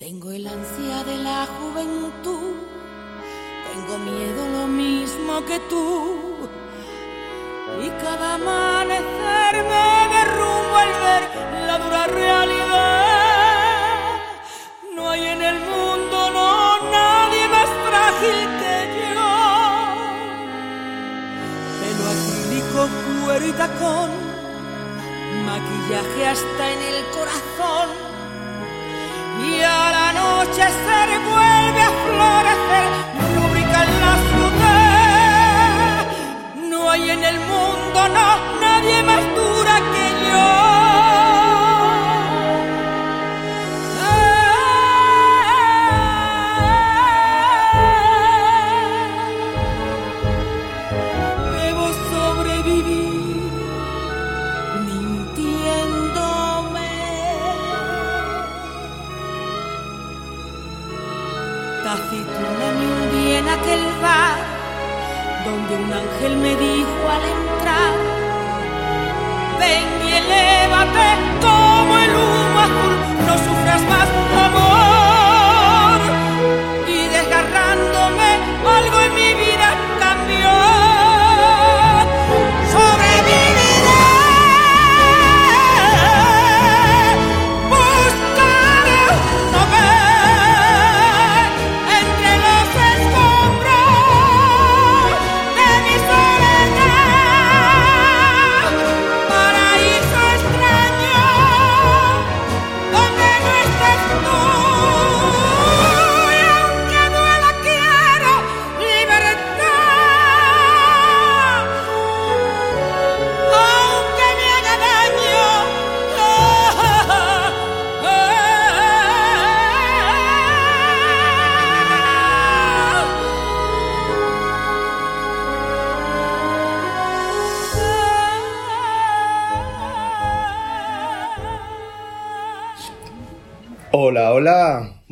Tengo el ansia de la juventud, tengo miedo lo mismo que tú. Y cada amanecer me derrumbo al ver la dura realidad. No hay en el mundo, no, nadie más frágil que yo. Pelo acrílico, cuero y tacón, maquillaje hasta en el corazón y a la noche se vuelve a florecer, rubrica en la ciudad. No hay en el mundo, no, nadie más dura que yo. Ángel me dijo al entrar ven y elévate como el humo azul no sufras más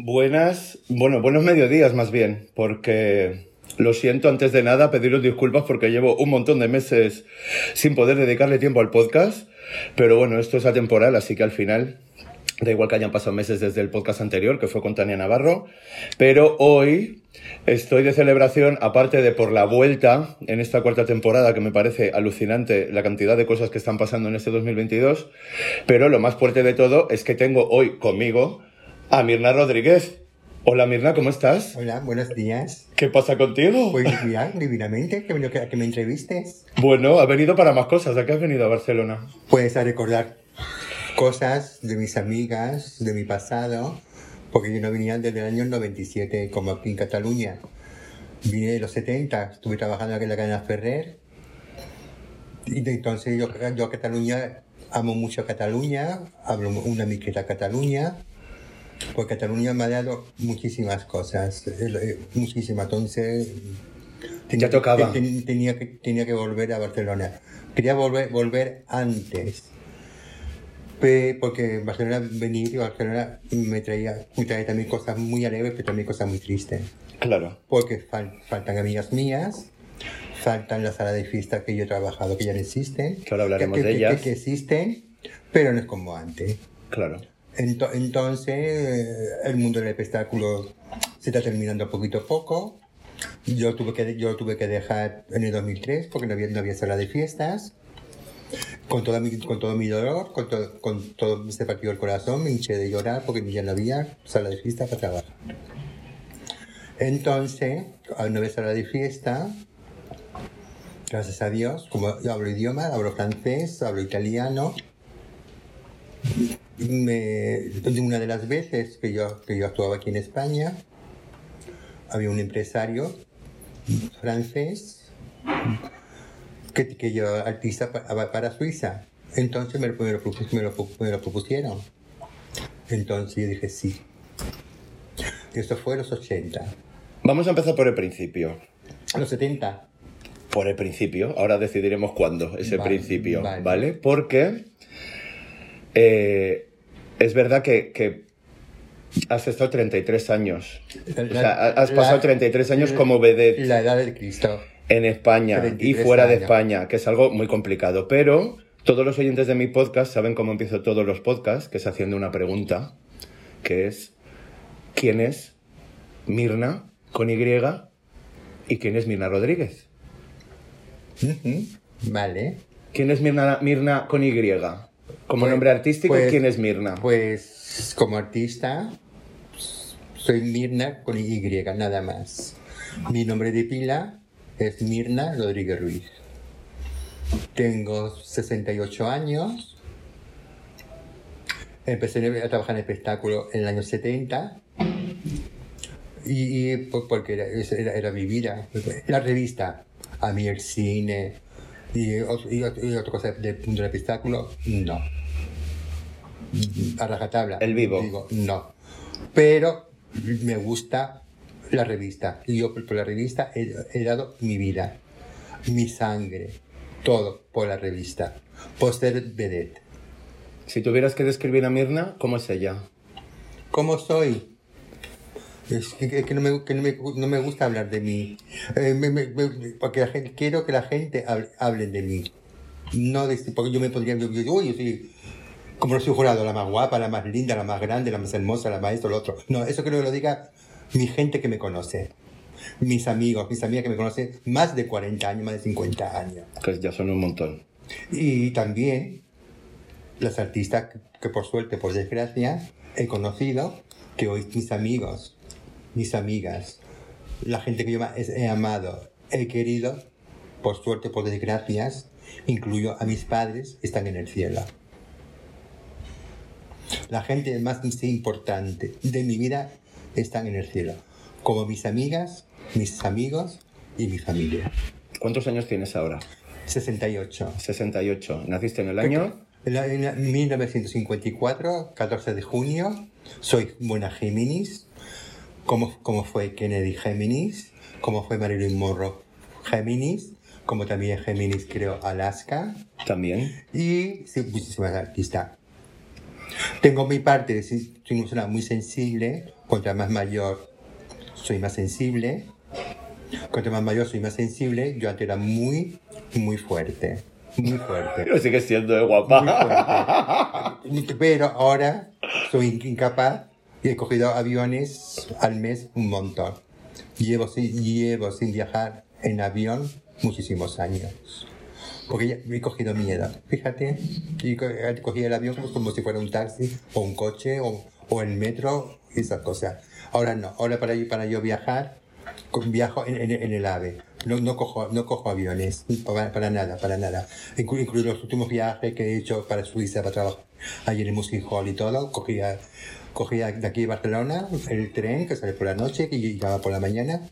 buenas, bueno, buenos mediodías más bien, porque lo siento antes de nada pediros disculpas porque llevo un montón de meses sin poder dedicarle tiempo al podcast, pero bueno, esto es atemporal, así que al final da igual que hayan pasado meses desde el podcast anterior, que fue con Tania Navarro, pero hoy estoy de celebración, aparte de por la vuelta en esta cuarta temporada, que me parece alucinante la cantidad de cosas que están pasando en este 2022, pero lo más fuerte de todo es que tengo hoy conmigo a Mirna Rodríguez. Hola Mirna, ¿cómo estás? Hola, buenos días. ¿Qué pasa contigo? Pues bien, divinamente, que, me- que, que me entrevistes. Bueno, ha venido para más cosas. ¿A qué has venido a Barcelona? Pues a recordar cosas de mis amigas, de mi pasado, porque yo no venía desde el año 97, como aquí en Cataluña. Vine de los 70, estuve trabajando aquí en la cadena Ferrer. Y de entonces yo, yo a Cataluña, amo mucho a Cataluña, hablo una miqueta Cataluña, porque Cataluña me ha dado muchísimas cosas, eh, eh, muchísimas. Entonces, Ya tocaba. te- te- tenía, que, tenía que volver a Barcelona. Quería volver, volver antes. Porque Barcelona, venir a Barcelona me traía, me traía también cosas muy alegres, pero también cosas muy tristes. Claro. Porque fal- faltan amigas mías, faltan las salas de fiesta que yo he trabajado, que ya no existen. Que ahora hablaremos que, de que- ellas. Que, que existen, pero no es como antes. Claro. Ento- entonces, el mundo del espectáculo se está terminando poquito a poco. Yo tuve que, yo tuve que dejar en el 2003 porque no había, no había sala de fiestas. Con, toda mi, con todo mi dolor, con, todo con todo se partió el corazón, me hinché de llorar porque ya no había sala de fiesta para trabajar. Entonces, al no haber sala de fiesta, gracias a Dios, como yo hablo idioma, hablo francés, hablo italiano, me, una de las veces que yo, que yo actuaba aquí en España, había un empresario francés que, que yo artista pa- para Suiza. Entonces me lo, me lo propus- me lo me lo propusieron. Entonces yo dije sí. Esto fue los 80. Vamos a empezar por el principio. Los 70. Por el principio. Ahora decidiremos cuándo ese Vale, principio, ¿vale? vale. Porque eh, es verdad que, que has estado 33 años. O sea, ha- has La- pasado 33 años como vedette La edad del Cristo. en España y 33 fuera de. España, que es algo muy complicado. Pero todos los oyentes de mi podcast saben cómo empiezo todos los podcasts, que es haciendo una pregunta, que es quién es Mirna con Y y quién es Mirna Rodríguez. Vale. ¿Quién es Mirna, Mirna con Y? Como Pues- nombre artístico, pues- ¿quién es Mirna? Pues como artista, soy Mirna con Y, nada más. Mi nombre de pila es Mirna Rodríguez Ruiz. Tengo 68 años. Empecé a trabajar en espectáculo en el año 70. Y, y po- porque era, era, era mi vida. La revista, a mí el cine y, y, y otra cosa del espectáculo, no a rajatabla. El vivo. Digo, no. Pero me gusta la revista. Y yo por por la revista he, he dado mi vida, mi sangre, todo por la revista. Por ser vedette. Si tuvieras que describir a Mirna, ¿cómo es ella? ¿Cómo soy? Es que, que- no, me, que no, me, no me gusta hablar de mí. Eh, me- porque la gente, quiero que la gente hable, hable de mí. No de, porque yo me podría... Yo, yo, yo soy como no soy jurado, la más guapa, la más linda, la más grande, la más hermosa, la más esto, lo otro. No, eso quiero que lo diga mi gente que me conoce. Mis amigos, mis amigas que me conocen más de 40 años, más de 50 años. Que ya son un montón. Y también las artistas que, que por suerte, por desgracia, he conocido, que hoy mis amigos, mis amigas, la gente que yo he amado, he querido, por suerte, por desgracias, incluyo a mis padres, están en el cielo. La gente más importante de mi vida están en el cielo, como mis amigas, mis amigos y mi familia. ¿Cuántos años tienes ahora? 68. 68. ¿Naciste en el año? En la- en la- 1954, 14 de junio, soy buena Géminis, como, como fue Kennedy Géminis, como fue Marilyn Monroe Géminis, como también Géminis creo Alaska, También. y sí, muchísimas artistas. Tengo mi parte de soy una persona muy sensible, contra más mayor soy más sensible, contra más mayor soy más sensible, yo antes era muy, muy fuerte, muy fuerte. Pero sigues siendo Muy guapa. fuerte. Pero ahora soy incapaz he cogido aviones al mes un montón. Llevo llevo sin viajar en avión muchísimos años. Porque ya me he cogido miedo. Fíjate, y co- cogí el avión como, como si fuera un taxi o un coche o, o el metro, esas cosas. Ahora no, ahora para, para yo viajar, viajo en, en- en el AVE. No, no, cojo, no cojo aviones, para, para nada, para nada. Inclu- Incluso los últimos viajes que he hecho para Suiza, para trabajar allí en el Music Hall y todo, cogía, cogía de aquí de Barcelona el tren que sale por la noche y llegaba por la mañana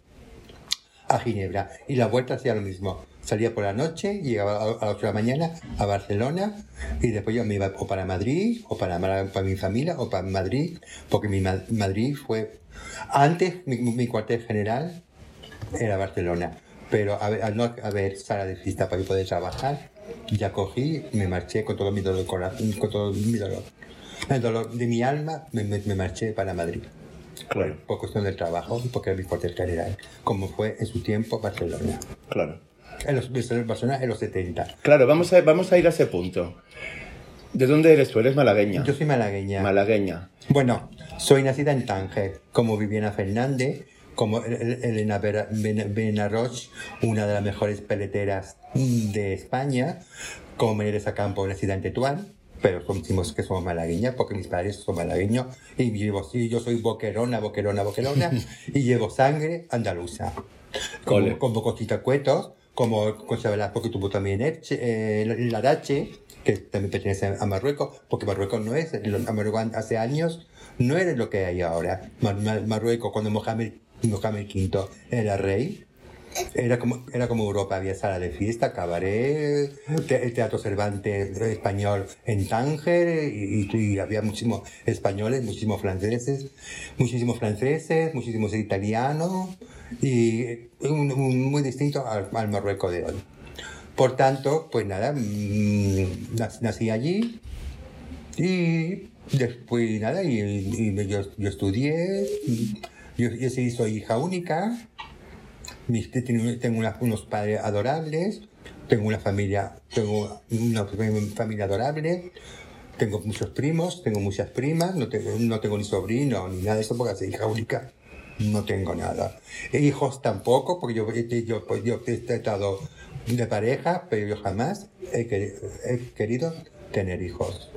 a Ginebra. Y la vuelta hacía lo mismo. Salía por la noche, llegaba a, las 8 de la mañana a Barcelona y después yo me iba o para Madrid, o para, para mi familia, o para Madrid, porque mi Ma- Madrid fue... Antes mi, cuartel general era Barcelona, pero a ver- al no haber sala de fiesta para poder trabajar, ya cogí, me marché con todo mi dolor. El dolor de mi alma, me, me- me marché para Madrid Claro, por cuestión del trabajo, porque era mi cuartel general, como fue en su tiempo Barcelona. claro. En los, Barcelona en los 70. Claro, vamos a, vamos a ir a ese punto. ¿De dónde eres tú? Eres malagueña. Yo soy malagueña. Malagueña. Bueno, soy nacida en Tánger, como Viviana Fernández, como El- El- Elena Benarroch, una de las mejores peleteras de España, como Mercedes Campo, nacida en Tetuán, pero decimos que somos malagueñas porque mis padres son malagueños y llevo, sí, yo soy boquerona, boquerona, boquerona y llevo sangre andaluza. Como, como Conchita Cuetos, como Concha Velasco que tuvo también Elche, eh, Larache, que también pertenece a Marruecos, porque Marruecos no es, a Marruecos hace años no era lo que hay ahora. Mar- Mar- Marruecos, cuando Mohamed, Mohamed V era rey, era como, era como Europa, había sala de fiesta, cabaret, te- Teatro Cervantes español en Tánger, y, y- y había muchísimos españoles, muchísimos franceses, muchísimos franceses, muchísimos italianos, y un- un- muy distinto al, al Marruecos de hoy. Por tanto, pues nada, mm, nac- nací allí y después nada, y, y yo, yo estudié, yo, yo soy hija única, tengo, una- unos padres adorables, tengo una familia, tengo una familia adorable, Tengo muchos primos, tengo muchas primas, no tengo, no tengo ni sobrino ni nada de eso porque soy hija única. No tengo nada. E hijos tampoco, porque yo, yo, yo he estado de pareja, pero yo jamás he, querido, he querido tener hijos.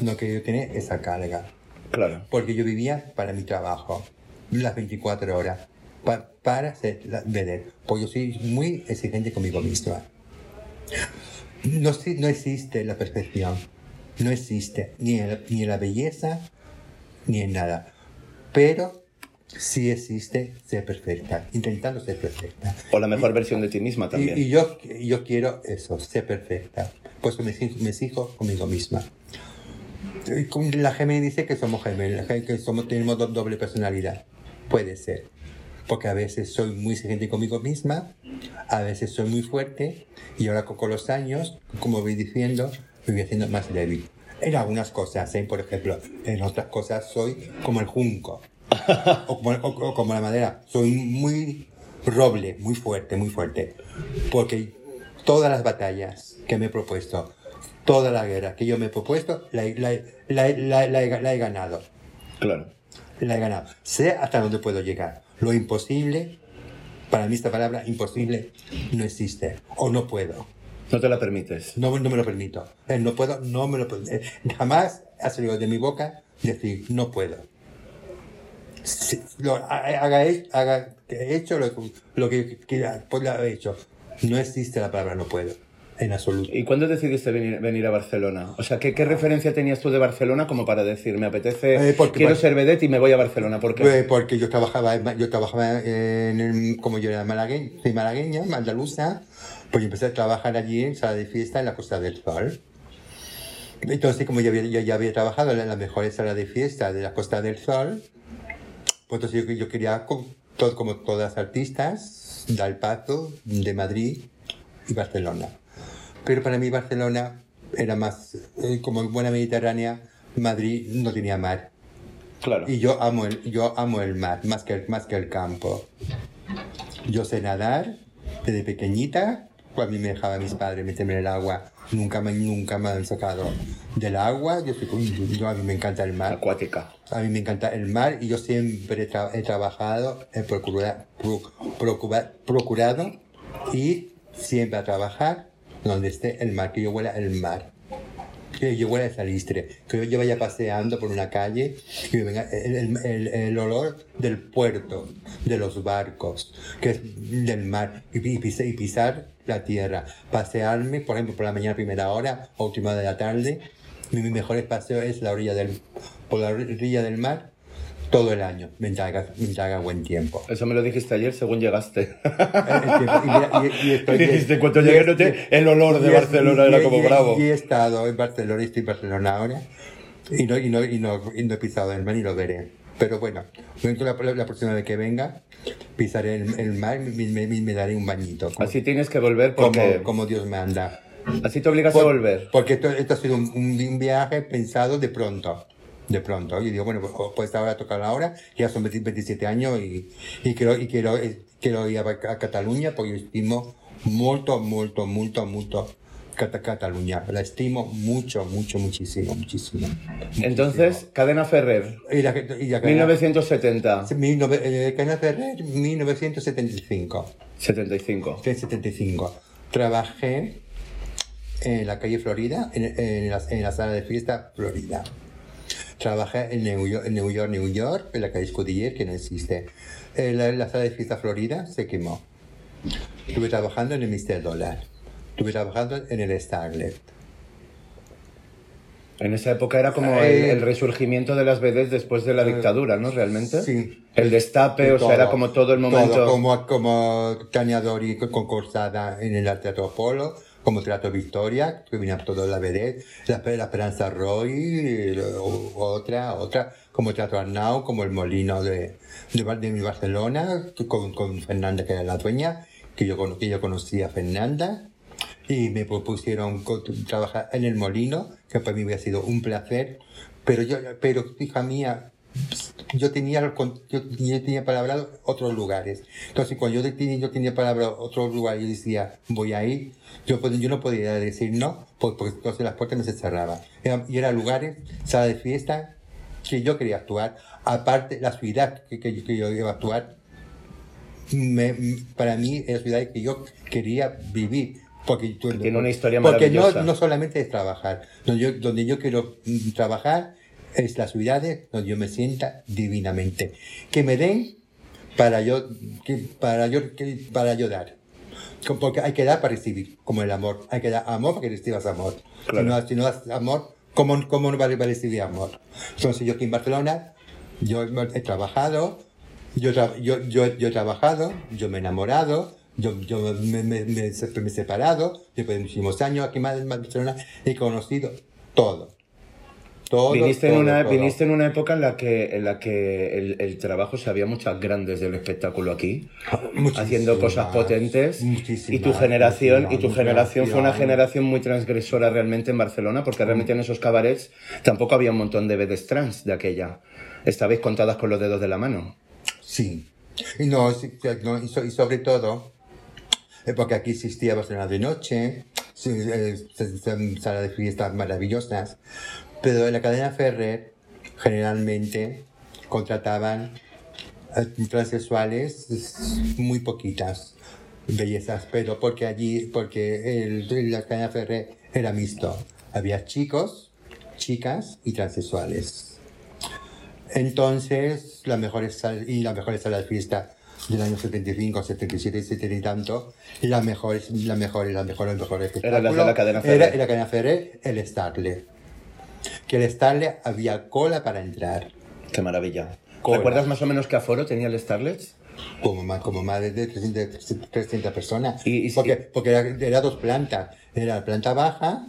No he querido tener esa carga. Claro. Porque yo vivía para mi trabajo, las 24 horas, pa- para ser la vedette. Porque yo soy muy exigente conmigo misma. No, no existe la perfección. No existe ni en, ni en la belleza ni en nada. Pero sí existe ser perfecta, intentando ser perfecta. O la mejor versión de ti misma también. Y, y yo, y yo quiero eso, ser perfecta. Pues me, me exijo conmigo misma. Y La Géminis dice que somos gemelas, que somos, tenemos do- doble personalidad. Puede ser. Porque a veces soy muy exigente conmigo misma, a veces soy muy fuerte, y ahora con, los años, como voy diciendo, me voy haciendo más débil. En algunas cosas, ¿eh? por ejemplo, en otras cosas soy como el junco, o como, la madera. Soy muy roble, muy fuerte, muy fuerte. Porque todas las batallas que me he propuesto, toda la guerra que yo me he propuesto, la, la he ganado. Claro. La he ganado. Sé hasta dónde puedo llegar. Lo imposible, para mí esta palabra imposible no existe. O no puedo. No te la permites. No, no me lo permito. Eh, no puedo, no me lo permito. Eh, jamás ha salido de mi boca decir no puedo. Si- lo, ha- haga, haga, he hecho lo, lo que quiera, pues lo he hecho. No existe la palabra no puedo. En absoluto. ¿Y cuándo decidiste venir, venir a Barcelona? O sea, ¿qué, qué referencia tenías tú de Barcelona como para decir, me apetece, Eh, porque- quiero ser vedette y me voy a Barcelona? ¿Por qué? Pues porque yo trabajaba, yo trabajaba en como yo era malagueña, soy malagueña, andaluza, pues yo empecé a trabajar allí en sala de fiesta en la Costa del Sol. Entonces, como yo, había, yo ya había trabajado en la mejor sala de fiesta de la Costa del Sol, pues entonces yo, yo quería, co- todo, como todas las artistas, dar paso de Madrid y Barcelona. Pero para mí Barcelona era más, eh, como buena mediterránea, Madrid no tenía mar. Claro. Y yo amo el, yo amo el mar, más que el, más que el campo. Yo sé nadar desde pequeñita. A mí me dejaba mis padres meterme en el agua. Nunca me, nunca me han sacado del agua. Yo, soy- yo- a mí me encanta el mar. Acuática. A mí me encanta el mar y yo siempre he, tra- he trabajado, he procurado, procura- procurado ir siempre a trabajar donde esté el mar, que yo huela el mar. Que yo huela el salistre, que yo vaya paseando por una calle y venga el, el- el- olor del puerto, de los barcos, que es del mar, y, y y pisar la tierra. Pasearme, por ejemplo, por la mañana primera hora, última de la tarde. Mi, mi mejor paseo es la orilla del, por la orilla del mar todo el año, mientras haga, mientras haga buen tiempo. Eso me lo dijiste ayer según llegaste. Tiempo- y y- y estoy- Dijiste, cuando y- llegué y- noté el olor de y- Barcelona, y- era y- como y- bravo. Y he estado en Barcelona, y estoy en Barcelona ahora, y no, y no, y no, y no he pisado el mar ni lo veré. Pero bueno, la, la próxima vez que venga, pisaré el, el mar y me, me- me daré un bañito. Como, Así tienes que volver porque... como, como Dios manda. Así te obligas a Por- volver. Porque esto, esto ha sido un- un viaje pensado de pronto. De pronto. Y digo, bueno, pues, pues ahora toca la hora. Ya son 20 27 años y, y quiero, y quiero, eh, quiero ir a, a Cataluña porque yo estimo mucho, mucho, mucho, mucho Cata- Cataluña. La estimo mucho, mucho, muchísimo, muchísimo. Entonces, Cadena Ferrer, Y la, y la 1970, 19, eh, Cadena Ferrer, 1975. 75. 75. Trabajé en la calle Florida, en, en la, en la sala de fiesta Florida. Trabajé en New York, en New York, New York, en la calle Scudiller, que no existe. En la, la sala de fiesta Florida se quemó. Estuve trabajando en el Mr. Dollar. Estuve trabajando en el Starlet. En esa época era como Eh, el, el resurgimiento de las vedettes después de la dictadura, ¿no? Realmente. sí. El destape, o sea, era como todo el momento... Todo, como, como Tania Dori concursada en el Teatro Polo, como Teatro Victoria, que venía toda la vedette, la, la Esperanza Roy, otra, otra, como Teatro Arnau, como el Molino de, de, de mi Barcelona, con, con Fernanda, que era la dueña, que yo, que yo conocía a Fernanda, y me propusieron trabajar en el molino, que para mí había sido un placer, pero yo, pero hija mía, yo tenía, yo, yo tenía palabra otros lugares. Entonces, cuando yo tenía, yo tenía palabra otros lugares, yo decía, voy a ir, yo, yo no podía decir no, porque, entonces las puertas me se cerraban. y eran lugares, sala de fiesta, que yo quería actuar. Aparte, la ciudad que, que, yo iba a actuar, me, para mí es la ciudad que yo quería vivir. Porque, tiene una historia porque no, no solamente es trabajar. Donde yo, donde yo quiero mm, trabajar es las ciudades donde yo me sienta divinamente. Que me den para yo, que, para yo, que, para yo dar. Porque hay que dar para recibir, como el amor. Hay que dar amor para que recibas amor. Si, no, si no das amor, ¿cómo, cómo no va a recibir amor? Entonces yo aquí en Barcelona, yo he trabajado, yo, yo, yo, yo he trabajado, yo me he enamorado, yo, yo me, me, me, he separado, después de muchísimos años aquí en Barcelona, he conocido todo viniste, en una, viniste en una época en la que, en la que el, el trabajo se había muchas grandes del espectáculo aquí, haciendo cosas potentes. Y tu generación, y tu generación fue una generación muy transgresora realmente en Barcelona, porque realmente en esos cabarets tampoco había un montón de vedes trans de aquella. Estabais contadas con los dedos de la mano. Sí. Y, no, y sobre todo, eh, porque aquí existía Barcelona de noche, eh, sala de fiestas maravillosas, pero en la cadena Ferrer generalmente contrataban transexuales muy poquitas bellezas, pero porque allí, porque el, la cadena Ferrer era mixto. Había chicos, chicas y transexuales. Entonces, la mejor y la mejor sala de fiesta del año 75, 77, 70 y tanto, la mejor, la mejor, la mejor, el mejor Era la, cadena Ferrer. Era la cadena Ferrer, el Starlet que el Starlet había cola para entrar. Qué maravilla. ¿Recuerdas más o menos qué aforo tenía el Starlet? Como más, como más de 300, personas. ¿Y, porque, porque era, dos plantas. Era la planta baja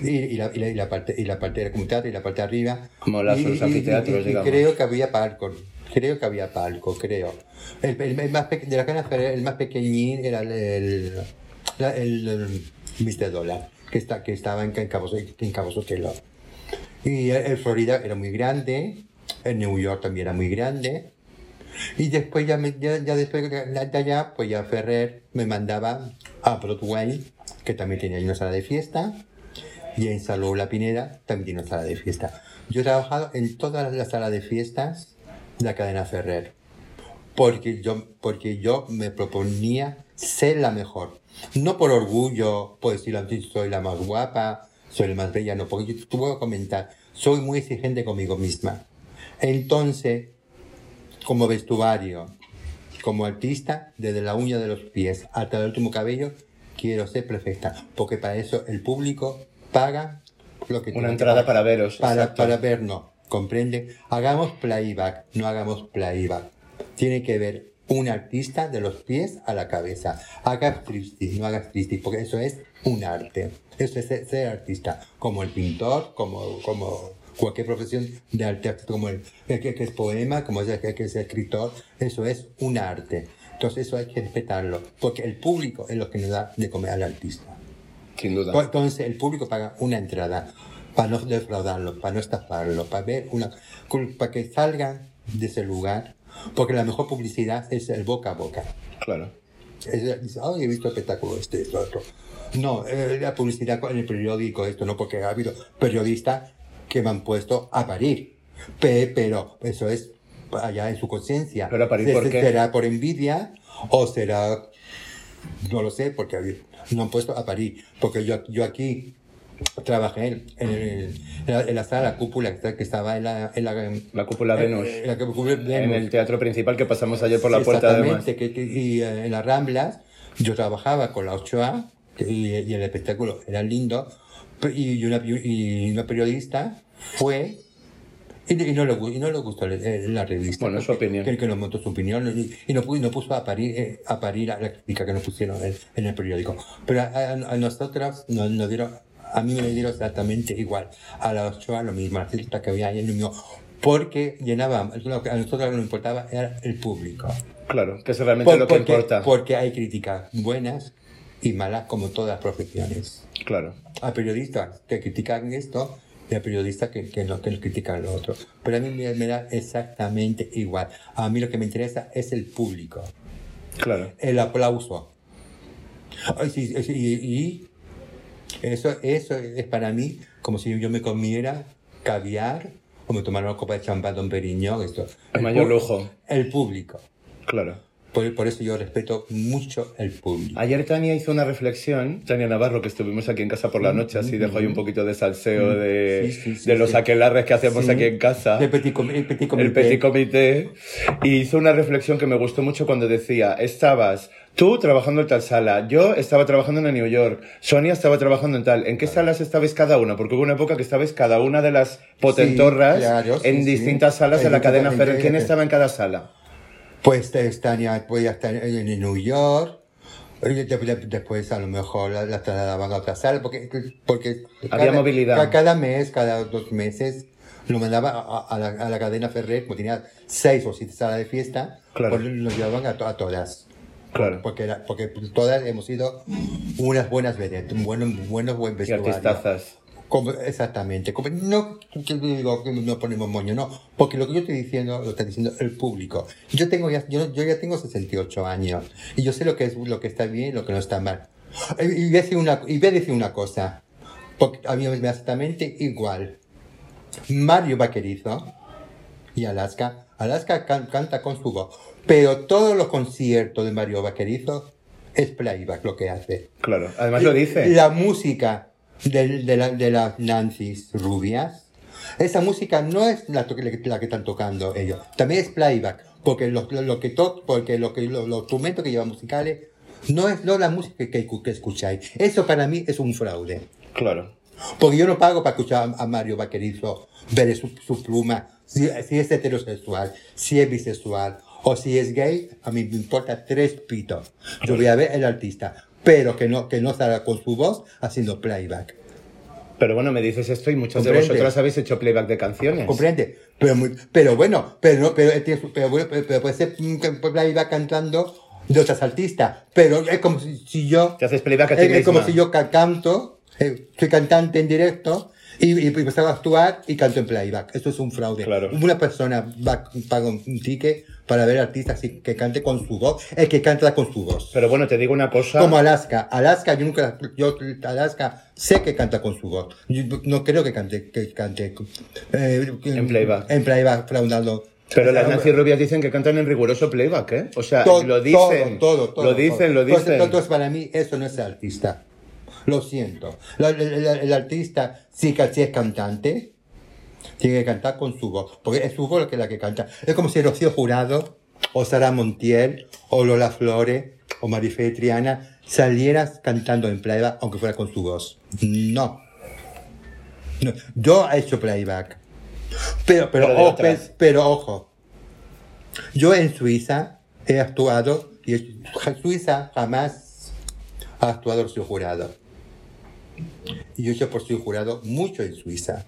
y, la, y, la, parte, y la parte de la comunidad y la parte de arriba. Como los anfiteatros, digamos. creo que había palco. Creo que había palco, creo. El, el, más de la cana el más pequeñín era el, el, el, el Mr. Dollar, que, está, que estaba en, en Cabo, en Cabo Sotelo. Y en Florida era muy grande, en New York también era muy grande. Y después, ya, ya, después de allá, pues ya Ferrer me mandaba a Broadway, que también tenía una sala de fiesta, y en Salud La Pineda también tiene una sala de fiesta. Yo he trabajado en todas las salas de fiestas de la cadena Ferrer, porque yo, porque yo me proponía ser la mejor. No por orgullo, por decir soy la más guapa, soy el más bella, no, porque yo te puedo comentar, soy muy exigente conmigo misma. Entonces, como vestuario, como artista, desde la uña de los pies hasta el último cabello, quiero ser perfecta, porque para eso el público paga lo que Una entrada para veros. Para, para vernos, ¿comprende? Hagamos playback, no hagamos playback. Tiene que ver un artista de los pies a la cabeza. Hagas triste, no hagas triste, porque eso es un arte. Eso es ser, artista, como el pintor, como, como cualquier profesión de arte, como el, que, es poema, como el que es escritor, eso es un arte. Entonces eso hay que respetarlo, porque el público es lo que nos da de comer al artista. Sin duda. Entonces el público paga una entrada para no defraudarlo, para no estafarlo, para ver una, para que salgan de ese lugar porque la mejor publicidad es el boca a boca. Claro. Es, he visto espectáculo este, otro. No, eh, la publicidad en el periódico, esto no, porque ha habido periodistas que me han puesto a parir. pero eso es allá en su conciencia. ¿Pero a parir por qué? ¿Será por envidia o será.? No lo sé, porque no han puesto a parir. Porque yo, yo aquí trabajé en, la, sala cúpula que estaba en la, en la, cúpula Venus. En, la cúpula Venus. En el teatro principal que pasamos ayer por la puerta además. Que, y eh, en las Ramblas yo trabajaba con la Ochoa y, y el espectáculo era lindo y una, y una periodista fue y, no, le, y no le gustó la revista. Bueno, su opinión. Que, que nos montó su opinión y, no, no puso a parir, eh, a parir la crítica que nos pusieron en, el periódico. Pero a, a nosotros nos, nos dieron a mí me dieron exactamente igual. A la Ochoa lo mismo, la cita que había ahí en el mío. Porque llenaba, lo que a nosotros lo que nos importaba era el público. Claro, que es realmente lo que importa. Porque hay críticas buenas y malas como todas las profesiones. Claro. A periodistas que critican esto y al periodista que, que, no, que no critica al otro. Pero a mí me, me da exactamente igual. A mí lo que me interesa es el público, Claro. el aplauso. Ay, sí, sí, y, y eso, eso es para mí como si yo me comiera caviar o me tomara una copa de champán Don Periñón. Esto. El mayor pu- lujo. El público. Claro. Por, por eso yo respeto mucho el público. Ayer Tania hizo una reflexión, Tania Navarro, que estuvimos aquí en casa por la noche, así dejó ahí un poquito de salseo de, Mm, Sí, sí, sí, de los aquelarres que hacemos aquí en casa. El petit, el petit comité. el petit comité y hizo una reflexión que me gustó mucho cuando decía estabas tú trabajando en tal sala yo estaba trabajando en New York Sonia estaba trabajando en tal ¿en qué salas estabais cada una? porque hubo una época que estabais cada una de las potentorras claro, en sí. distintas salas de la cadena Ferrer ¿quién estaba en cada sala? Pues eh, Tania podía estar en, New York. y de- de- Después a lo mejor la, la trasladaban a otra sala porque, porque Había movilidad. ca- Cada mes, cada dos meses, lo mandaba a, a la, a la cadena Ferrer, como tenía seis o siete salas de fiesta, Claro. pues nos llevaban a, to- a todas. Claro. Porque, era- porque todas hemos sido unas buenas vedettes, un buen, buenos buen y vestuario. artistazas Como- exactamente. Como- no que digo que no ponemos moño, no. Porque lo que yo estoy diciendo lo está diciendo el público. Yo tengo ya, yo, yo ya tengo 68 años y yo sé lo que es lo que está bien y lo que no está mal. Y, y voy a decir una, y voy a decir una cosa, porque a mí me da exactamente igual. Mario Vaquerizo y Alaska. Alaska can- canta con su voz, pero todos los conciertos de Mario Vaquerizo es playback lo que hace. claro además lo dice La música de, de, la- de las Nancy's rubias, esa música no es la, que están tocando ellos, también es playback, porque lo, lo- lo que to- porque lo que lo- los instrumentos que llevan musicales no es no la música que, que escucháis. Eso para mí es un fraude. claro Porque yo no pago para escuchar a, a Mario Vaquerizo, ver su, su pluma, si, si es heterosexual, si es bisexual o si es gay, a mí me importa tres pitos. Yo voy a ver el artista, pero que no, que no salga con su voz haciendo playback. pero bueno me dices esto y muchas de Comprende. vosotras habéis hecho playback de canciones ¿Comprende? Pero, muy- pero bueno, pero, pero, su- pero, bueno, pero- puede ser mm, playback cantando de otras artistas, pero es como si, si yo... te haces playback a ti Es, es como si yo ca- canto, eh, soy cantante en directo y, y, empezaba a actuar y canto en playback. Eso es un fraude. Claro. Una persona va, paga un ticket para ver artistas que cante con su voz, el que canta con su voz. pero bueno te digo una cosa Como Alaska. Alaska, yo nunca, yo, Alaska, sé que canta con su voz. Yo no creo que cante, que cante, eh, En playback. En playback, fraudando. Pero las Nancy Rubias dicen que cantan en riguroso playback, ¿eh? O sea, To- lo dicen. Todo, todo, todo, lo dicen, todo. lo dicen. Entonces, entonces, para mí, eso no es artista. Lo siento. La- el, el- el artista, sí que sí es cantante, tiene que cantar con su voz. Porque es su voz la que, la que canta. Es como si Rocío Jurado, o Sara Montiel, o Lola Flores, o Marifé Triana, salieras cantando en playback, aunque fuera con su voz. No. No. Yo he hecho playback. Pero, pero, Pero ojo, pero ojo. Yo en Suiza he actuado y en Suiza jamás ha actuado Rocío Jurado. Y yo hecho por Rocío Jurado mucho en Suiza.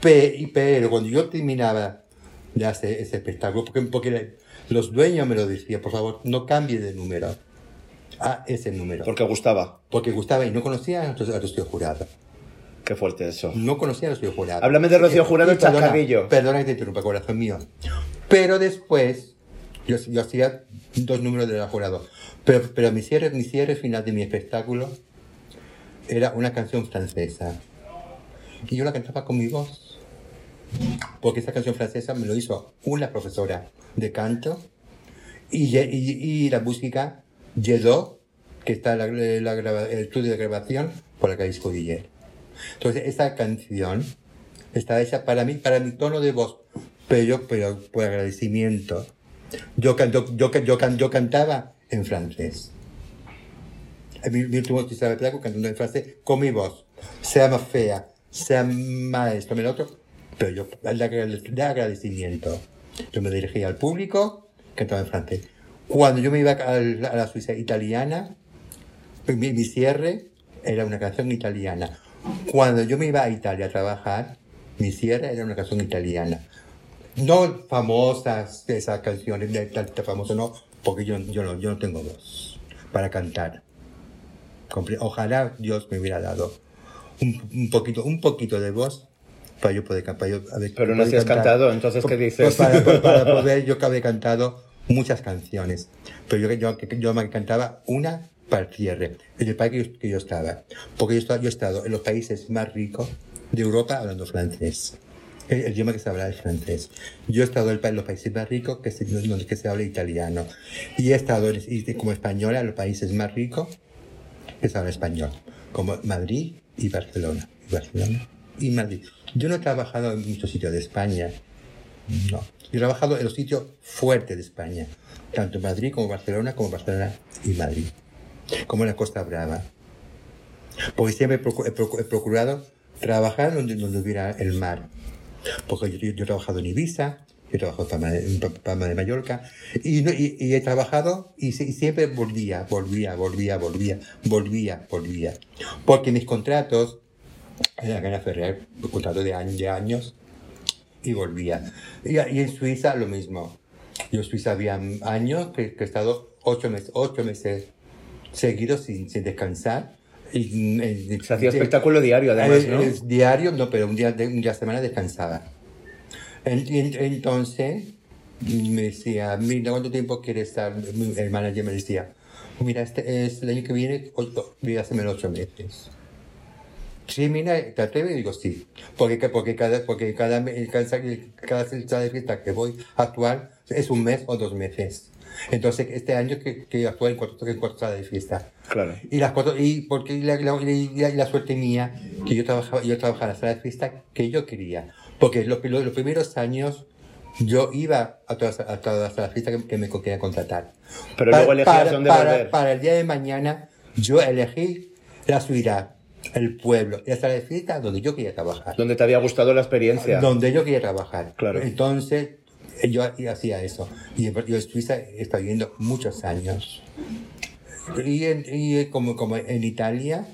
Pero cuando yo terminaba de hacer ese espectáculo, porque, porque los dueños me lo decían, por favor, no cambie de número a ese número. Porque gustaba. Porque gustaba y no conocía a Rocío Jurado. Qué fuerte eso. No conocía a Rocío Jurado. Háblame de Rocío Jurado, Y perdona, chascarrillo. Perdona que te interrumpa, corazón mío. Pero después, yo, yo hacía dos números de la Jurado. Pero, pero mi, cierre, mi cierre final de mi espectáculo era una canción francesa. Y yo la cantaba con mi voz. Porque esa canción francesa me lo hizo una profesora de canto. Y, y, y la música llegó, que está la, la grava- el estudio de grabación, por la calle Escudiller. Entonces, esa canción está hecha para mí, para mi tono de voz, pero pero por agradecimiento. Yo, yo, yo, yo, yo cantaba en francés. Mi último episodio de placo cantando francés con mi voz. Sea más fea, sea más esto, me lo otro, pero yo, de agrade- de agradecimiento. Yo me dirigía al público, cantaba en francés. Cuando yo me iba a la, Suiza italiana, mi, mi cierre era una canción italiana. Cuando yo me iba a Italia a trabajar, mi cierre era una canción italiana. No famosas esas canciones de tal famoso, no, porque yo, yo, no, yo no tengo voz para cantar. Ojalá Dios me hubiera dado un, un poquito, un poquito de voz para yo poder cantar. Pero no si has cantado, entonces ¿qué dices? Pues para, pues para poder, yo que había cantado muchas canciones, pero yo, yo, yo me cantaba una para el cierre, en el país que yo, que yo estaba. Porque yo, estaba, yo he estado en los países más ricos de Europa hablando francés. El, el idioma que se habla es francés. Yo he estado en los países más ricos que se, donde que se habla italiano. Y he estado en- como española en los países más ricos que habla español. Como Madrid y Barcelona. Y Barcelona y Madrid. Yo no he trabajado en muchos sitios de España. No. Yo he trabajado en los sitios fuertes de España. Tanto Madrid como Barcelona, como Barcelona y Madrid. Como en la Costa Brava. Porque siempre he, procu- he procu- he procurado trabajar donde, hubiera el mar. Porque yo, he trabajado en Ibiza, he trabajado en Palma de, en Mallorca, y, no- y- y he trabajado y, y siempre volvía, volvía, volvía, volvía, volvía, volvía. Porque mis contratos eran Gana Ferrer, un contrato de, años de años, y volvía. Y, en Suiza lo mismo. Yo en Suiza había años que, que he estado ocho meses, ocho meses seguidos sin, sin descansar. Y, Se hacía espectáculo diario, además, eh, ¿no? eh, diario, no, pero un día, de, un día a la semana descansaba. En- en- entonces, me decía, mira, ¿cuánto tiempo quieres estar? El manager me decía, mira, este es el año que viene, ocho, voy a hacerme ocho meses. Sí, mira, ¿te atreves? Y digo, sí. Porque, porque cada, porque cada, cada, cada salsa de fiesta que voy a actuar es un mes o dos meses. Entonces, este año que, que actúo en cuatro, en cuatro salas de fiesta. Claro. Y las cuatro, y porque la, la, la, la suerte mía, que yo trabajaba, yo trabajaba en la sala de fiesta que yo quería. Porque los, los, primeros años yo iba a todas, a todas las salas de fiesta que, que me querían contratar. Pero Pa- luego elegías para, dónde para, volver. para el día de mañana, yo elegí la ciudad, el pueblo, y la sala de fiesta donde yo quería trabajar. Donde te había gustado la experiencia. Donde yo quería trabajar. Claro. Entonces, eh, yo hacía eso. Y yo en Suiza he estado viviendo muchos años. Y, en- y como, como en Italia,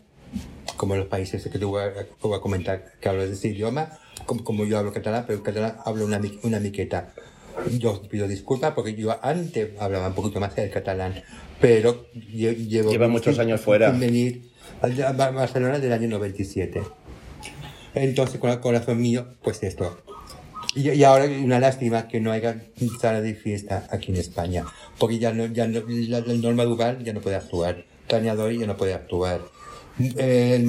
como en los países que te voy a, voy a comentar que hablo de ese idioma, como, como yo hablo catalán, pero en catalán hablo una, una miqueta. Yo pido disculpas porque yo antes hablaba un poquito más el catalán, pero lle- llevo... Lleva muchos sin- años fuera. sin venir a Barcelona del año 97. Entonces, con el corazón mío, pues esto. Y, y ahora una lástima que no haya sala de fiesta aquí en España, porque ya no, ya no, la, la Norma Duval ya no puede actuar, Tania Dori ya no puede actuar, eh,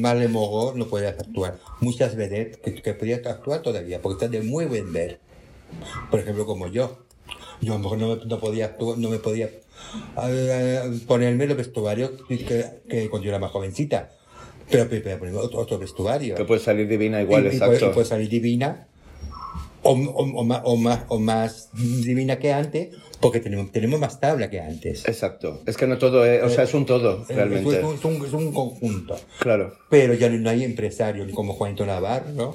Marle Mogó no puede actuar, muchas vedettes que, que podían actuar todavía, porque están de muy buen ver. Por ejemplo, como yo. Yo a lo mejor no, me- no podía actuar, no me podía eh, ponerme los vestuarios que, que cuando yo era más jovencita. Pero, pero, pero otro, otro vestuario Que puede salir divina igual, y, exacto. y puede salir divina o, o, o más, o, más, o más divina que antes porque tenemos, tenemos más tabla que antes. Exacto. Es que no todo es, o sea, es un todo, Eh, realmente. Es, un, es un- es un conjunto. Claro. Pero ya no, no hay empresarios como Juanito Navarro,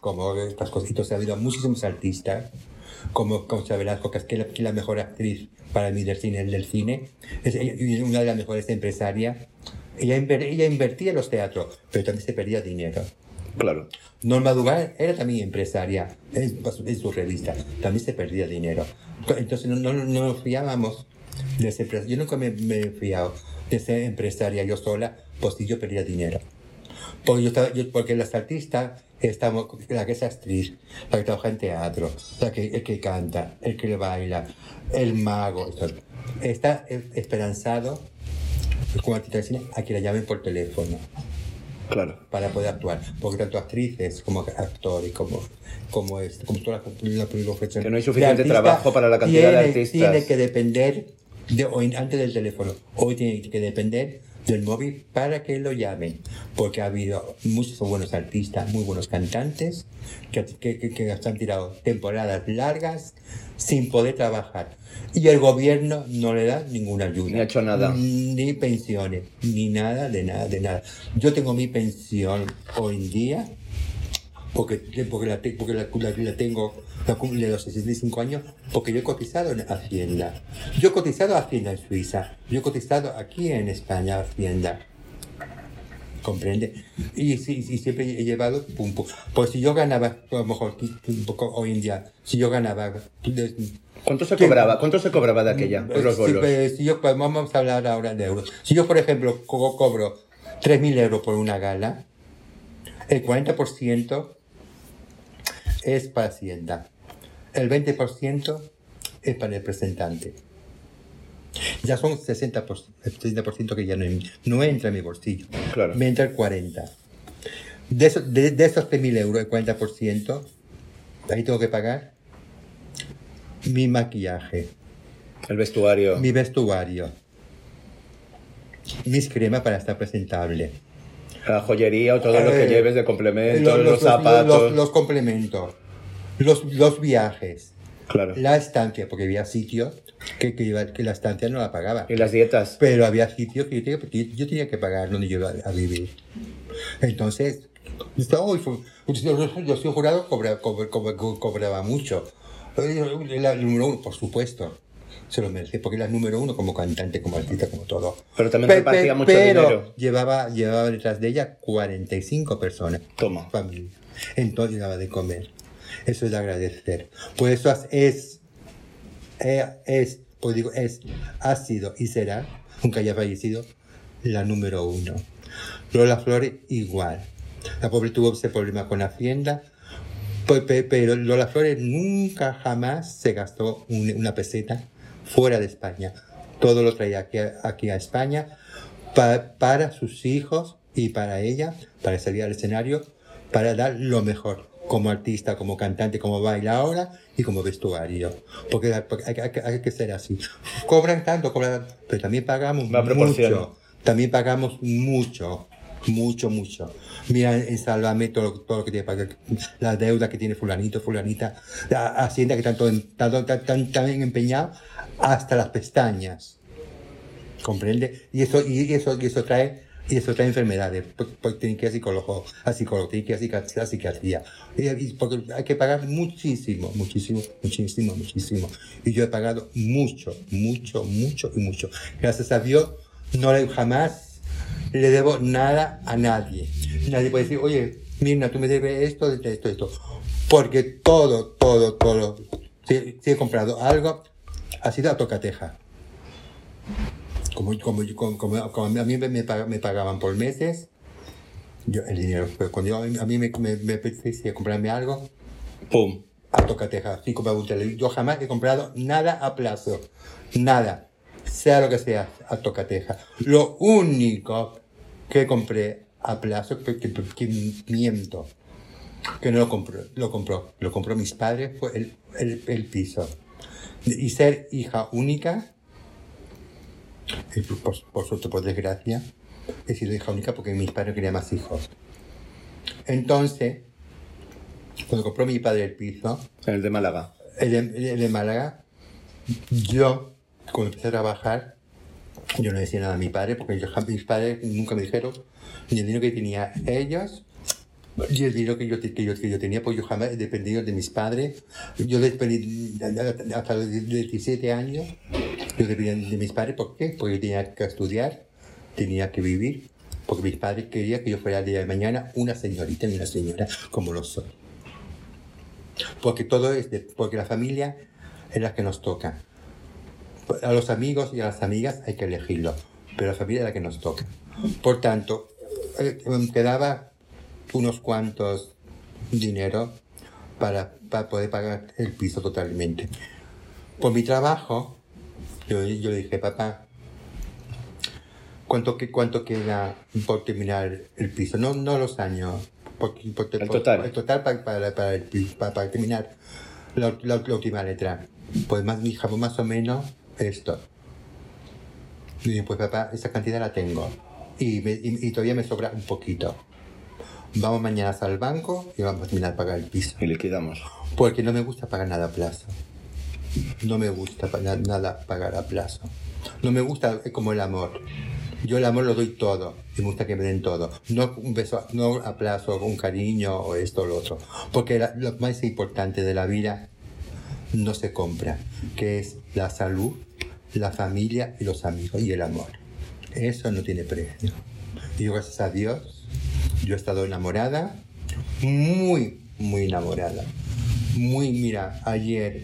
como estas cositas. Ha habido muchísimos artistas, como Concha Velasco, que es que la, que la mejor actriz para mí del cine, del cine. Es una de las mejores empresarias. Ella, ella invertía en los teatros, pero también se perdía dinero. Claro. Norma Duval era también empresaria en, en su revista, también se perdía dinero. Entonces no, no, no nos fiábamos de ese Yo nunca me, me he fiado de ser empresaria yo sola, pues si yo perdía dinero. Porque, yo estaba, yo- porque las artistas, estamos, la que es actriz, la que trabaja en teatro, la que, el que canta, el que baila, el mago, está esperanzado como artista de cine a que la llamen por teléfono Claro. para poder actuar. Porque tanto actrices como actores, como, como, este, como toda la, la profesión Que no hay de suficiente trabajo para la cantidad de tiene- artistas. Tiene que depender, de, hoy, antes del teléfono, hoy tiene que depender del móvil para que lo llamen. Porque ha habido muchos buenos artistas, muy buenos cantantes, que, que, que, han tirado temporadas largas sin poder trabajar. Y el gobierno no le da ninguna ayuda. Ni ha hecho nada. Ni pensiones, ni nada, de nada, de nada. Yo tengo mi pensión hoy en día, porque, porque, la, porque la, la- la tengo la cumple de los 65 años, porque yo he cotizado en Hacienda. Yo he cotizado a Hacienda en Suiza. Yo he cotizado aquí en España a Hacienda. ¿Comprende? Y, sí- y siempre he llevado pum. Pues si yo ganaba, a lo mejor un poco hoy en día, si yo ganaba de- ¿Cuánto se cobraba? ¿Cuánto se cobraba de aquella? Por los si, bolos. pues, si yo, pues, vamos a hablar ahora de euros. Si yo, por ejemplo, co- cobro 3.000 euros por una gala, El 40% es para Hacienda. El 20% es para el presentante. Ya son 60%, el 60% que ya no, no entra en mi bolsillo. Claro. Me entra el 40%. De, eso- de, de esos 3.000 euros, el 40%, ahí tengo que pagar mi maquillaje, El vestuario. mi vestuario, mis cremas para estar presentable. La joyería o todo lo que Eh, lleves de complementos, los, los, los- zapatos. los- los complementos, los, los viajes, Claro. la estancia, porque había sitios que, que, iba- que la estancia no la pagaba. Y las dietas. Pero había sitios que yo tenía, que yo tenía que pagar donde yo iba a vivir. Entonces, yo, yo soy jurado, cobra- cobra- cobra- cobraba mucho. La número uno, por supuesto. Se lo merece, porque era el número uno como cantante, como artista, como todo. Pero también Pe- repartía mucho pero dinero. Llevaba, llevaba detrás de ella 45 personas. Toma. Familia. Entonces daba de comer. Eso es de agradecer. Pues eso es, eh, es, pues digo, es, ha sido y será, aunque haya fallecido, la número uno. Lola Flores igual. La pobre tuvo ese problema con Hacienda, pe- pe- pero Lola Flores nunca jamás se gastó un- una peseta fuera de España. Todo lo traía aquí aquí a España pa- para sus hijos y para ella, para salir al escenario, para dar lo mejor como artista, como cantante, como bailadora y como vestuario. Porque, hay, que- hay hay que ser así. Cobran tanto, cobran, pero también pagamos mucho. También pagamos mucho, mucho, mucho. Mira en Sálvame todo, lo- todo lo que tiene pagar, la deuda que tiene fulanito, fulanita, la hacienda que tanto, tanto, tan, tan, tan empeñado hasta las pestañas. ¿Comprende? Y eso, y eso, y eso trae, y eso trae enfermedades. Porque porque tienen que ir a psicólogo, a psicólogo, tienen que ir a psiquiatría, porque hay que pagar muchísimo, muchísimo, muchísimo, muchísimo. Y yo he pagado mucho, mucho, mucho y mucho. Gracias a Dios, no le jamás le debo nada a nadie. Nadie puede decir, oye, Mirna, tú me debes esto, esto, esto, esto. Porque todo, todo, todo, si, si he comprado algo, ha sido a tocateja. Como, como, como, como- a mí me, me pag- me pagaban por meses, yo el dinero, pero cuando yo- a mí me, me, me apetecía comprarme algo, Pum. a tocateja, sí compraba un televisor. Yo jamás he comprado nada a plazo, nada, sea lo que sea, a tocateja. Lo único que compré a plazo, que, que, que miento, que no lo compró, lo compró, lo compró mis padres, fue el, el, el piso. Y ser hija única, por, por, por suerte, por desgracia, he sido hija única porque mis padres querían más hijos. Entonces, cuando compró mi padre el piso, El de Málaga. el de, el de Málaga, yo, cuando empecé a trabajar, yo no decía nada a mi padre, porque yo, mis padres nunca me dijeron ni el dinero que tenía ellos, y el dinero que yo, que yo, que yo tenía, pues yo jamás he dependido de mis padres. Yo dependí hasta los 17 años, yo dependía de mis padres, ¿por qué? Porque yo tenía que estudiar, tenía que vivir, porque mis padres querían que yo fuera el día de mañana una señorita y una señora como lo soy. Porque todo es de- porque la familia es la que nos toca. A los amigos y a las amigas hay que elegirlo, pero la familia es la que nos toca. Por tanto, eh, quedaba unos cuantos dinero para, para poder pagar el piso totalmente. Por mi trabajo, yo, yo le dije, papá, ¿cuánto, ¿cuánto queda por terminar el piso? No, no los años. por- por- El por- total. El total para, para, para, el para- para terminar la, la- la última letra. Pues más, mi hija, más o menos esto. Y dije, pues papá, esa cantidad la tengo. Y, me- y- y todavía me sobra un poquito. Vamos mañana al banco y vamos a terminar de pagar el piso. Y liquidamos. Porque no me gusta pagar nada a plazo. No me gusta pagar nada pagar a plazo. No me gusta es como el amor. Yo el amor lo doy todo y me gusta que me den todo. No un beso, no a plazo, un cariño o esto o lo otro. Porque la- lo más importante de la vida no se compra, que es la salud, la familia y los amigos y el amor. Eso no tiene precio. Y yo, gracias a Dios, yo he estado enamorada, muy, muy enamorada. Muy, mira, ayer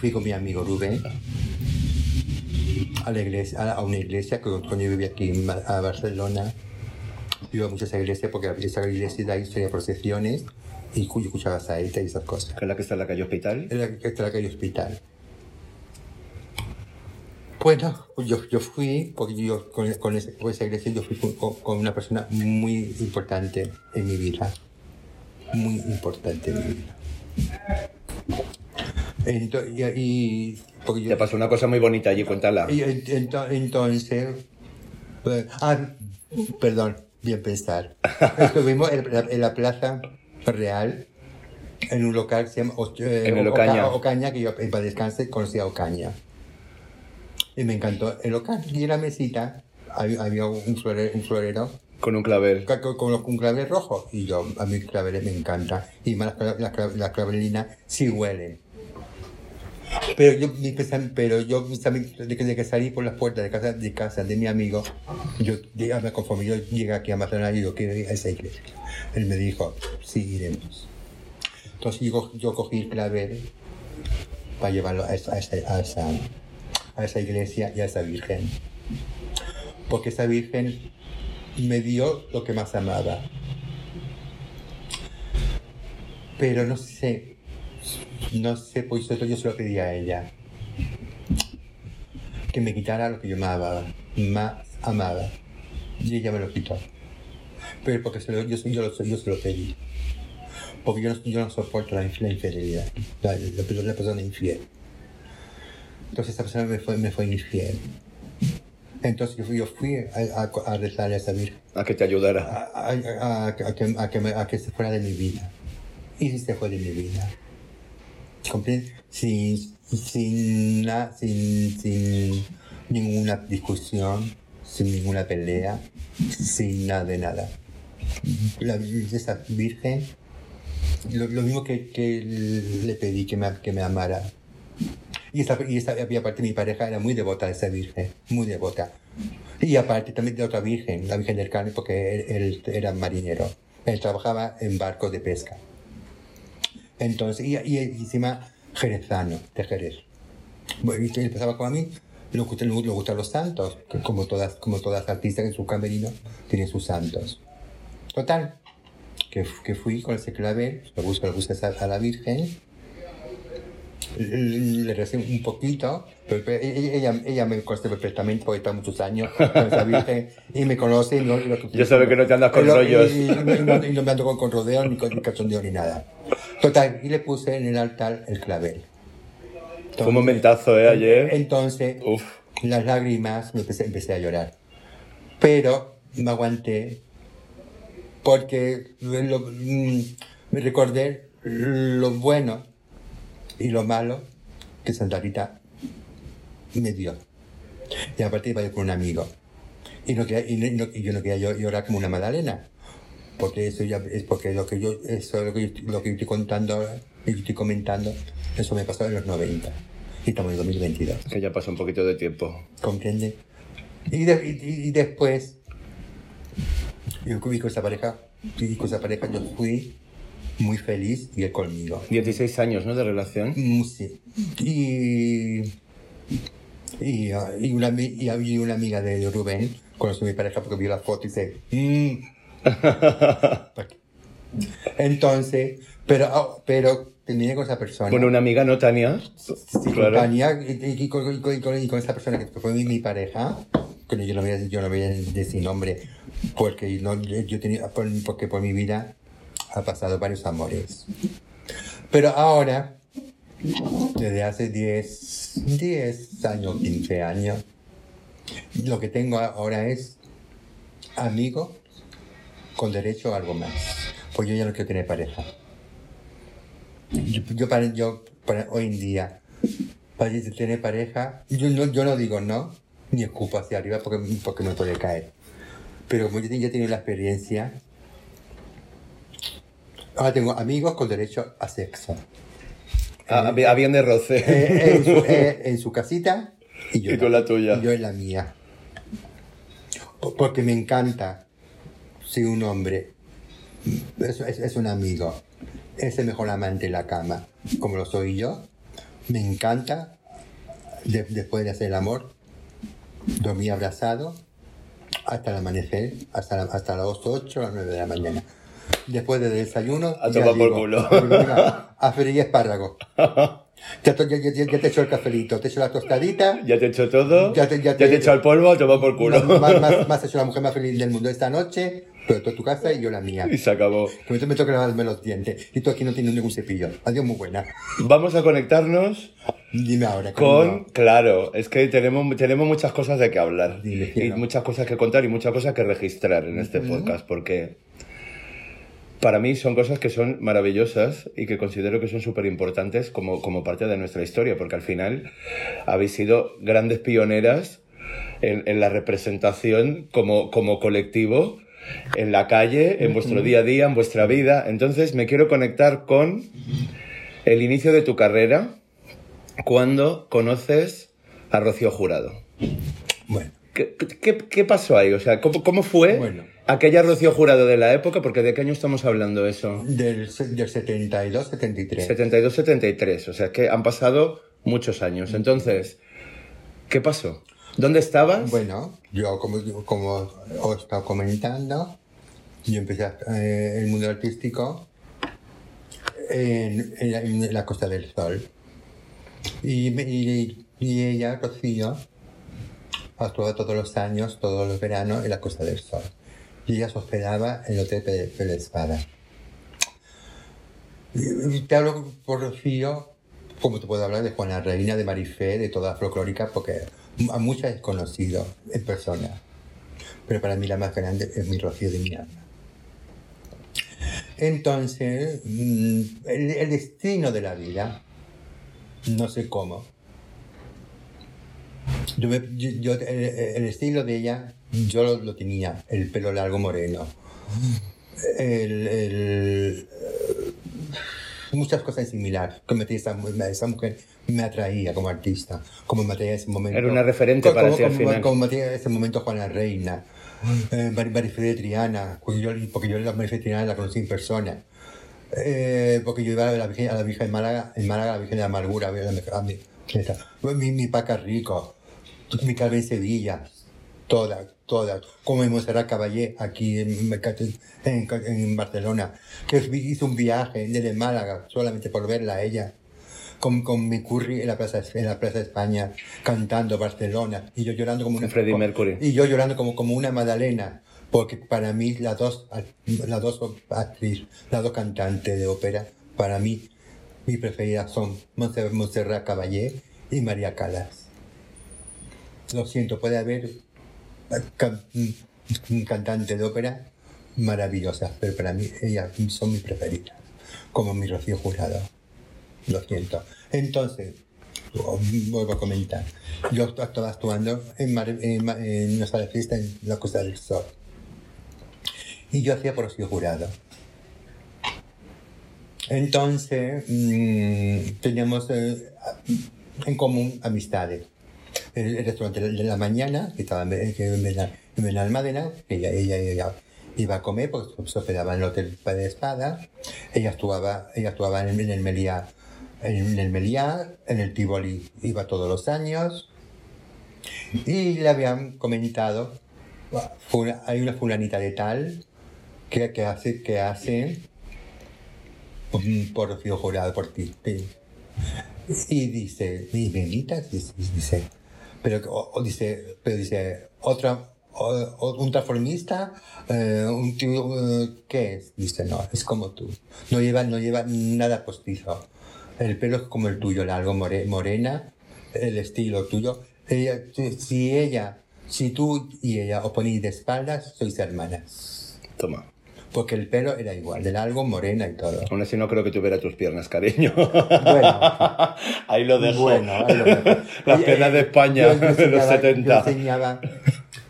fui con mi amigo Rubén a, la iglesia, a, una iglesia que cuando yo vivía aquí en a Barcelona, Iba mucho a esa iglesia porque esa iglesia de ahí tenía procesiones y escuchaba saeta y esas cosas. ¿Que es la que está en la calle Hospital? En la que está la calle hospital. Bueno, pues yo, yo fui, porque yo con, con, esa, con esa iglesia yo fui con, con una persona muy importante en mi vida. Muy importante en mi vida. Y, y- porque yo- Te pasó una cosa muy bonita allí, cuéntala. y ent- ento- entonces, pues, ah, perdón, bien pensar. Estuvimos en la, en la Plaza Real, en un local que se llama eh, En Ocaña. Ocaña, que yo en paz descanse conocía a Ocaña. Y me encantó el local. Y en la mesita había, había un, florero, un florero Con un clavel. con, con un clavel rojo. Y yo, a mí el clavel me encanta. Y más las las las clavelinas sí huelen. Pero yo, pero yo mi pensam- de que, de que salí por las puertas de casa de casa de mi amigo, yo me conformé, yo llegué aquí a Barcelona y yo quiero ir a esa iglesia. Él me dijo, sí, iremos. Entonces yo, yo cogí el clavel para llevarlo a esa, a, esa, a, esa, a esa iglesia y a esa virgen. Porque esa virgen me dio lo que más amaba. Pero no sé, no sé, pues yo se lo pedí a ella. Que me quitara lo que yo más amaba, más amaba. Y ella me lo quitó. Pero porque se lo- yo, yo, yo se lo pedí. Porque yo no, yo no soporto la, la infidelidad, la- la persona infiel. Entonces esa persona me fue, me fue infiel. Entonces yo fui, yo fui a, a, a rezarle a esa virgen A que te ayudara. a, a- a- a que, a, que me- a que se fuera de mi vida. Y se fue de mi vida. ¿Comprende? Sin, sin, na- sin, sin ninguna discusión, sin ninguna pelea, sin nada de nada. La, esa virgen, lo, lo mismo que, que le pedí que me, que me amara. Y, esa, y, esa, y aparte mi pareja era muy devota de esa virgen, muy devota. Y aparte también de otra virgen, la Virgen del Carmen, porque él, él era marinero. Él trabajaba en barcos de pesca. Entonces, y, y encima jerezano, de Jerez. Bueno, y él pasaba con a mí, le gustan, le gustan los santos, que como todas, como todas artistas en su camerino tienen sus santos. Total, que, que fui con ese clavel, le puse, le puse a la Virgen, le recé un poquito, pero, pero ella, ella me conoce perfectamente porque está muchos años con esa virgen y me conoce. Y no, y no- Ya sabe que no te andas con y rollos. Y, no, y no me ando con, con rodeos, ni con ni cachondeo, ni nada. Total, y le puse en el altar el clavel. Fue un momentazo, ¿eh? Ayer. Entonces, Uf. las lágrimas, me empecé, empecé a llorar. Pero me aguanté porque lo- mm, me recordé lo bueno y lo malo que Santa Rita me dio. Y aparte iba yo con un amigo. Y, no quería- y no- y yo no quería llo- llorar como una magdalena. Porque eso ya es porque lo que yo, eso lo que yo, lo que yo estoy contando ahora, y estoy comentando, eso me pasó en los 90. Y estamos en 2022. Que ya pasó un poquito de tiempo. ¿Comprende? Y, de- y- y después, yo con esa pareja, y con esa pareja yo fui muy feliz y él conmigo. 16 años, ¿no? De relación. Mm, Sí. Y, y, y una, y, una amiga de Rubén conoció a mi pareja porque vio la foto y dice, "Mm". Entonces, pero, pero terminé con esa persona. Bueno, una amiga, ¿no, Tania? Sí, Claro. con Tania y, y- con, y con- y con- esa persona que fue mi, pareja, que yo no voy a, yo no voy a decir nombre, porque, no, yo tenía, por- porque por mi vida ha pasado varios amores. Pero ahora, desde hace 10, 10 años, 15 años, lo que tengo ahora es amigo con derecho a algo más. Pues yo ya no quiero tener pareja. Yo, yo para, yo para hoy en día, para tener pareja, yo no, yo no digo no, ni escupo hacia arriba porque, porque me puede caer. Pero como yo ya he tenido la experiencia, ahora tengo amigos con derecho a sexo. Ah, había habían de roce. Eh, en, su, eh, en su casita y yo, Y la tuya. y yo en la mía. Po- Porque me encanta si un hombre es, es- es un amigo, es el mejor amante en la cama, como lo soy yo. Me encanta, de- después de hacer el amor, dormir abrazado, hasta el amanecer, hasta, la- hasta las 8 o las 9 de la mañana. Después del desayuno, A tomar por culo. venga, a freír espárragos. Ya, ya, ya- ya- te echo el cafelito, te echo la tostadita. Ya te he hecho todo. Ya te- ya te te- he echado el polvo, a tomar por culo. Más, más, más hecho la mujer más feliz del mundo esta noche, pero tú tu casa y yo la mía. y se acabó. Que me, me toca lavarme los dientes. Y tú aquí no tienes ningún cepillo. Adiós, muy buena. Vamos a conectarnos Dime ahora. con. Claro, es que tenemos, tenemos muchas cosas de que hablar. Dime, y cielo. muchas cosas que contar y muchas cosas que registrar en este podcast, porque. Para mí son cosas que son maravillosas y que considero que son súper importantes como, como parte de nuestra historia, porque al final habéis sido grandes pioneras en, en la representación como, como colectivo, en la calle, en vuestro día a día, en vuestra vida. Entonces me quiero conectar con el inicio de tu carrera cuando conoces a Rocío Jurado. Bueno, ¿Qué, qué- qué pasó ahí? O sea, ¿cómo, cómo fue Bueno. aquella Rocío Jurado de la época? Porque ¿de qué año estamos hablando eso? del, del 72, 73. 72-73, o sea, que han pasado muchos años. Entonces, ¿qué pasó? ¿Dónde estabas? Bueno, yo como, como os he estado comentando, yo empecé eh, el mundo artístico en, en la, en la Costa del Sol. Y, y ella, Rocío, actuaba todos los años, todos los veranos en la Costa del Sol. Y ella se hospedaba en el Hotel Pérez Espada. Te hablo por Rocío, como te puedo hablar de Juana Reina, de Marifé, de toda folclórica, porque a muchas es conocido en persona. Pero para mí la más grande es mi Rocío de mi alma. Entonces, mm, el, el destino de la vida, no sé cómo. Yo, me- yo- yo- el, el estilo de ella, yo lo, lo tenía, el pelo largo moreno. El, el, eh, muchas cosas similares. Como te- esa, esa mujer me atraía como artista, como me atraía en ese momento. Era una referente como, para como- como- final. Como me atraía en ese momento Juana Reina, eh, Marifé Triana, porque yo, porque yo la Marifé Triana la conocí en persona. Eh, porque yo iba a la Virgen, a la Virgen de Málaga, en Málaga, la Virgen de la Amargura, a mi, mi Paca Rico, mi Carmen Sevilla, todas, todas, como en Monserrat Caballé, aquí en, en, en Barcelona, que hizo un viaje desde Málaga solamente por verla a ella, con, con mi curry en la, plaza, en la Plaza España, cantando Barcelona, y yo llorando como una... Freddie Mercury. Y yo llorando como, como una Madalena, porque para mí las dos, las dos actrices, las dos cantantes de ópera, para mí, mis preferidas son Montserrat Caballé y María Calas. Lo siento, puede haber can- cantantes de ópera maravillosas, pero para mí ellas son mis preferidas, como mi Rocío Jurado. Lo siento. Entonces, vuelvo a comentar. Yo estaba actuando en, de fiesta en la Costa del Sol. Y yo hacía por Rocío Jurado. Entonces, mm, teníamos eh, en común amistades. El, el restaurante de la mañana, que estaba en, en, en Benalmádena, que ella, ella, ella iba a comer, porque se hospedaba en el Hotel de Espada. Ella actuaba, ella actuaba en, el- en el Meliá, en el Meliá, en el Tivoli iba todos los años. Y le habían comentado, "Fula- hay una fulanita de tal que, que hace, que hace mm, por Rocío Jurado por ti. sí". Y dice, ¿y? Dice, dice, pero, o, o dice, pero dice, otra, o- un transformista, eh, un tío, eh, ¿qué es? Dice, no, es como tú. No lleva, no lleva nada postizo. El pelo es como el tuyo, largo, more- morena, el estilo tuyo. Ella, si ella, si tú y ella os ponéis de espaldas, sois hermanas. Toma. Porque el pelo era igual, de largo, morena y todo. Aún así no creo que tuviera tus piernas, cariño. Bueno, Ahí lo dejo. Bueno, ahí lo dejo. Las piernas eh, de España yo- yo de los enseñaba- 70. Yo enseñaba,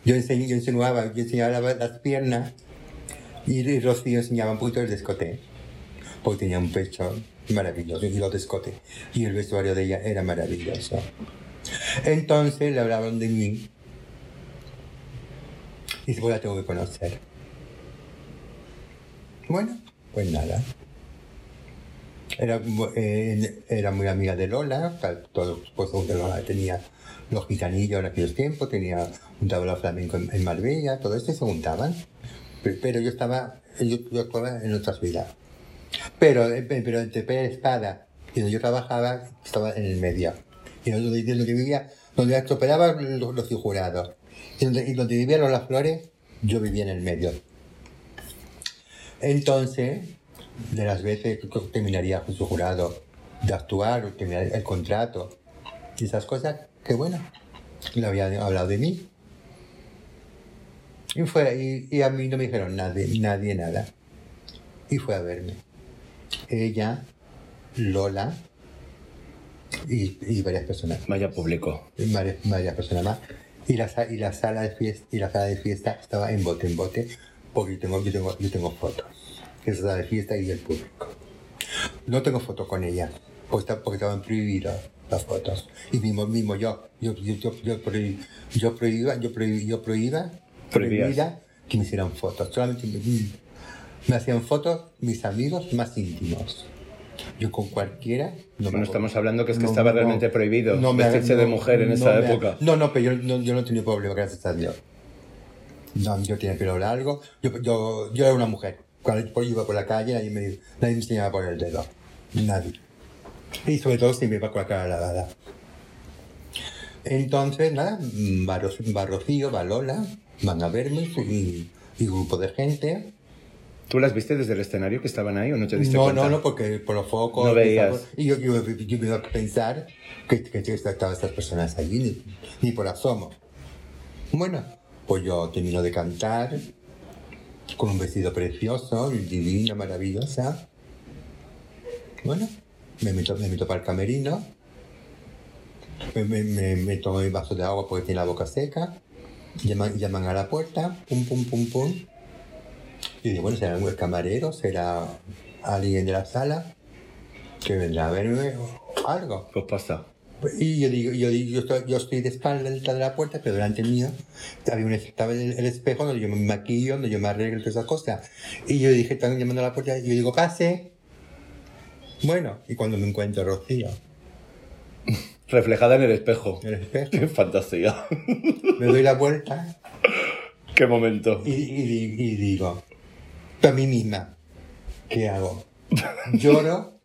yo enseñ- yo insinuaba, yo enseñaba las piernas y, Rocío enseñaba un poquito el descote. Porque tenía un pecho maravilloso y los descote. Y el vestuario de ella era maravilloso. Entonces le hablaban de mí. Y dice, pues la tengo que conocer. Bueno, pues nada. Era, eh, era muy amiga de Lola, todos pues, de Lola tenía los gitanillos en aquellos tiempos, tenía un tablao flamenco en, en Marbella, todo esto se juntaban. Pero, yo estaba, yo, yo estaba en otras vidas. Pero, eh, pero entre Pérez Espada y donde yo trabajaba, estaba en el medio. Y donde, donde vivía, donde atropelaban los, los. Y donde, y donde vivían los Las Flores, yo vivía en el medio. Entonces, de las veces que terminaría su jurado de actuar, o terminaría el contrato y esas cosas, que bueno, le habían hablado de mí. Y, fue, y, y a mí no me dijeron nadie, nadie nada. Y fue a verme. Ella, Lola y, y varias personas Vaya público. varias, varias personas más. Y la, y la sala de fiesta, y la sala de fiesta estaba en bote en bote, porque yo tengo, yo tengo, yo tengo fotos. Esa sala de fiesta y el público. No tengo fotos con ella, porque, porque estaban prohibidas las fotos. Y mismo, mismo yo, yo, yo, yo, yo, prohib- yo prohibía, yo prohibía, yo prohibía, prohibía que me hicieran fotos. Solamente me, me hacían fotos mis amigos más íntimos. Yo con cualquiera no Bueno, estamos hablando que es que no, estaba no, realmente prohibido no vestirse de mujer en esa época. No, no, pero yo no, yo no tenía problema, gracias a Dios. No, yo tenía pelo largo, yo, yo, yo era una mujer. Cuando yo iba por la calle, nadie me, nadie me enseñaba por el dedo. Nadie. Y sobre todo si me iba con la cara lavada. Entonces, nada, va, Ro- va Rocío, va Lola, van a verme y, y grupo de gente. ¿Tú las viste desde el escenario que estaban ahí o no te diste No, cuenta? no, no, porque por los focos. No veías. Y yo, yo, yo me iba a pensar que, que, que estaban estas personas allí, ni, ni por asomo. Bueno, pues yo termino de cantar con un vestido precioso, divina, maravillosa. Bueno, me meto, me meto para el camerino, me, me, me, tomo mi vaso de agua porque tiene la boca seca, llaman, llaman a la puerta, pum, pum, pum, pum. Y digo, bueno, será el camarero, será alguien de la sala que vendrá a verme algo. Pues pasa. Y yo digo, yo, digo, yo, estoy, yo estoy de espalda detrás de la puerta, pero delante mío había un, estaba el, el espejo donde yo me maquillo, donde yo me arreglo todas esas cosas. Y yo dije, están llamando a la puerta, y yo digo, pase. Bueno, y cuando me encuentro Rocío Reflejada en el espejo. en el espejo, Qué fantasía. me doy la vuelta Qué momento. y, y, di- y digo, para mí misma, ¿qué hago? ¿Lloro?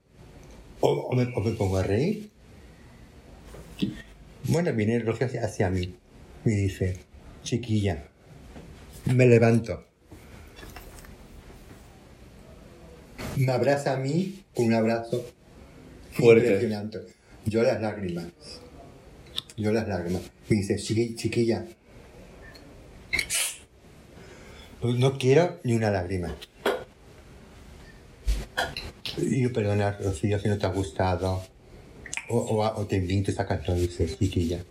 ¿O, o me, o me pongo a reír? Bueno, viene Rocío hacia, hacia mí. Me dice, chiquilla, me levanto. Me abraza a mí con un abrazo Fuerte. impresionante. Yo las lágrimas. Yo las lágrimas. Me dice, "Chiqui- chiquilla, no quiero ni una lágrima. Y yo, perdona, Rocío, si no te ha gustado. O, o, o te invito a esa canción, dice, chiquilla.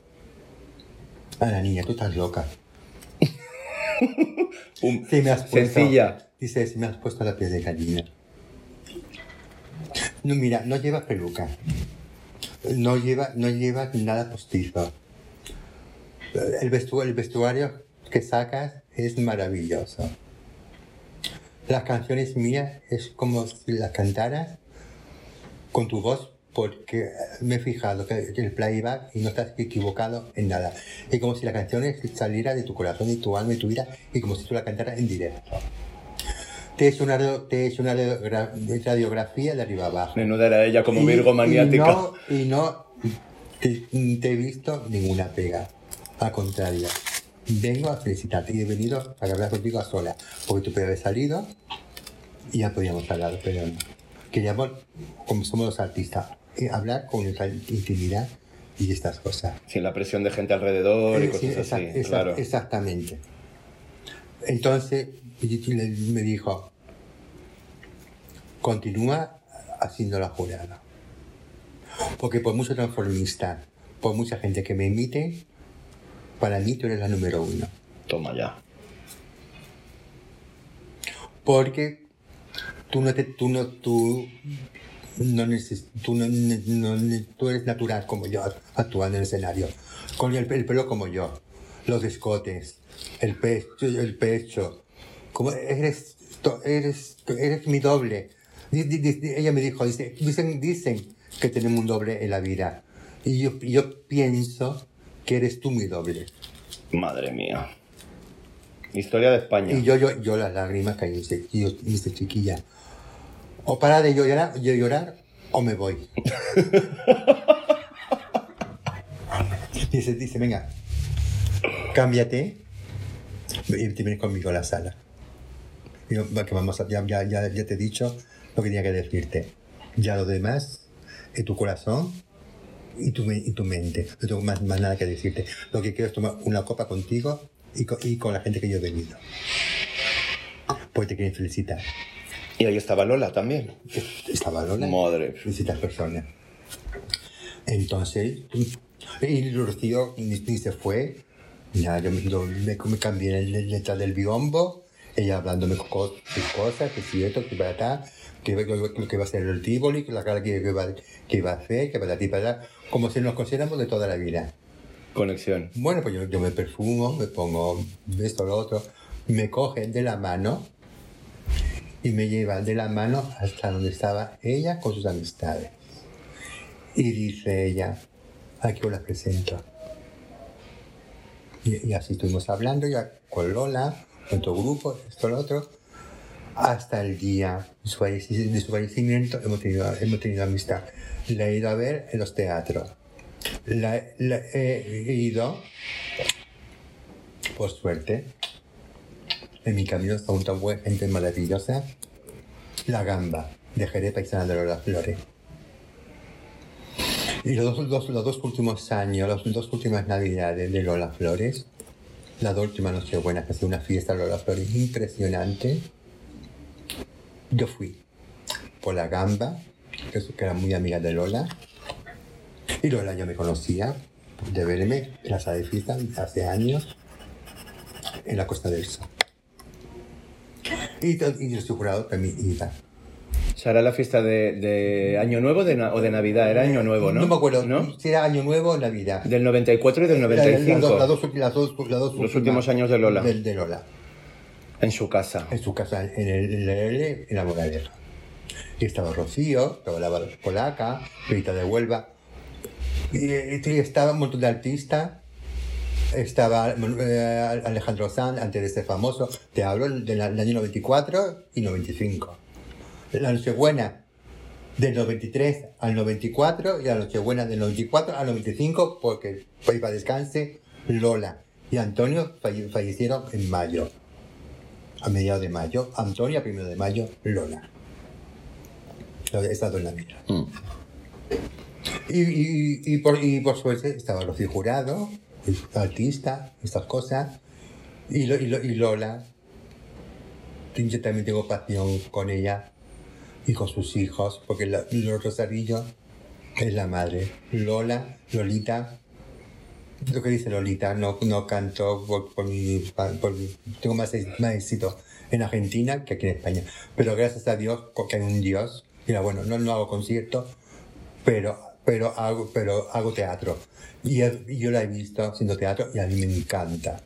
A la niña, tú estás loca. Un- Sí, me has puesto. Sencilla. Dice, si me has puesto la piel de gallina. No, mira, no lleva peluca. No lleva, no lleva nada postizo. El vestuario, el vestuario que sacas es maravilloso. Las canciones mías es como si las cantaras con tu voz porque me he fijado que el playback y no estás equivocado en nada. Es como si la canción saliera de tu corazón y tu alma y tu vida y como si tú la cantaras en directo. Te hecho una, te hecho una radiogra- radiografía de arriba abajo. Menuda era ella como Y- Virgo maniática. Y no, y no te, te he visto ninguna pega. Al contrario, vengo a felicitarte y he venido a hablar contigo a sola. Porque tú podías haber salido y ya podíamos hablar, pero no. Queríamos, como somos los artistas, hablar con intimidad y estas cosas. Sin la presión de gente alrededor y Eh, cosas sí, así. exact- claro. Exactamente. Entonces me dijo, continúa haciendo la jurada. Porque por mucho transformista, por mucha gente que me imite, para mí tú eres la número uno. Toma ya. Porque tú no te, tú no, tú no neces- tú no, no tú eres natural como yo, actuando en el escenario. Con el, el pelo como yo, los escotes, el pecho, el pecho. Como eres, eres, eres mi doble. Ella me dijo, dice, dicen, dicen que tenemos un doble en la vida. Y yo, yo pienso que eres tú mi doble. Madre mía. Historia de España. Y yo, yo, yo las lágrimas caí, dice, yo, dice, chiquilla, o para de llorar, de llorar o me voy. dice, dice, venga, cámbiate y te vienes conmigo a la sala. Y yo, que vamos a- ya, ya, ya, ya te he dicho lo que tenía que decirte. Ya lo demás es tu corazón y tu, y tu mente. No tengo más, más nada que decirte. Lo que quiero es tomar una copa contigo y con, y con la gente que yo he venido. Pues te quieren felicitar. Y ahí estaba Lola también. Estaba Lola. Madre. Felicitas personas. Entonces, y Rocío ni, se fue. Ya, yo me, yo me, me cambié el- detrás del biombo. Ella hablándome co- sus cosas, que si esto, que para acá, que, que, que, va a ser el Tivoli, que la cara que, que, va, que iba a hacer, que para ti, para allá. Como si nos conociéramos de toda la vida. Conexión. Bueno, pues yo, yo me perfumo, me pongo esto, lo otro. Me cogen de la mano y me llevan de la mano hasta donde estaba ella con sus amistades. Y dice ella, aquí os las presento. Y, así estuvimos hablando ya con Lola, con tu grupo, esto, lo otro. Hasta el día de su falleci- de su fallecimiento hemos tenido, hemos tenido amistad. La he ido a ver en los teatros. La, la he ido, por suerte, en mi camino un buena gente maravillosa. La gamba, de Jerez Paisana de Lola Flores. Y los dos, últimos años, las dos últimas navidades de Lola Flores, la dos últimas Nochebuenas, que ha sido una fiesta de Lola Flores impresionante, yo fui por la gamba, que era muy amiga de Lola, y Lola ya me conocía de verme en la sala de fiesta hace años en la Costa del Sol. Y, y yo estoy jurado me iba. ¿Será la fiesta de, de Año Nuevo de o de Navidad? Era Año Nuevo, ¿no? No me acuerdo ¿No? si era Año Nuevo o Navidad. Del 94 y del La- la- 95. Las, dos- las dos, las dos- las dos Los últimos años de Lola. De, de Lola. En su casa. En su casa, en el, en la Moraleja. Y estaba Rocío, estaba la polaca, Rita de Huelva. Y, y estaba un montón de artistas. Estaba eh, Alejandro Sanz, antes de ser famoso. Te hablo del, año 94 y 95. La Nochebuena del 93 al 94 y la Nochebuena del 94 al 95 porque fue para descanse Lola y Antonio falle- fallecieron en mayo. A mediados de mayo, Antonio a primero de mayo, Lola. Esas dos navidades. Mm. Y, y, y, por, y por suerte estaba Rocío Jurado, artista, estas cosas. Y, Lo- y, Lo- y Lola, yo también tengo pasión con ella y con sus hijos, porque la, los Rosarillo es la madre. Lola, Lolita, lo que dice Lolita, no, no canto por, mi, por tengo más, más éxito en Argentina que aquí en España. Pero gracias a Dios, porque hay un Dios. Mira, bueno, no, no hago conciertos, pero, pero, hago, pero hago teatro. Y, y yo la he visto haciendo teatro y a mí me encanta.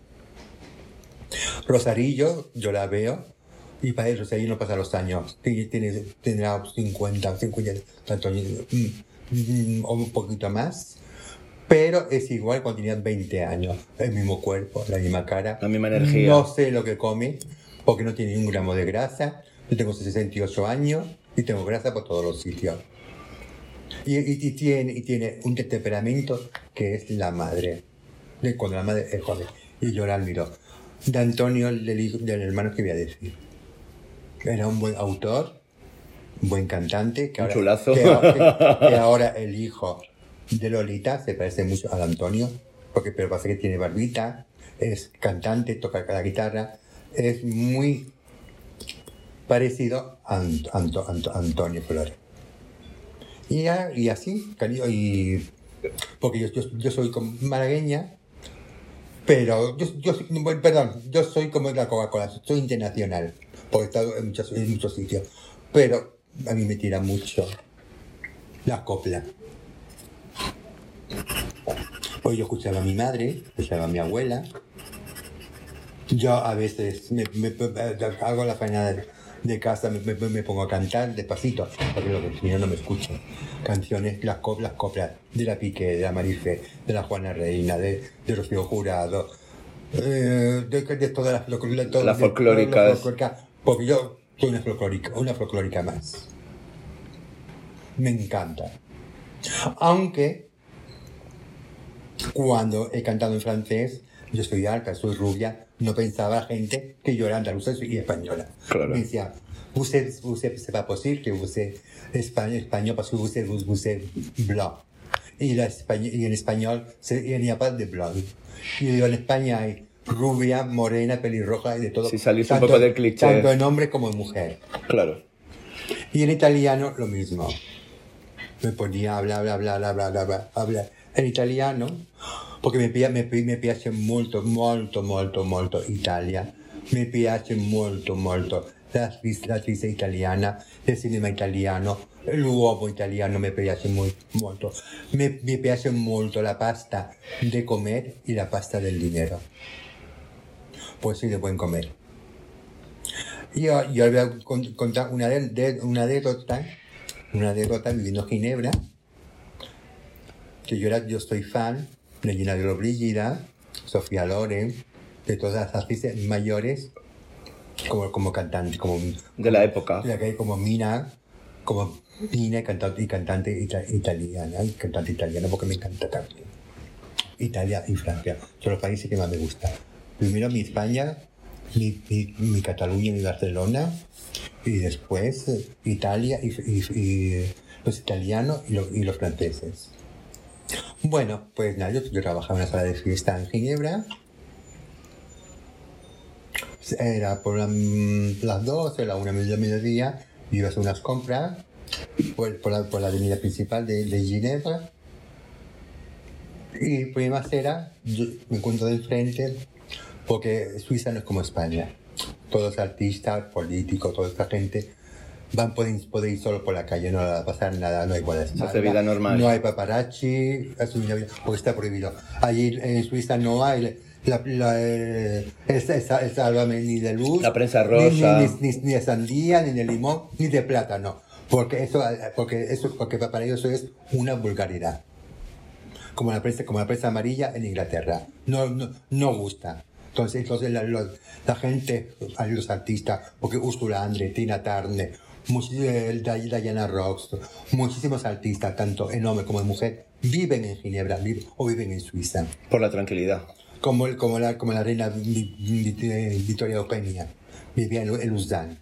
Rosarillo, yo la veo, y para él Rosarillo no pasa los años. Tiene, tendrá 50, 50, tanto, o un poquito más. Pero es igual cuando tenía 20 años. El mismo cuerpo, la misma cara. La misma energía. No sé lo que come, porque no tiene un gramo de grasa. Yo tengo 68 años y tengo grasa por todos los sitios. Y, y- y tiene, y tiene un temperamento que es la madre. De cuando la madre es joven. Y yo la admiro. De Antonio, del, hijo- del hermano, que voy a decir? Era un buen autor, un buen cantante. Que Un ahora, chulazo. Que, que- que ahora el hijo de Lolita se parece mucho al Antonio, porque pero pasa que tiene barbita, es cantante, toca la guitarra, es muy parecido a Ant- Anto- Anto- Antonio Flores. Y, y así, cariño, y porque yo, yo, yo soy como malagueña, pero yo, yo perdón, yo soy como la Coca-Cola, soy internacional, porque he estado en muchos, en muchos sitios, pero a mí me tira mucho la copla. Pues yo escuchaba a mi madre, escuchaba a mi abuela. Yo a veces me, me- hago la faena de, de casa me, me- me pongo a cantar despacito, porque lo que si no no me escuchan. Canciones, las, co- las coplas de la Piqué, de la Marife, de la Juana Reina, de, de Rocío Jurado, eh, de, de todas las, de todas- Las folclóricas, porque yo soy una folclórica, una folclórica más. Me encanta. Aunque cuando he cantado en francés, yo soy alta, soy rubia, no pensaba gente que yo era andaluza y española. Claro. Me decía, vous êtes, c'est pas possible que vous êtes espagnol, espagnol parce que vous êtes, vous, vous êtes blanc. Y, la españ- y en español, se- il n'y a pas de blanc. Y yo digo, en España hay rubia, morena, pelirroja y de todo. Si salís un poco del cliché. Tanto en hombre como en mujer. Claro. Y en italiano lo mismo. Me ponía a hablar, hablar, hablar, hablar, hablar, hablar en italiano, porque mi, pia- mi, mi piace molto, molto, molto, molto Italia. Mi piace molto, molto la, la italiana, il cinema italiano, l'uomo italiano mi piace muy, molto. Mi, mi piace molto la pasta de comer y la pasta del dinero. Pues sí, de buen comer. Yo, yo voy a con- contar una, de- una anécdota, una anécdota viviendo en Ginebra, que yo, era, yo soy fan de Gina de Brígida, Sofía Loren, de todas las actrices mayores, como, como cantantes, como, De la época. de la que hay como Mina, como Mina y cantante, y cantante ita- italiana, y cantante italiana, porque me encanta también. Italia y Francia son los países que más me gustan. Primero mi España, mi, mi, mi Cataluña mi Barcelona, y después eh, Italia y, y- y los italianos y, lo- y los franceses. Bueno, pues nada, yo, trabajaba en una sala de fiesta en Ginebra. Era por la- las 12, la 1 del mediodía, iba a hacer unas compras por, por la, por la avenida principal de, de Ginebra. Y prima era, yo me encuentro de frente, porque Suiza no es como España. Todos artistas, políticos, toda esta gente van pueden, pueden ir solo por la calle, no va a pasar nada, no hay guardaespaldas. Hace vida normal. No hay paparazzi, hace una vida- porque está prohibido. Allí en Suiza no hay la, la, eh, el, el, el sálvame ni de luz, La prensa ni- rosa. ni, ni, ni de sandía, ni de limón, ni de plátano. Porque eso, porque eso, porque para ellos eso es una vulgaridad como la prensa, como la prensa amarilla en Inglaterra. No, no, no gusta. Entonces, entonces la, lo- la gente, hay los artistas, porque Ursula Andre, Tina Turner, Diana Ross, muchísimos artistas, tanto en hombre como en mujer, viven en Ginebra viven- o viven en Suiza. Por la tranquilidad. Como, el- como, la, como la reina Vi- Vi- Vi- Victoria Eugenia, vivía en, en Lausanne.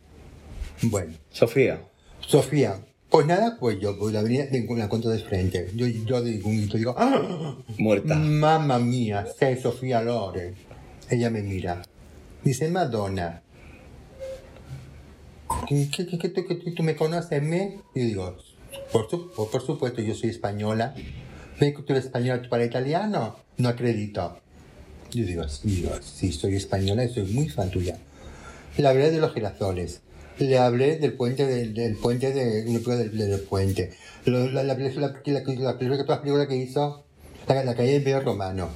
Bueno. Sofía. Sofía, pues nada, pues yo pues la avenida la encuentro de frente. Yo, yo digo un grito, digo, ¡Ah! Muerta. Mamma mía, sei Sofía Loren. Ella me mira. Dice, Madonna, ¿qué, qué, qué- qué- tú- me conoces mí? Y yo digo, por, su- por, supuesto, yo soy española. ¿Ves que tú eres española tú para italiano? No acredito. Yo digo, digo, sí, soy española y soy muy fan tuya. Le hablé de los girasoles. Le hablé del puente del, del puente de del, del puente. Lo- la, la, la, la, la, la película, que hizo, la, calle del Imperio Romano.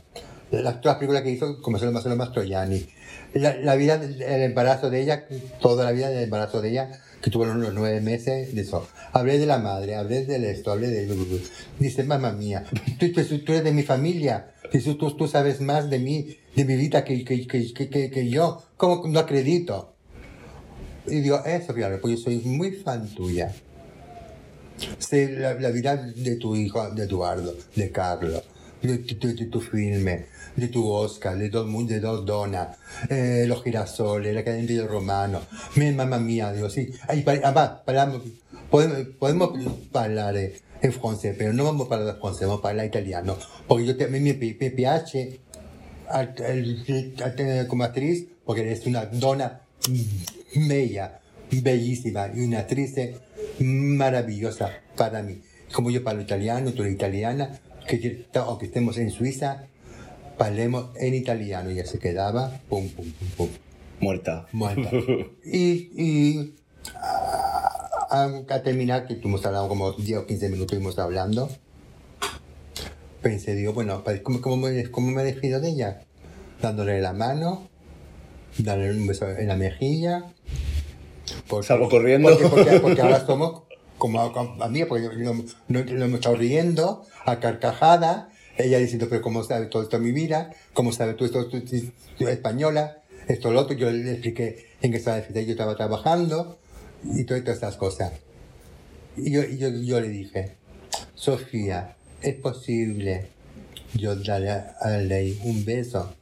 Las, todas las películas que hizo, como se lo Marcelo Mastroianni. La, la vida, del- el embarazo de ella, toda la vida del embarazo de ella, que tuvo unos nueve meses de eso. Hablé de la madre, hablé del esto, hablé de... Dice, mamá mía, tú, tú- tú eres de mi familia, tú, tú sabes más de mí, de mi vida que, que, que, que, yo. ¿Cómo no acredito? Y digo, eso, fíjate, pues yo soy muy fan tuya. Sé la, la vida de tu hijo, de Eduardo, de Carlos, de, tu- de tu filme, Oscar, de dos, de dos donas, eh, los girasoles, la cadena del romano. Mi mamá mía, digo, sí. Ay, pa- además, paramos, podemos, podemos hablar eh, en francés, pero no vamos a hablar francés, vamos a hablar italiano. Porque yo mi, mi, mi piace como actriz, porque eres una dona bella, bellísima y una actriz maravillosa para mí. Como yo parlo italiano, tú eres italiana, que aunque estemos en Suiza, parlemos en italiano. Y ya se quedaba, pum, pum, pum, pum, Muerta. muerta. y, y a, a- a terminar, que estuvimos hablando como 10 o 15 minutos, estuvimos hablando, pensé, digo, bueno, pues, ¿cómo, cómo, me, ¿cómo me despido de ella? Dándole la mano, dándole un beso en la mejilla Porque- Salgo corriendo. Porque, porque- porque ahora somos como a, a mí, porque lo, lo- lo hemos estado riendo, a carcajada, ella diciendo, pero ¿cómo sabe todo esto mi vida? ¿Cómo sabe tú esto, tú, española? Esto, lo otro, yo le expliqué en qué estaba yo estaba trabajando y todas estas cosas. Y yo, yo, yo le dije, Sofía, ¿es posible yo darle a ley un beso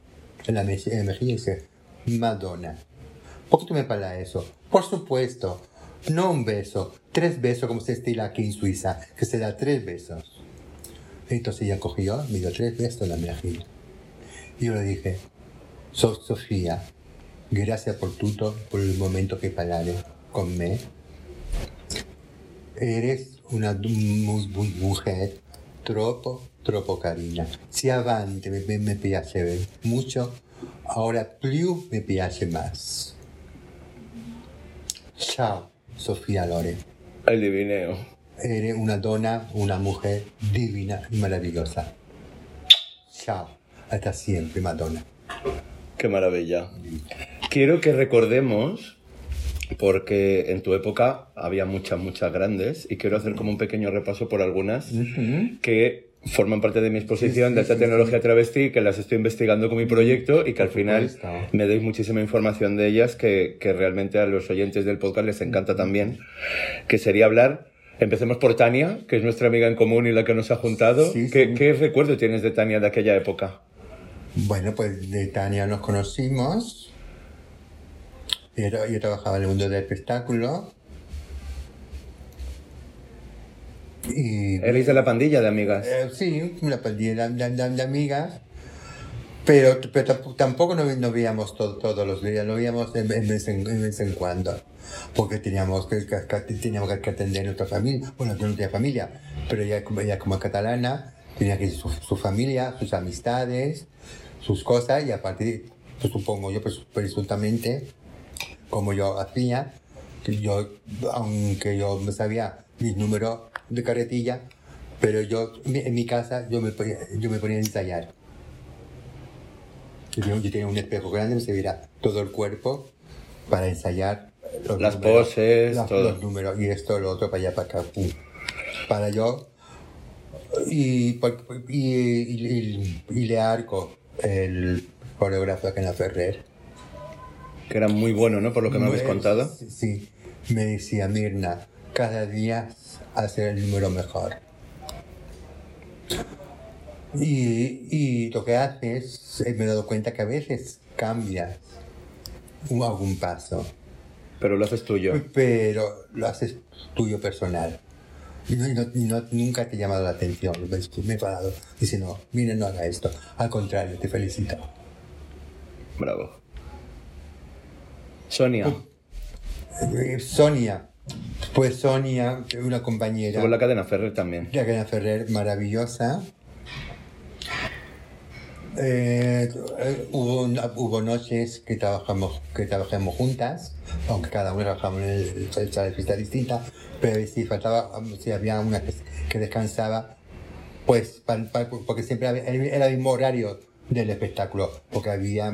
en la, mejilla y dice, Madonna? ¿Por qué tú me para eso? Por supuesto, no un beso, tres besos como se estila aquí en Suiza, que se da tres besos. Entonces ella cogió, me dio tres besos en la mejilla. Y yo le dije, so, Sofía, gracias por tutto, por el momento que parlare con me. Eres una mujer troppo, troppo carina. Si avanti me, me, me mucho, ahora più me piace más. Ciao, Sofía Lore. El divineo. Eres una donna, una mujer divina y maravillosa. Ciao, hasta siempre, Madonna. Qué maravilla. Quiero que recordemos, porque en tu época había muchas, muchas grandes, y quiero hacer como un pequeño repaso por algunas que forman parte de mi exposición de alta tecnología travesti, que las estoy investigando con mi proyecto y que al final me deis muchísima información de ellas que, que realmente a los oyentes del podcast les encanta también, que sería hablar... Empecemos por Tania, que es nuestra amiga en común y la que nos ha juntado. Sí, ¿Qué, sí. qué recuerdo tienes de Tania de aquella época? Bueno, pues de Tania nos conocimos. Yo, yo trabajaba en el mundo del espectáculo. Y Erais de la pandilla de amigas. Eh, sí, una pandilla de, de- de amigas. Pero, pero tamp- tampoco nos, nos veíamos to- todos los días, nos veíamos en vez en, en vez en cuando. Porque teníamos que, que- teníamos que atender a nuestra familia. Bueno, yo no tenía familia, pero ella, ella como catalana tenía que su, su familia, sus amistades, sus cosas, y aparte, pues, supongo yo, pues, presuntamente, como yo hacía, yo, aunque yo me sabía mis números de carretilla, pero yo en mi- casa yo me yo me ponía a ensayar. Yo, tenía- yo tenía un espejo grande, me se viera todo el cuerpo para ensayar los Las números, poses, las- todo. los números y esto, lo otro, para allá, para acá, pum. para yo. Y, y, y, y, y le arco el coreógrafo que en la Ferrer. Que era muy bueno, ¿no? Por lo que me habéis Pues, contado. Sí, me decía Mirna, cada día hacer el número mejor. Y, y lo que haces, eh, me he dado cuenta que a veces cambias un, algún paso, Pero lo haces tuyo. pero lo haces tuyo personal. Y no, y no- nunca te ha llamado la atención. Me he parado. Dice, no, mira, no haga esto. Al contrario, te felicito. Bravo. Sonia. Eh, Sonia, pues Sonia, una compañera. Estuvo en la cadena Ferrer también. La Cadena Ferrer, maravillosa. Eh, eh, hubo, una- hubo noches que trabajamos, que trabajamos juntas, aunque cada una trabajamos en de fiesta distinta, pero si faltaba, um, si había una que, que descansaba, pues porque siempre había- era el mismo horario del espectáculo, porque había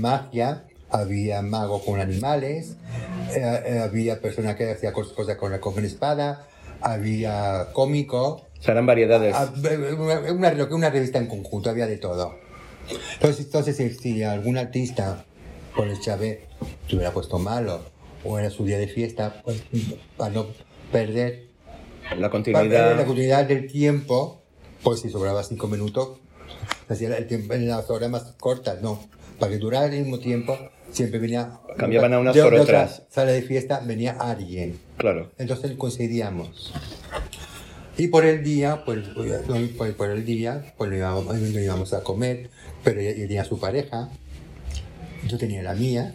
magia, había magos con animales, eh, eh, había personas que hacían cos- cosas con, con espada, había cómico, O sea, eran variedades. Ah, una, una, una revista en conjunto, había de todo. Entonces, entonces si, si algún artista, por el Chávez, se hubiera puesto malo, o era su día de fiesta, pues para no perder la para perder continuidad. la continuidad del tiempo, pues si sobraba cinco minutos, hacía el tiempo en las horas más cortas, no. Para que durara el mismo tiempo, siempre venía. Cambiaban a unas por otras. Sala de fiesta venía alguien. Claro. Entonces coincidíamos. Y por el día, pues, pues, por el día, pues lo íbamos, lo íbamos a comer, pero ella, tenía su pareja, yo tenía la mía,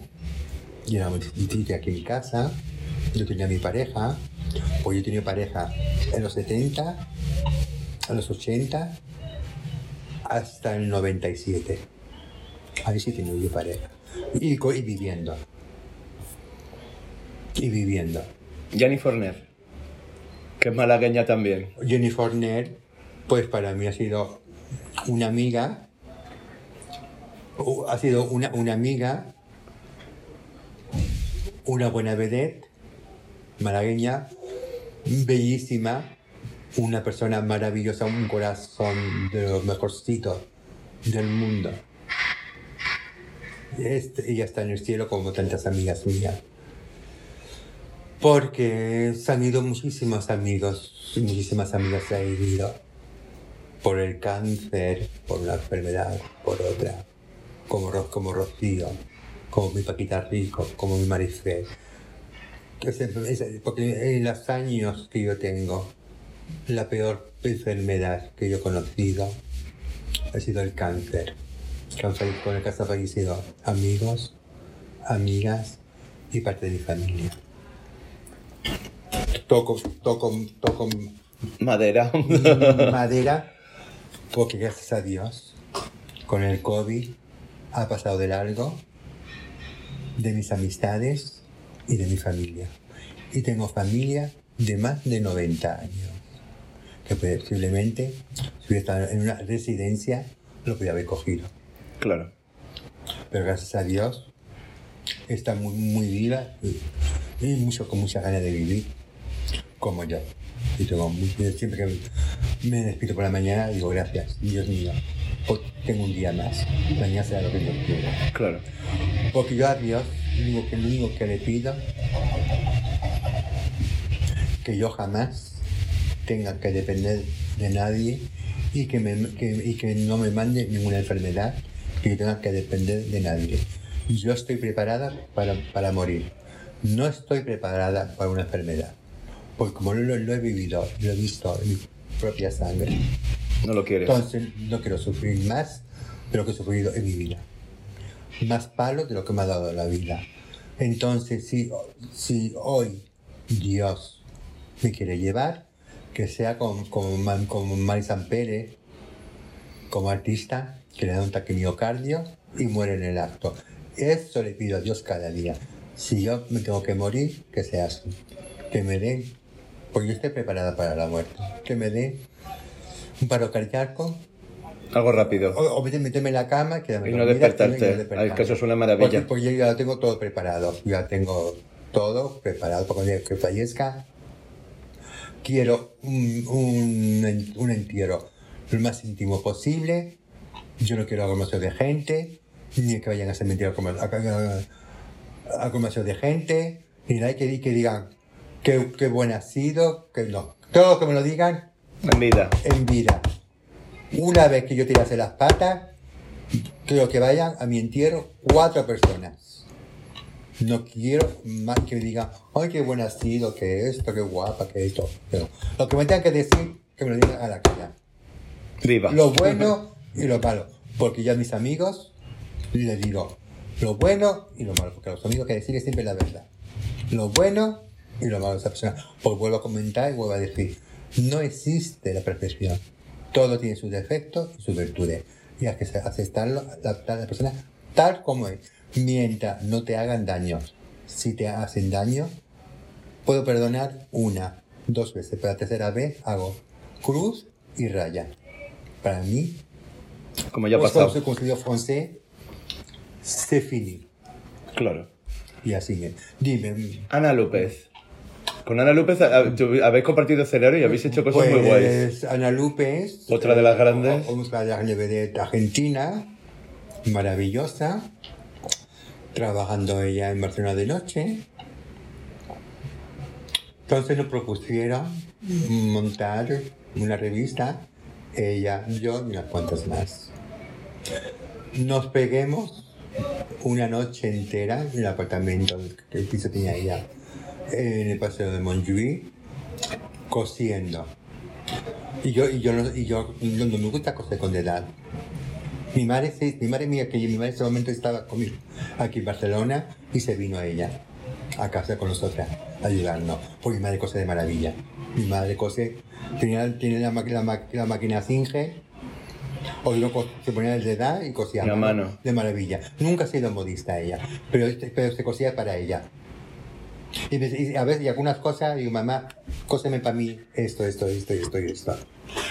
y éramos distintos aquí en mi casa, yo tenía mi pareja, pues yo tenía pareja en los 70, en los 80, hasta el 97. Ahí sí tenía yo pareja. Y, y viviendo. Y viviendo. Jenny Forner. Que es malagueña también. Jenny Forner, pues para mí ha sido una amiga, ha sido una, una amiga, una buena vedette, malagueña, bellísima, una persona maravillosa, un corazón de los mejorcitos del mundo. Este, ella está en el cielo como tantas amigas mías. Porque se han ido muchísimos amigos, muchísimas amigas se han ido por el cáncer, por una enfermedad, por otra, como, como Rocío, como mi Paquita Rico, como mi Marifé. Porque en los años que yo tengo, la peor enfermedad que yo he conocido ha sido el cáncer, falle- con el que han fallecido amigos, amigas y parte de mi familia. Toco, toco, toco Madera. madera, porque gracias a Dios, con el COVID ha pasado de largo de mis amistades y de mi familia. Y tengo familia de más de 90 años, que posiblemente si hubiera estado en una residencia lo podría haber cogido. claro. Pero gracias a Dios está muy, muy viva y, y mucho, con muchas ganas de vivir, como yo. Y tengo muy- siempre que me despido por la mañana digo gracias, Dios mío, hoy tengo un día más, mañana será lo que Dios quiera. Claro. Porque yo a Dios, único que, lo único que le pido, que yo jamás tenga que depender de nadie y que, me, que- y que no me mande ninguna enfermedad, que yo tenga que depender de nadie. Yo estoy preparada para, para morir. No estoy preparada para una enfermedad. Porque como lo, lo he vivido, lo he visto en mi propia sangre. No lo quieres. Entonces no quiero sufrir más de lo que he sufrido en mi vida. Más palos de lo que me ha dado la vida. Entonces, si, si hoy Dios me quiere llevar, que sea como, como, Ma- como Mari San Pérez, como artista, que le da un ataque miocardio y muere en el acto. Eso le pido a Dios cada día. Si yo me tengo que morir, que sea así. Que me den, porque yo estoy preparada para la muerte. Que me den un paro cardíaco Algo rápido. o, o meterme en la cama y quedarme Y no dormida, despertarte. y no. Ay, que eso es una maravilla. Porque, porque yo ya tengo todo preparado. Ya tengo todo preparado para cuando que fallezca. Quiero un, un, un entierro lo más íntimo posible. Yo no quiero aglomeración de gente, ni que vayan a cementerio a, comer- a, a- aglomeración de gente, ni nada que, que digan qué, qué buen ha sido, que no. Todo lo que me lo digan En vida. en vida. Una vez que yo tirase las patas, quiero que vayan a mi entierro cuatro personas. No quiero más que me digan, ay, qué buena ha sido, que esto, qué guapa, que esto. Pero lo que me tengan que decir, que me lo digan a la cara. Viva. Lo bueno y lo malo. Porque yo a mis amigos les digo lo bueno y lo malo. Porque a los amigos hay que decirles siempre la verdad. Lo bueno y lo malo de esa persona. Pues vuelvo a comentar y vuelvo a decir, no existe la perfección. Todo tiene sus defectos y sus virtudes. Y hay que aceptarlo, adaptar a la persona tal como es. Mientras no te hagan daño. Si te hacen daño, puedo perdonar una, dos veces, pero la tercera vez hago cruz y raya. Para mí, Como ya pues como se francés, fini. Claro. Y así es. Dime, Ana López. Con Ana López habéis compartido escenario y habéis hecho cosas muy guays. pues Ana Lupe es Otra de las grandes. o- Otra de las vedette argentina, maravillosa, trabajando ella en Barcelona de noche. Entonces nos propusieron montar una revista, ella, yo y unas cuantas más. Nos peguemos una noche entera en el apartamento que el piso tenía ella en el paseo de Montjuic cosiendo. Y yo, y yo, y yo no, no me gusta coser con edad. Mi madre, mi madre mía, que mi madre en ese momento estaba conmigo aquí en Barcelona y se vino ella a casa con nosotras a ayudarnos. Porque mi madre cose de maravilla. Mi madre cose, tenía, tiene la, la, ma- la máquina Singer, o co- se ponía el de edad y cosía La mano. de maravilla. Nunca ha sido modista ella, pero, este- pero se cosía para ella. Y, y a veces, y algunas cosas, digo, mamá, cóseme para mí esto, esto, esto, esto y esto.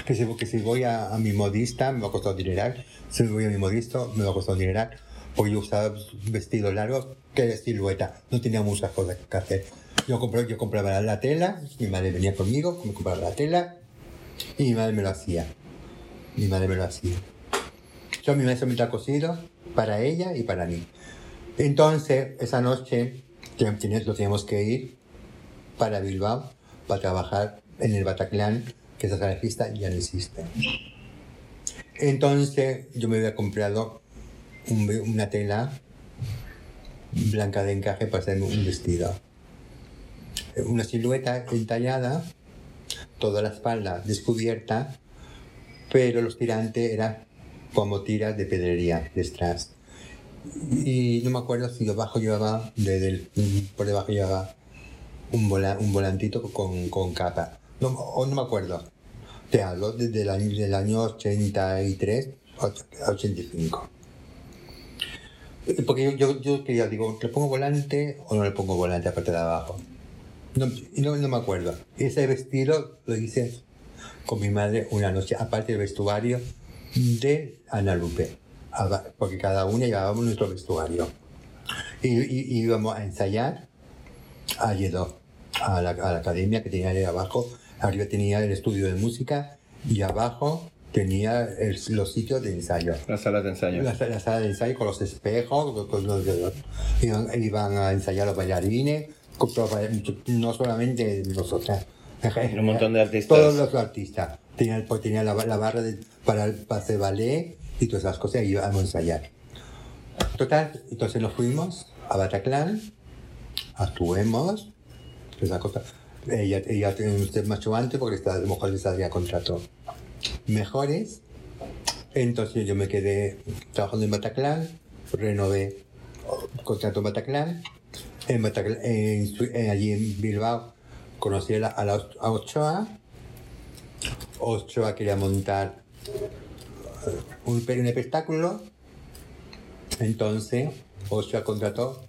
Que si, que si voy a, a mi modista, me va a costar un dineral. Si voy a mi modista, me va a costar un dineral. Porque yo usaba vestido largo que de silueta. No tenía muchas cosas que hacer. Yo, compré, yo compraba la tela, mi madre venía conmigo, me compraba la tela y mi madre me lo hacía. Mi madre me lo hacía. Yo mi maestro me ha cosido para ella y para mí. Entonces, esa noche lo teníamos que ir para Bilbao para trabajar en el Bataclan, que esa fiesta ya no existe. Entonces, yo me había comprado un una tela blanca de encaje para hacerme un vestido. Una silueta entallada, toda la espalda descubierta, pero los tirantes eran como tiras de pedrería detrás. Y no me acuerdo si debajo llevaba, por debajo llevaba un, vola- un volantito con, con capa. No, o no me acuerdo. Te hablo desde el año, del año 83 a 85. Porque yo, yo, yo quería, digo, ¿le pongo volante o no le pongo volante aparte de abajo? No, no, no me acuerdo. Ese vestido lo hice con mi madre una noche, aparte del vestuario de Ana Lupe, porque cada una llevábamos nuestro vestuario. Y, y- íbamos a ensayar a Lledó, a la, a la academia que tenía ahí abajo. Arriba tenía el estudio de música y abajo tenía el- los sitios de ensayo. Las salas de ensayo. La, la sala de ensayo con los espejos, con- con los- iban, iban a ensayar los bailarines, con no solamente nosotras. Un montón de artistas. Todos los artistas. Tenían, pues, tenían la, la barra de- para, para hacer ballet y todas esas cosas y íbamos a ensayar. Total, entonces nos fuimos a Bataclan, actuemos, todas esas cosas. Ella, ella tenía usted macho antes porque está- a lo mejor le saldría contrato mejores. Entonces yo me quedé trabajando en Bataclan, renové contrato en Bataclan. En Bataclan en en- allí en Bilbao conocí a, la, a, la- a Ochoa. Ochoa quería montar eh, un, un espectáculo. Entonces Ochoa contrató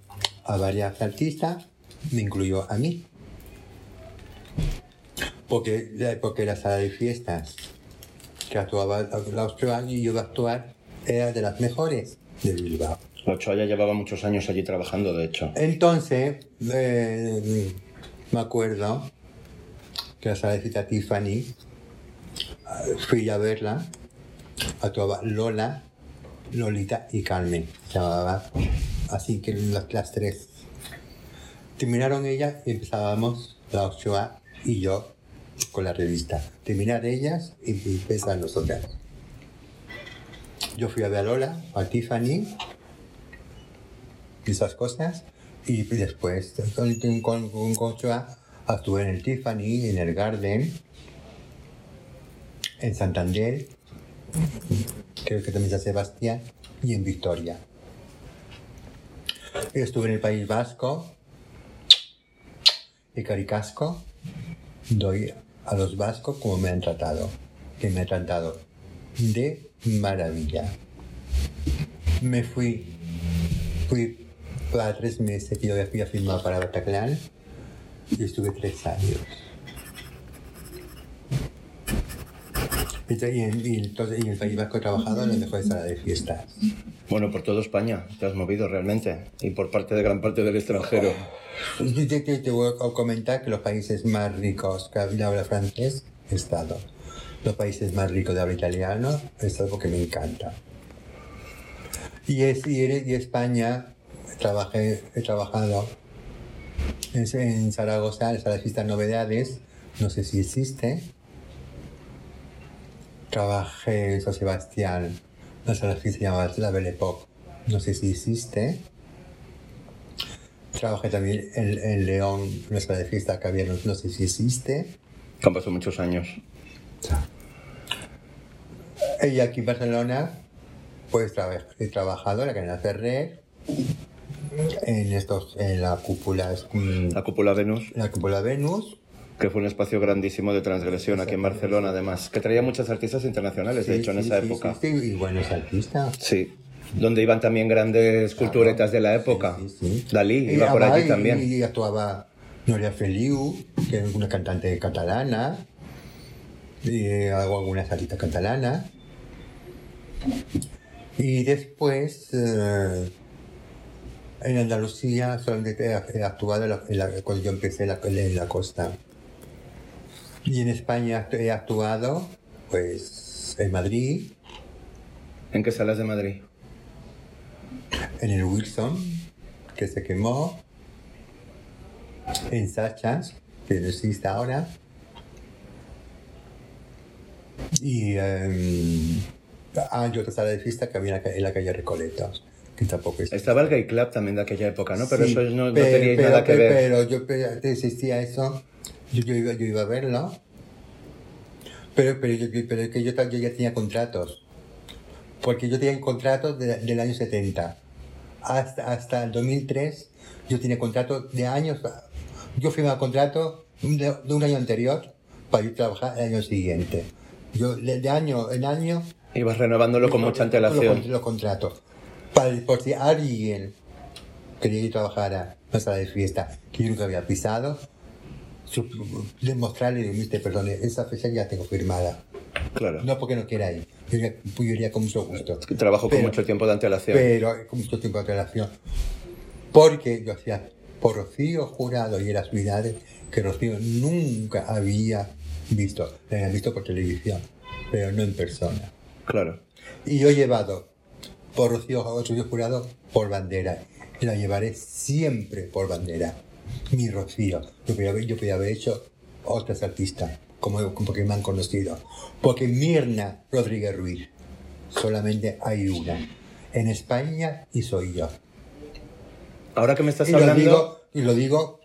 a varias artistas, me incluyó a mí. Porque, porque la sala de fiestas que actuaba la Ochoa y yo iba a actuar era de las mejores de Bilbao. Ochoa ya llevaba muchos años allí trabajando, de hecho. Entonces, eh, me acuerdo que la sala de fiesta Tiffany, eh, fui a verla, actuaba Lola, Lolita y Carmen, llamaba. Así que las, tres. Terminaron ellas y empezábamos la Ochoa y yo con la revista. Terminar ellas y empezar nosotras. Yo fui a ver a Lola, a Tiffany, y esas cosas. Y después, con, con, con, con Ochoa, actué en el Tiffany, en el Garden, en Santander, creo que también San Sebastián, y en Victoria. Estuve en el País Vasco, y Caricasco, doy a los vascos como me han tratado, que me han tratado de maravilla. Me fui, fui para tres meses que yo había firmado para Bataclan y estuve tres años. Y, en, y entonces, y en el País Vasco he trabajado en la mejor sala de fiestas. Bueno, por todo España te has movido realmente. Y por parte de gran parte del extranjero. Te, te- te voy a comentar que los países más ricos que habla francés he estado. Los países más ricos de habla italiano he estado porque me encanta. Y, es, y, y España trabajé, he trabajado en, en Zaragoza, de fiestas novedades, no sé si existe. Trabajé en San Sebastián, la sala de fiestas llamada La Belle Époque, no sé si existe. Trabajé también en, en León, una sala de fiesta que había, no, no sé si existe. Que han pasado muchos años. Y aquí en Barcelona, pues he trabajado en la cadena Ferrer, en, estos, en la cúpula, mm, La cúpula Venus, la cúpula Venus. que fue un espacio grandísimo de transgresión aquí en Barcelona, además. Que traía muchas artistas internacionales, de hecho, en sí, esa sí, época. sí, y buenos artistas. Sí. Donde iban también grandes culturetas de la época. Sí, sí. Dalí Y iba por allí también. Y actuaba Noria Feliu, que es una cantante catalana, y hago algunas artistas catalanas. Y después, eh, en Andalucía, solamente he, actuado en la- en la- cuando yo empecé en la, en la costa. Y en España he actuado, pues, en Madrid, ¿En qué salas de Madrid? en el Wilson, que se quemó, en Sachas, que no existe ahora, y em, hay otra sala de fiesta que había en la ca- en la calle Recoletos, que tampoco existe. Estaba el Gay Club también de aquella época, ¿no? Pero Sí, eso no, no tenía pero- nada que pe- ver. Pero yo pe- existía eso, yo, yo iba, yo iba a verlo, pero, pero, yo, pero es que yo, yo ya tenía contratos, porque yo tenía contratos de- del año 70 hasta, hasta el 2003, yo tenía contratos de años, yo firmaba contrato de, de un año anterior para ir a trabajar el año siguiente. Yo de, de año en año Ibas renovándolo con mucha antelación. los, los contratos. Para, por si alguien quería ir a trabajar a una sala de fiesta que yo nunca había pisado, demostrarle, decirte, perdón, esa fecha ya tengo firmada. Claro. No porque no quiera ir, yo iría, yo iría con mucho gusto. Trabajo con Pero- mucho tiempo de antelación. Pero con mucho tiempo de antelación. Porque yo hacía por Rocío Jurado y las unidades que Rocío nunca había visto. La habían visto por televisión, pero no en persona. Claro. Y yo he llevado por Rocío, Rocío Jurado por bandera. Y la llevaré siempre por bandera. Mi Rocío. Yo podía haber, yo podía haber hecho otras artistas, como, como que me han conocido. Porque Mirna Rodríguez Ruiz, solamente hay una. En España y soy yo. Ahora que me estás Y lo, hablando, digo, y lo digo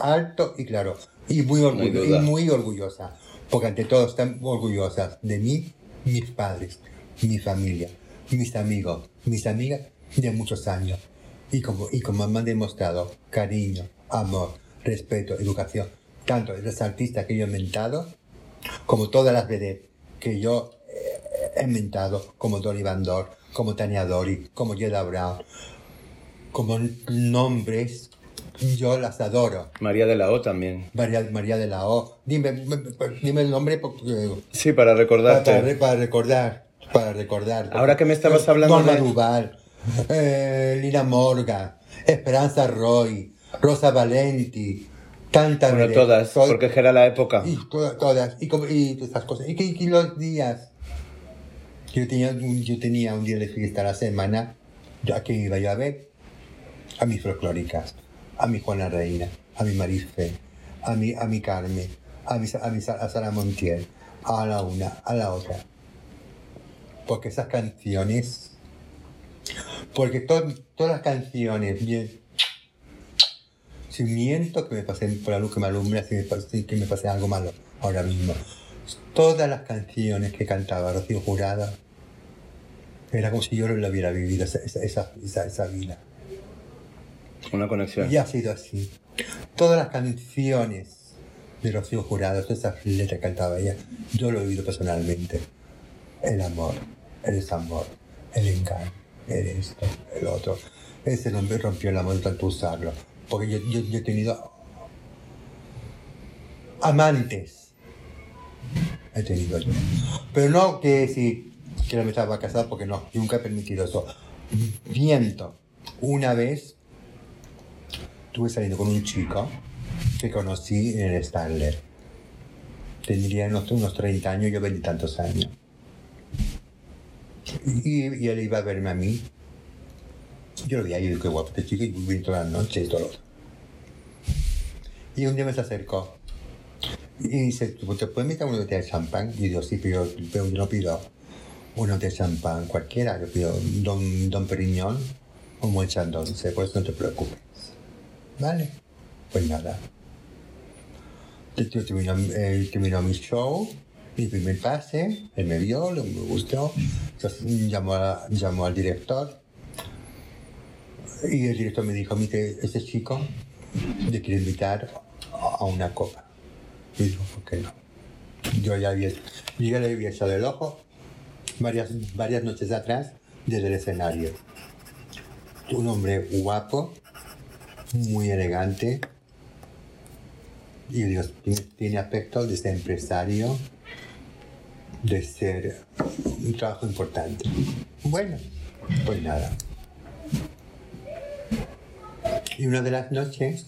alto y claro. Y muy, orgullo- y muy orgullosa. Porque ante todo están orgullosas de mí, mis padres, mi familia, mis amigos, mis amigas de muchos años. Y como, y como me han demostrado cariño, amor, respeto, educación, tanto de los artistas que yo he inventado, como todas las vedettes que yo eh, he inventado, como Dolly Van Dor, como Tania Dori, como Yeda Brown, como nombres, yo las adoro. María de la O también. María, María de la O. Dime, dime el nombre porque, Sí, para para, recordarte. para- para recordar. Para recordar. Ahora que me estabas hablando Norma de- Duval, eh, Lina Morgan, Esperanza Roy, Rosa Valenti, tantas Bueno, todas, to- porque era la época. y to- todas, y, y esas cosas. Y, que- y los días. Yo tenía, yo tenía un día de fiesta a la semana, ya que iba yo a ver a mis folclóricas, a mi Juana Reina, a mi Marisfe, a mi, a mi Carmen, a mi, a mi a Sara Montiel, a la una, a la otra. Porque esas canciones, porque to- todas las canciones, bien, si miento que me pasé por la luz que me alumbra, si me pasé, que me pasé algo malo ahora mismo. Todas las canciones que cantaba Rocío Jurada, era como si yo no lo hubiera vivido, esa, esa, esa, esa- esa vida. Una conexión. Y ha sido así. Todas las canciones de Rocío Jurado, todas esas letras que cantaba ella, yo lo he oído personalmente. El amor, el desamor, el engaño, el esto, el otro. Ese nombre rompió amor de tanto usarlo. Porque yo, yo, he tenido amantes. He tenido yo. Pero no que decir que no me estaba casado, porque no, nunca he permitido eso. Miento. Una vez estuve saliendo con un chico que conocí en el Stanley. Tendría unos, unos 30 años, yo tantos años. Y, y él iba a verme a mí. Yo lo veía y digo, qué guapo este chico, y viví toda la noche y todo lo otro. Y un día me se acercó. Y dice, ¿te invitar a una botella de champán? Y yo, sí, pero, pero yo no pido una botella de champán cualquiera. Yo pido Don, don Periñón o buen chandon. Dice, pues no te preocupes. Vale. Pues nada. Yo terminó, eh, terminó mi show, mi primer pase, él me vio, le- me gustó, entonces llamó, llamó al director y el director me dijo, mire, ese chico le quiere invitar a una copa. Y digo, ¿por qué no? Yo ya, había, yo le había echado el ojo varias, varias noches atrás desde el escenario. Un hombre guapo, muy elegante, y tiene, tiene aspecto de ser empresario de ser un trabajo importante. Bueno, pues nada. Y una de las noches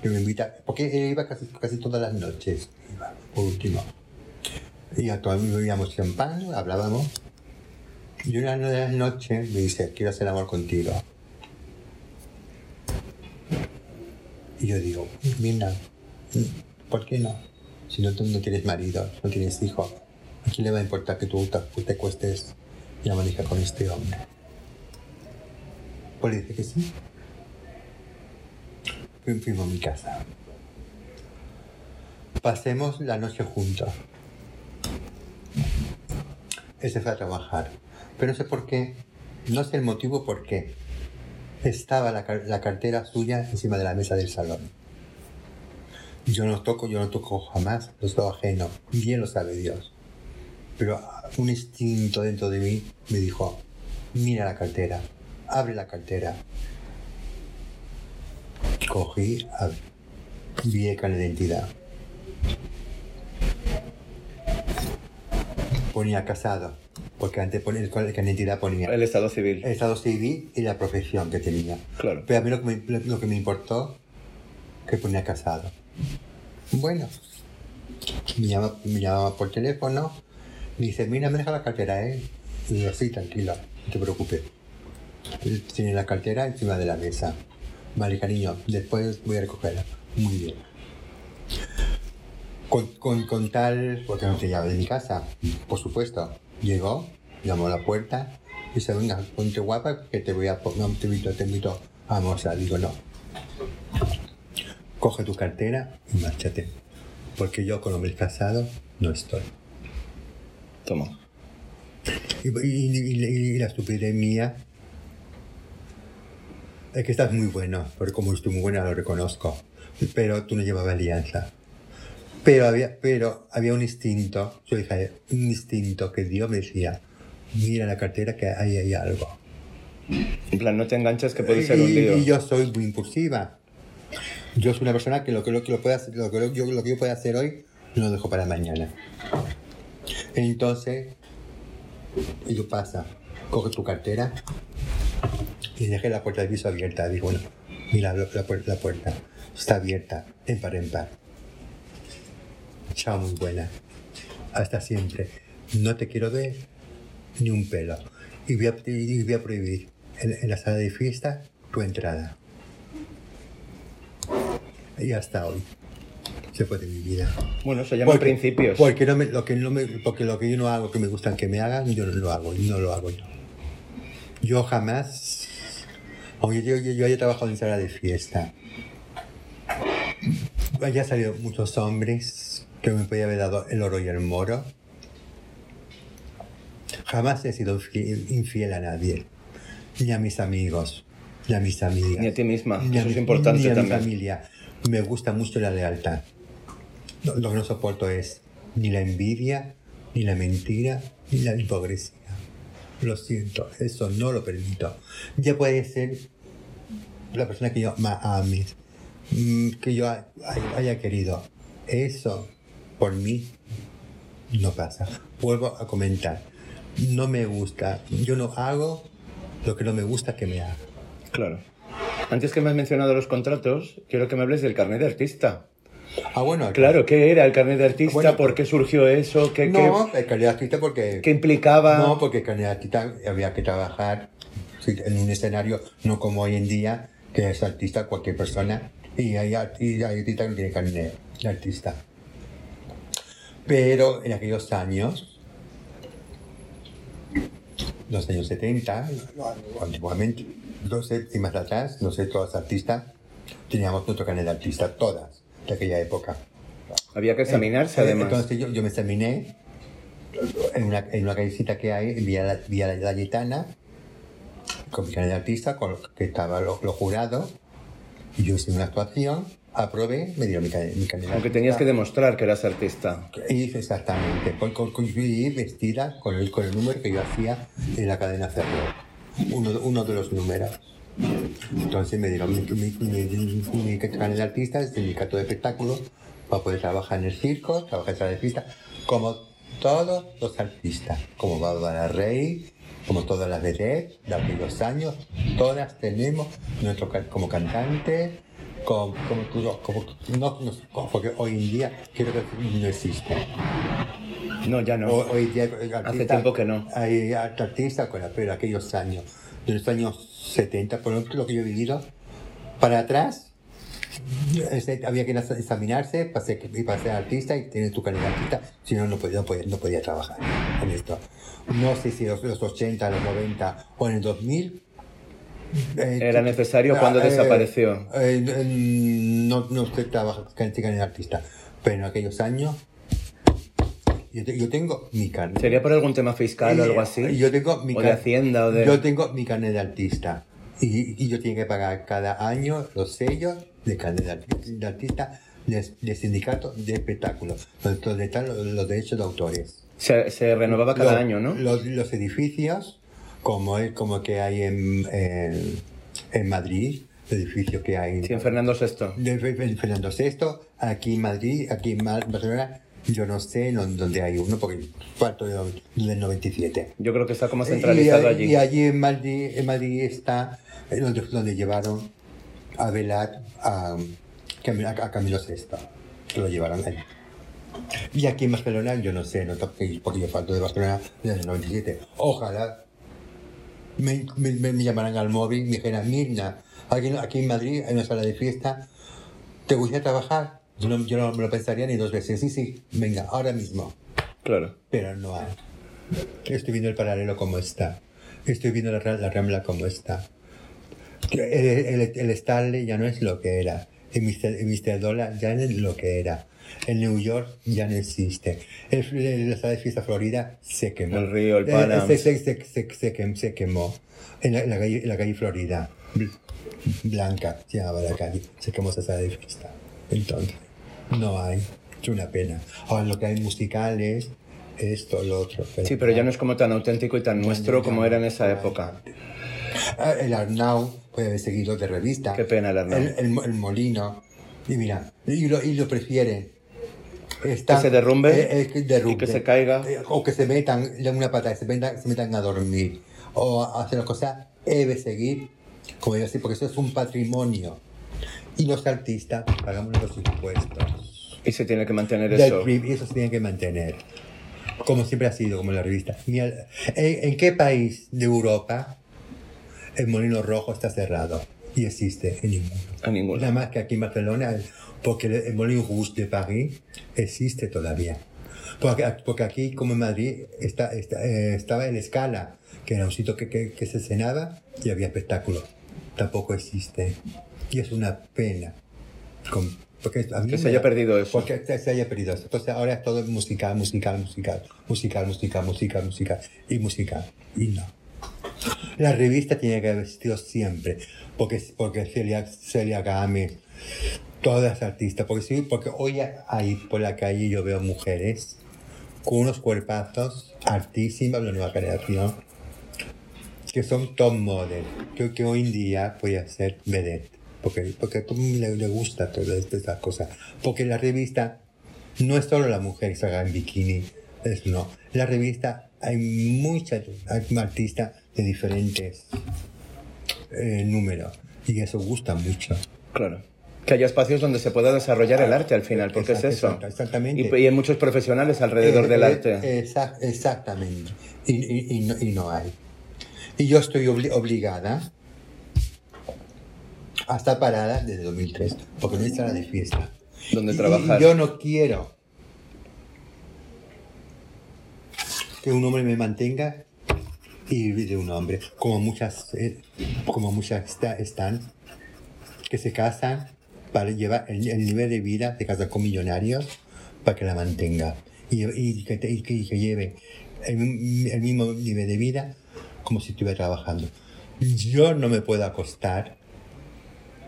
que me invita, porque él iba casi, casi todas las noches, iba, por último. Y a todos bebíamos champán, hablábamos. Y una de las noches me dice, quiero hacer amor contigo. Y yo digo, mira, ¿por qué no? Si no, tú no tienes marido, no tienes hijo, ¿a quién le va a importar que tú te, cuestes la manija con este hombre? Pues dice que sí. Fui- Fuimos a mi casa. Pasemos la noche juntos. Él se fue a trabajar. Pero no sé por qué, no sé el motivo por qué. Estaba la, car- la cartera suya encima de la mesa del salón. Yo no toco, yo no toco jamás los todo ajeno. Bien lo sabe Dios. Pero un instinto dentro de mí me dijo, mira la cartera, abre la cartera. Cogí, vi de identidad. Ponía casado, porque antes ponía, identidad ponía El estado civil. el estado civil y la profesión que tenía. Claro. Pero a mí lo que me, lo que me importó que ponía casado. Bueno, me llama, me llamaba por teléfono, dice, mira, me deja la cartera, ¿eh? Y digo, sí, tranquilo, no te preocupes. Tiene la cartera encima de la mesa. Vale, cariño, después voy a recogerla. Muy bien. Con, con, con tal, porque no te llave de mi casa, por supuesto. Llegó, llamó a la puerta dice, venga, ponte guapa que te voy a no, te invito, te invito a almorzar. Digo, no. Coge tu cartera y márchate. Porque yo con hombres casados no estoy. Toma. Y, y- y- y la estupidez mía es que estás muy bueno, porque como estoy muy buena lo reconozco, pero tú no llevabas alianza. Pero había, pero había un instinto, yo dije, un instinto que Dios me decía, mira la cartera que ahí hay algo. En plan, no te enganchas que puede ser un lío. y yo soy muy impulsiva. Yo soy una persona que lo que, lo, que lo puede hacer, lo que lo- yo, lo que yo pueda hacer hoy, lo dejo para mañana. Entonces, y tú pasa, coge tu cartera y dejé la puerta del piso abierta. Digo, bueno, mira la, la puer- la puerta, está abierta, en par en par. Chao, muy buena. Hasta siempre. No te quiero ver ni un pelo. Y voy a, prohibir en la sala de fiesta tu entrada. Y hasta hoy. Se fue de mi vida. Bueno, se llaman principios. Porque, no me- lo que no me- porque lo que yo no hago, que me gustan que me hagan, yo no lo hago, no lo hago yo. Yo jamás, aunque yo, yo, yo haya trabajado en sala de fiesta, haya salido muchos hombres que me podía haber dado el oro y el moro, jamás he sido infiel, infiel a nadie, ni a mis amigos, ni a mis amigas. Ni a ti misma, ni a eso es mi- importante ni a mi también. familia. Me gusta mucho la lealtad. Lo, que no soporto es ni la envidia, ni la mentira, ni la hipocresía. Lo siento, eso no lo permito. Ya puede ser la persona que yo más ame, mm, que yo ha- hay- haya querido. Eso, por mí, no pasa. Vuelvo a comentar. No me gusta. Yo no hago lo que no me gusta que me haga. Claro. Antes que me has mencionado los contratos, quiero que me hables del carnet de artista. Ah, bueno. Claro, ¿qué era el carnet de artista? Bueno, ¿Por qué surgió eso? ¿Qué, No, el calidad artista porque... qué, qué implicaba? No, porque calidad artista había que trabajar en un escenario, no como hoy en día, que es artista cualquier persona, y hay, y hay artistas que no tienen carnet de artista. Pero en aquellos años, los años 70, o antiguamente, no sé si más atrás, no sé, todas artistas, teníamos nuestro carnet de artista, todas, de aquella época. Había que examinarse, Eh, además. Entonces yo, yo me examiné en una, en una callecita que hay, en Vía, La- Vía La mi carnet de artista, con que estaba lo, lo jurado, y yo hice una actuación, aprobé, me dieron mi, mi de Aunque tenías que demostrar que eras artista. Y hice exactamente, con, con, con- y vestida con el, con el número que yo hacía en la cadena Ferro, uno, uno de los números. Entonces me dieron mi, mi, mi, de artista, el sindicato de espectáculos, para poder trabajar en el circo, trabajar en sala de fiesta, como todos los artistas, como Bárbara Rey, como todas las vedettes de aquellos años, todas tenemos nuestro como cantante, como, como, como, no, no, como- porque hoy en día creo que no existe. No, ya no. Hoy, hoy día hay artistas- tiempo que no. Hay artistas con la- pero aquellos años, de los años 70, por ejemplo, lo que yo he vivido, para atrás, este, había que examinarse para ser, para ser artista y tener tu calidad artista, si no, no podía, no podía, trabajar en esto. No sé si los, los 80, los 90 o en el 2000. eh, Era necesario cuando desapareció. eh, eh, no, no sé trabajar calidad de artista, pero en aquellos años. Yo, te- yo tengo mi carnet. ¿Sería por algún tema fiscal o Eh, algo así? Yo tengo mi o de Hacienda o de... Yo tengo mi carnet de artista. Y, y yo tengo que pagar cada año los sellos de carnet de arti- de artista de, de sindicato de espectáculos, donde, están los, los derechos de autores. Se, se renovaba cada Los- año, ¿no? Los, los edificios, como es como que hay en, en, en Madrid, el edificio que hay Sí, en Fernando VI. de Fe- Fernando VI, aquí en Madrid, aquí en Barcelona, yo no sé dónde hay uno, porque parto de- del 97. Yo creo que está como Y, centralizado allí. y allí en Madrid, en Madrid está eh, donde, donde llevaron a velar a, Camilo- a Camilo VI. que Lo llevaron allí. Y aquí en Barcelona, yo no sé, no, porque yo falto de Barcelona desde el 97. Ojalá me, me, llamaran al móvil y me dijeran, Mirna, aquí, aquí en Madrid, en una sala de fiesta, ¿te gustaría trabajar? Yo no, yo no me lo pensaría ni dos veces. Sí, sí, venga, ahora mismo Claro. pero no hay. Estoy viendo el paralelo como está. Estoy viendo la, la rambla como está. El, el, el Stanley ya no es lo que era. El Mr. el Mr. Dollar ya no es lo que era. El New York ya no existe. El, la sala de fiesta Florida se quemó. El Río, el Panam. Se, se, se, se, se quem- se quemó. En la, la calle, en la calle Florida. Bl- Blanca se llamaba la calle. Se quemó esa sala de fiesta. Entonces, no hay. Es una pena. Ahora lo que hay musicales, esto, lo otro. Sí, pero ya no es como tan auténtico y tan nuestro como era en esa época. Ah, El Arnau puede haber seguido de revista. Qué pena el Arnau. El, el- el Molino. Y mira, y lo, y lo prefieren. Está- Que se derrumbe eh, eh, derrumbe. y que se caiga. Eh, O que se metan, una patada, se metan, se metan a dormir. O a hacer una cosa, debe seguir, como digo así, porque eso es un patrimonio. Y los artistas pagamos los impuestos. Y se tiene que mantener Del eso. Y eso se tiene que mantener. Como siempre ha sido, como la revista. ¿en, en qué país de Europa el Molino Rojo está cerrado? Y existe en ninguno. A ninguno. Nada más que aquí en Barcelona, porque el, Molino Rouge de París existe todavía. Porque, porque aquí, como en Madrid, está, está, eh, estaba el Escala, que era un sitio que, que, que se cenaba y había espectáculo. Tampoco existe. Y es una pena. Con- porque a mí Que se haya da- perdido eso. Porque se, haya perdido eso. Entonces ahora es todo musical, musical, musical, musical, musical, musical, musical y musical. Y no. La revista tiene que haber existido siempre, porque, porque Celia, Celia Gámez, todas las artistas, porque sí, porque hoy ahí por la calle yo veo mujeres con unos cuerpazos altísimas, la nueva generación, que son top model, que, que hoy en día puede ser vedette, porque, porque a todo el mundo le, gusta todas estas cosas, porque la revista no es solo la mujer que salga en bikini, es no, la revista hay muchas artistas de diferentes eh, números y eso gusta mucho. Claro. Que haya espacios donde se pueda desarrollar el arte al final, porque es Exacto, eso. exacto, exactamente. Y, y hay muchos profesionales alrededor Eh, del eh, arte. exa- exactamente. Y, y- y no, y no hay. Y yo estoy obli- obligada a estar parada desde 2003, porque no hay sala de fiesta. Donde trabajar. Y yo no quiero que un hombre me mantenga y vivir de un hombre, como muchas, eh, como muchas esta- están, que se casan para llevar el, el nivel de vida, se casan con millonarios para que la mantenga y, y que, te- y que- lleve el, el mismo nivel de vida como si estuviera trabajando. Yo no me puedo acostar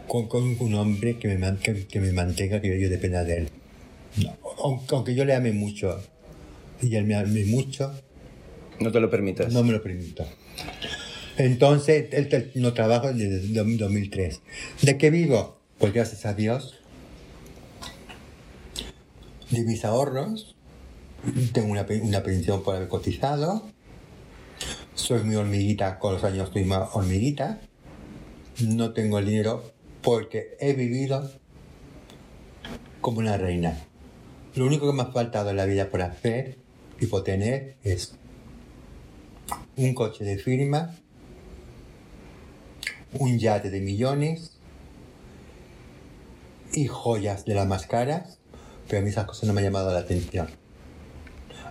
con, con un hombre que me, que, que me mantenga, que yo dependa de él. No, aunque, aunque yo le ame mucho y él me ame mucho, No te lo permites. no me lo permito. Entonces, él, no trabajo desde el 2003. ¿De qué vivo? Pues gracias a Dios, de mis ahorros tengo una, una pensión por haber cotizado, soy muy hormiguita, con los años estoy más hormiguita, no tengo el dinero porque he vivido como una reina. Lo único que me ha faltado en la vida por hacer y por tener es un coche de firma, un yate de millones y joyas de las más caras, pero a mí esas cosas no me han llamado la atención.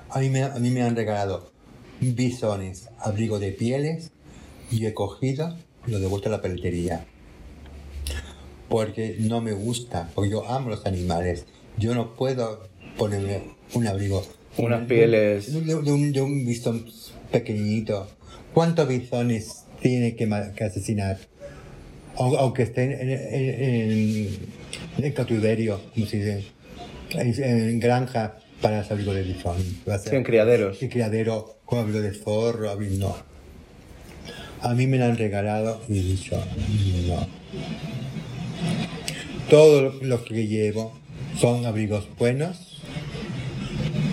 A mí me, me han regalado bisones, abrigo de pieles y he cogido lo devuelto a la peletería. Porque no me gusta, porque yo amo los animales. Yo no puedo ponerme un abrigo. Unas de- pieles. De, de un, de un bisón pequeñito. ¿Cuántos bisones tiene que, asesinar? Au- Aunque estén en, en, en- en cautiverio, como se dice, en, en granja para hacer abrigo de bisón. Sí, en criaderos. y criadero con abrigo de zorro, abri- no. A mí me lo han regalado y he dicho, no. Todo lo que llevo son abrigos buenos,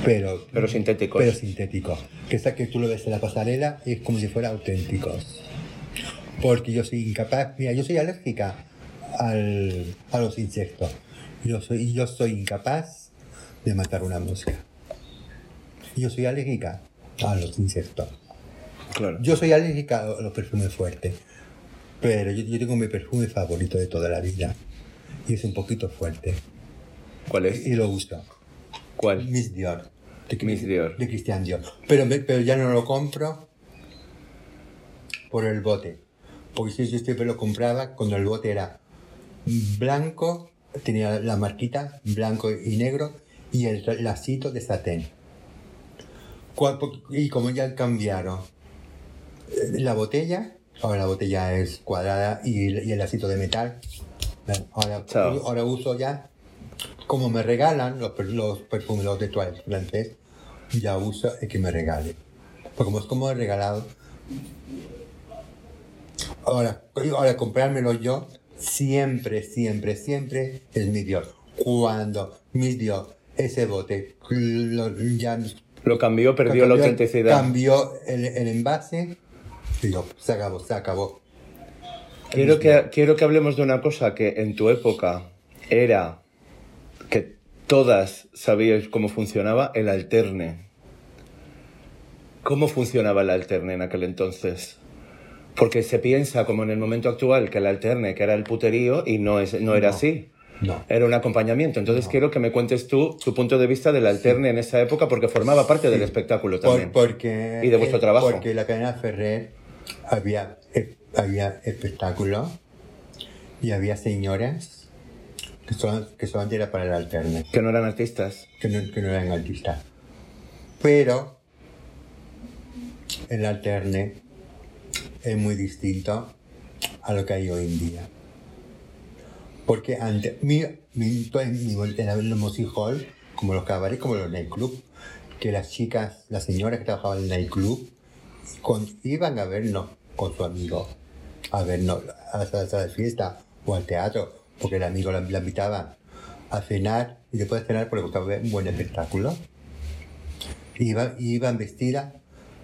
pero, Pero sintéticos. pero sintéticos. Que esa que tú lo ves en la pasarela es como si fueran auténticos. Porque yo soy incapaz, mira, yo soy alérgica al- a los insectos. Yo soy, yo soy incapaz de matar una mosca. Yo soy alérgica a los insectos. Claro. Yo soy alérgica a los perfumes fuertes, pero yo, yo tengo mi perfume favorito de toda la vida. Y es un poquito fuerte. ¿Cuál es? Y lo uso. ¿Cuál? Miss Dior. De, Miss Dior. De Christian Dior. Pero, me- pero ya no lo compro por el bote. Porque si yo siempre lo compraba cuando el bote era blanco, tenía la marquita blanco y negro y el lacito de satén. Y como ya cambiaron eh, la botella, ahora la botella es cuadrada y el lacito de metal. Ahora, Chao. ahora uso ya, como me regalan los, los perfumes los de Toilette francés, ya uso el que me regale. Porque como es como he regalado, ahora, ahora comprármelo yo, siempre, siempre, siempre es mi Dior. Cuando mi Dior, ese bote, lo- ya Lo cambió, perdió la cambió- autenticidad. Cambió el, el envase, digo, se acabó, se acabó. Quiero que, quiero que hablemos de una cosa que en tu época era que todas sabíais cómo funcionaba el alterne. ¿Cómo funcionaba el alterne en aquel entonces? Porque se piensa, como en el momento actual, que el alterne, que era el puterío, y no, es, no era No. así. No. Era un acompañamiento. Entonces quiero que me cuentes tú tu punto de vista del alterne en esa época, porque formaba parte del espectáculo Por- también. porque, Y de vuestro eh, trabajo. Porque la cadena Ferrer había, había espectáculo y había señoras que, son, que solamente era para el alterne, Que no eran artistas. que no, que no eran artistas. Pero el alterne es muy distinto a lo que hay hoy en día. Porque antes, mi, mi, en los music hall, como los cabarets, como los nightclub, que las chicas, las señoras que trabajaban en el nightclub, con, iban a vernos con su amigo, a vernos a la sala de fiesta o al teatro, porque el amigo la, la invitaba a cenar y después de cenar le gustaba ver un buen espectáculo. Iban, iban vestidas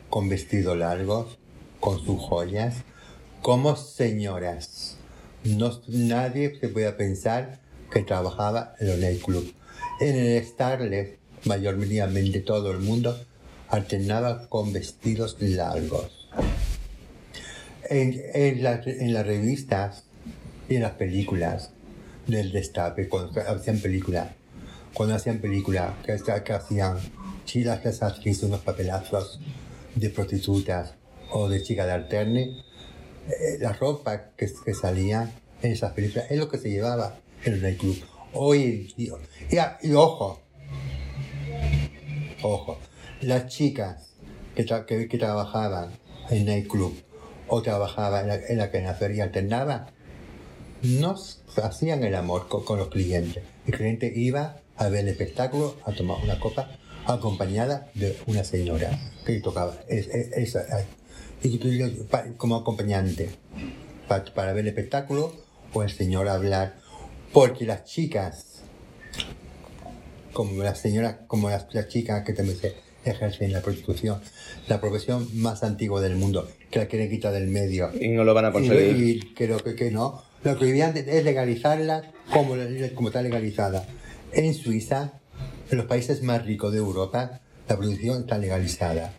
con vestidos largos, con sus joyas, como señoras. No, nadie se podía pensar que trabajaba en los nightclubs. En el Starlet, mayormente todo el mundo alternaba con vestidos largos. En, en, las- en las revistas y en las películas del destape, cuando hacían películas, cuando hacían películas, que, que hacían chicas que actrices unos papelazos de prostitutas o de chicas de alterne, eh, la ropa que, que salía en esas películas es lo que se llevaba en el nightclub. Hoy día, y, a- y ojo, ojo, las chicas que, tra- que, que trabajaban en nightclub o trabajaban en la, en la cadena feria y alternaban, no s- hacían el amor con, los clientes. El cliente iba a ver el espectáculo, a tomar una copa, acompañada de una señora que tocaba. Y tú- como acompañante pa- para ver el espectáculo o el señor hablar. Porque las chicas como la señora, como la, la chica que también se ejerce en la prostitución, la profesión más antigua del mundo, que la quieren quitar del medio. Y no lo van a Y, conseguir. y creo que, que no. Lo que deberían de- es legalizarla como, como está legalizada. En Suiza, en los países más ricos de Europa, la prostitución está legalizada.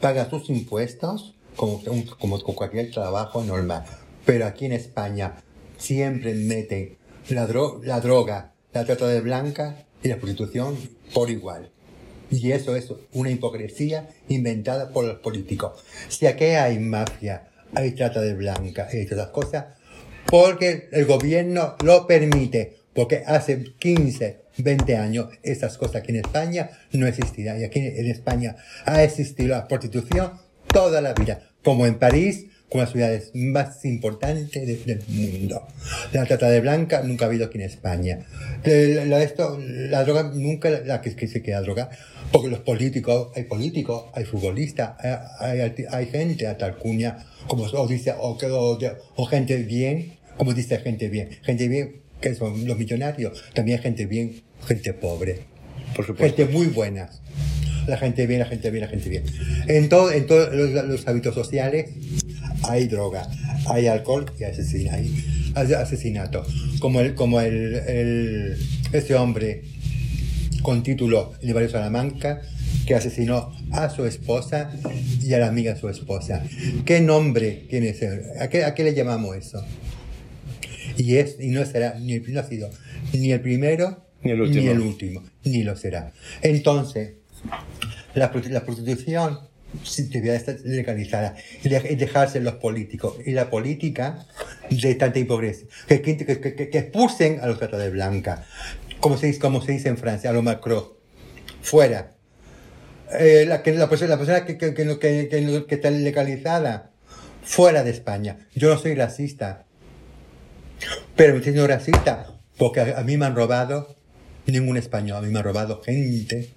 Paga sus impuestos como, como cualquier trabajo normal. Pero aquí en España siempre meten la, dro- la droga, la trata de blanca y la prostitución por igual. Y eso es una hipocresía inventada por los políticos. Si aquí hay mafia, hay trata de blanca y todas esas cosas, porque el gobierno lo permite, porque hace 15, 20 años esas cosas aquí en España no existían. Y aquí en España ha existido la prostitución toda la vida, como en París, como las ciudades más importantes de- del mundo. La trata de blanca nunca ha habido aquí en España. La, la- esto, la droga nunca la que, que se queda droga, porque los políticos, hay políticos, hay futbolistas, hay, hay, hay gente a tal cuña, como o dice, o, o, o gente bien, como dice gente bien, gente bien que son los millonarios, también gente bien, gente pobre. Por supuesto. Gente muy buena. La gente bien, la gente bien, la gente bien. En, todo, en todos los, los hábitos sociales hay droga, hay alcohol y asesina- hay asesinato. Como el, como el, el, ese hombre con título Libario Salamanca que asesinó a su esposa y a la amiga de su esposa. ¿Qué nombre tiene ese? ¿A qué, a qué le llamamos eso? Y, es, y no será, ni, no ha sido ni el primero Ni el último. ni el último, ni lo será. Entonces, la prostitución sí debería estar legalizada y de- y dejarse los políticos y la política de tanta hipocresía. Que, que, que, que- expulsen a los trata de blanca, como se, dice- como se dice en Francia, a los Macron, fuera. Eh, la, que, la persona, la persona que, que, que, está legalizada, fuera de España. Yo no soy racista, pero me siento racista porque a, a mí me han robado ningún español, a mí me han robado gente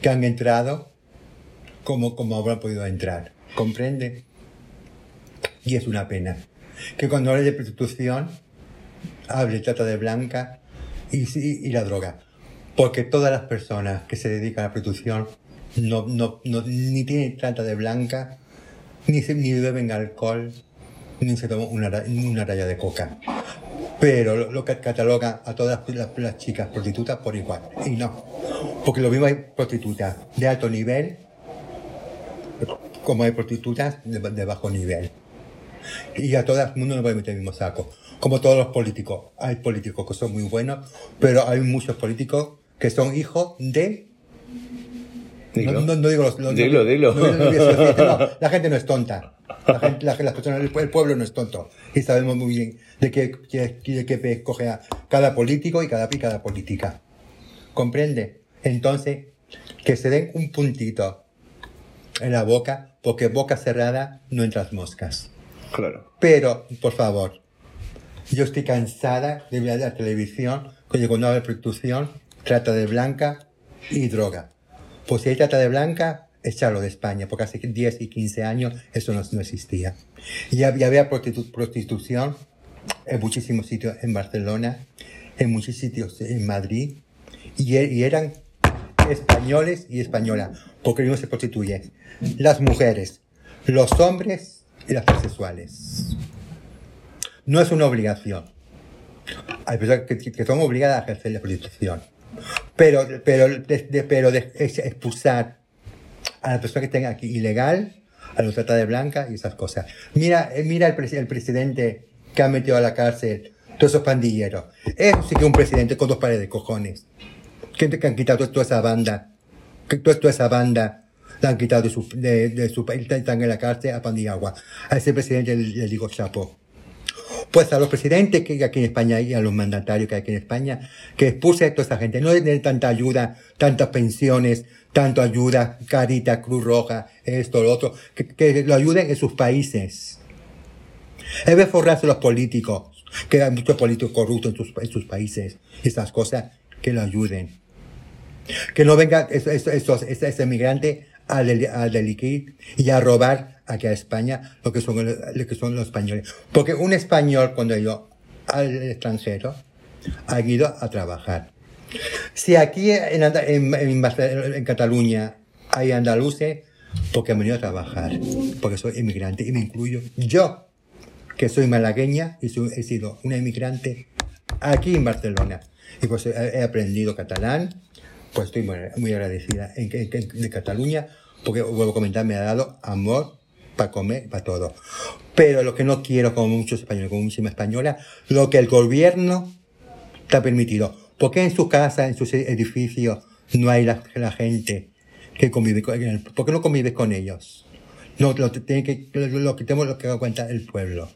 que han entrado como, como habrán podido entrar. ¿Comprende? Y es una pena. Que cuando hable de prostitución, hable trata de blanca y, sí- y la droga. Porque todas las personas que se dedican a la prostitución no, no, no- ni tienen trata de blanca, ni, se- ni beben alcohol, ni se toman una, una raya de coca. Pero lo, lo que catalogan a todas las, las chicas prostitutas por igual. Y no. Porque lo mismo hay prostitutas de alto nivel como hay prostitutas de, de bajo nivel. Y a todo el mundo no puede meter el mismo saco. Como todos los políticos. Hay políticos que son muy buenos, pero hay muchos políticos que son hijos de... Dilo. No, no- no digo los... los- Dilo, dilo. no- la gente no es tonta. La gente, la- las personas, el pue- el pueblo no es tonto. Y sabemos muy bien de qué, de qué pe- coge a cada político y cada, y cada política. ¿Comprende? Entonces, que se den un puntito en la boca, porque boca cerrada no entras moscas. Claro. Pero, por favor, yo estoy cansada de ver la televisión cuando habla de prostitución, trata de blanca y droga. Pues si hay trata de blanca, echarlo de España, porque hace 10 y 15 años eso no, no existía. Y ya había prostitu- prostitución en muchísimos sitios en Barcelona, en muchos sitios en Madrid, y, y eran españoles y españolas, porque no se prostituyen. Las mujeres, los hombres y las transexuales. No es una obligación. Hay personas que, que son obligadas a ejercer la prostitución. Pero, pero, de, de- pero de ex- expulsar a la persona que tenga aquí ilegal, a los trata de blanca y esas cosas. Mira, eh, mira el, el presidente que ha metido a la cárcel todos esos pandilleros. Eso sí que es un presidente con dos pares de cojones. Que, que han quitado toda esa banda. Que toda, toda esa banda la han quitado de su, de, de su país. Están en la cárcel a Pandillagua. A ese presidente le, le digo chapo. Pues a los presidentes que hay aquí en España y a los mandatarios que hay aquí en España, que expulse a toda esa gente. No den tanta ayuda, tantas pensiones, tanto ayuda, Carita, Cruz Roja, esto, lo otro, que, que lo ayuden en sus países. Es de forrarse los políticos, que hay muchos políticos corruptos en sus, en sus países, esas cosas, que lo ayuden. Que no venga ese, ese migrante a, deli- a delinquir y a robar aquí a España lo que son, lo que son los españoles. Porque un español cuando ido al extranjero ha ido a trabajar. Si aquí en, en, en en Cataluña hay andaluces, porque han venido a trabajar, porque soy inmigrante y me incluyo yo, que soy malagueña y he sido una inmigrante aquí en Barcelona. Y pues he aprendido catalán, pues estoy muy, agradecida en, que- de Cataluña, porque vuelvo a comentar, me ha dado amor para comer, para todo. Pero lo que no quiero, como muchos españoles, como muchísima española, lo que el gobierno ha permitido. ¿Por qué en su casa, en sus edificios, no hay la, gente que convive con ellos? ¿Por qué no convives con ellos? No, lo, que tiene que, lo, lo que tenemos lo que el pueblo.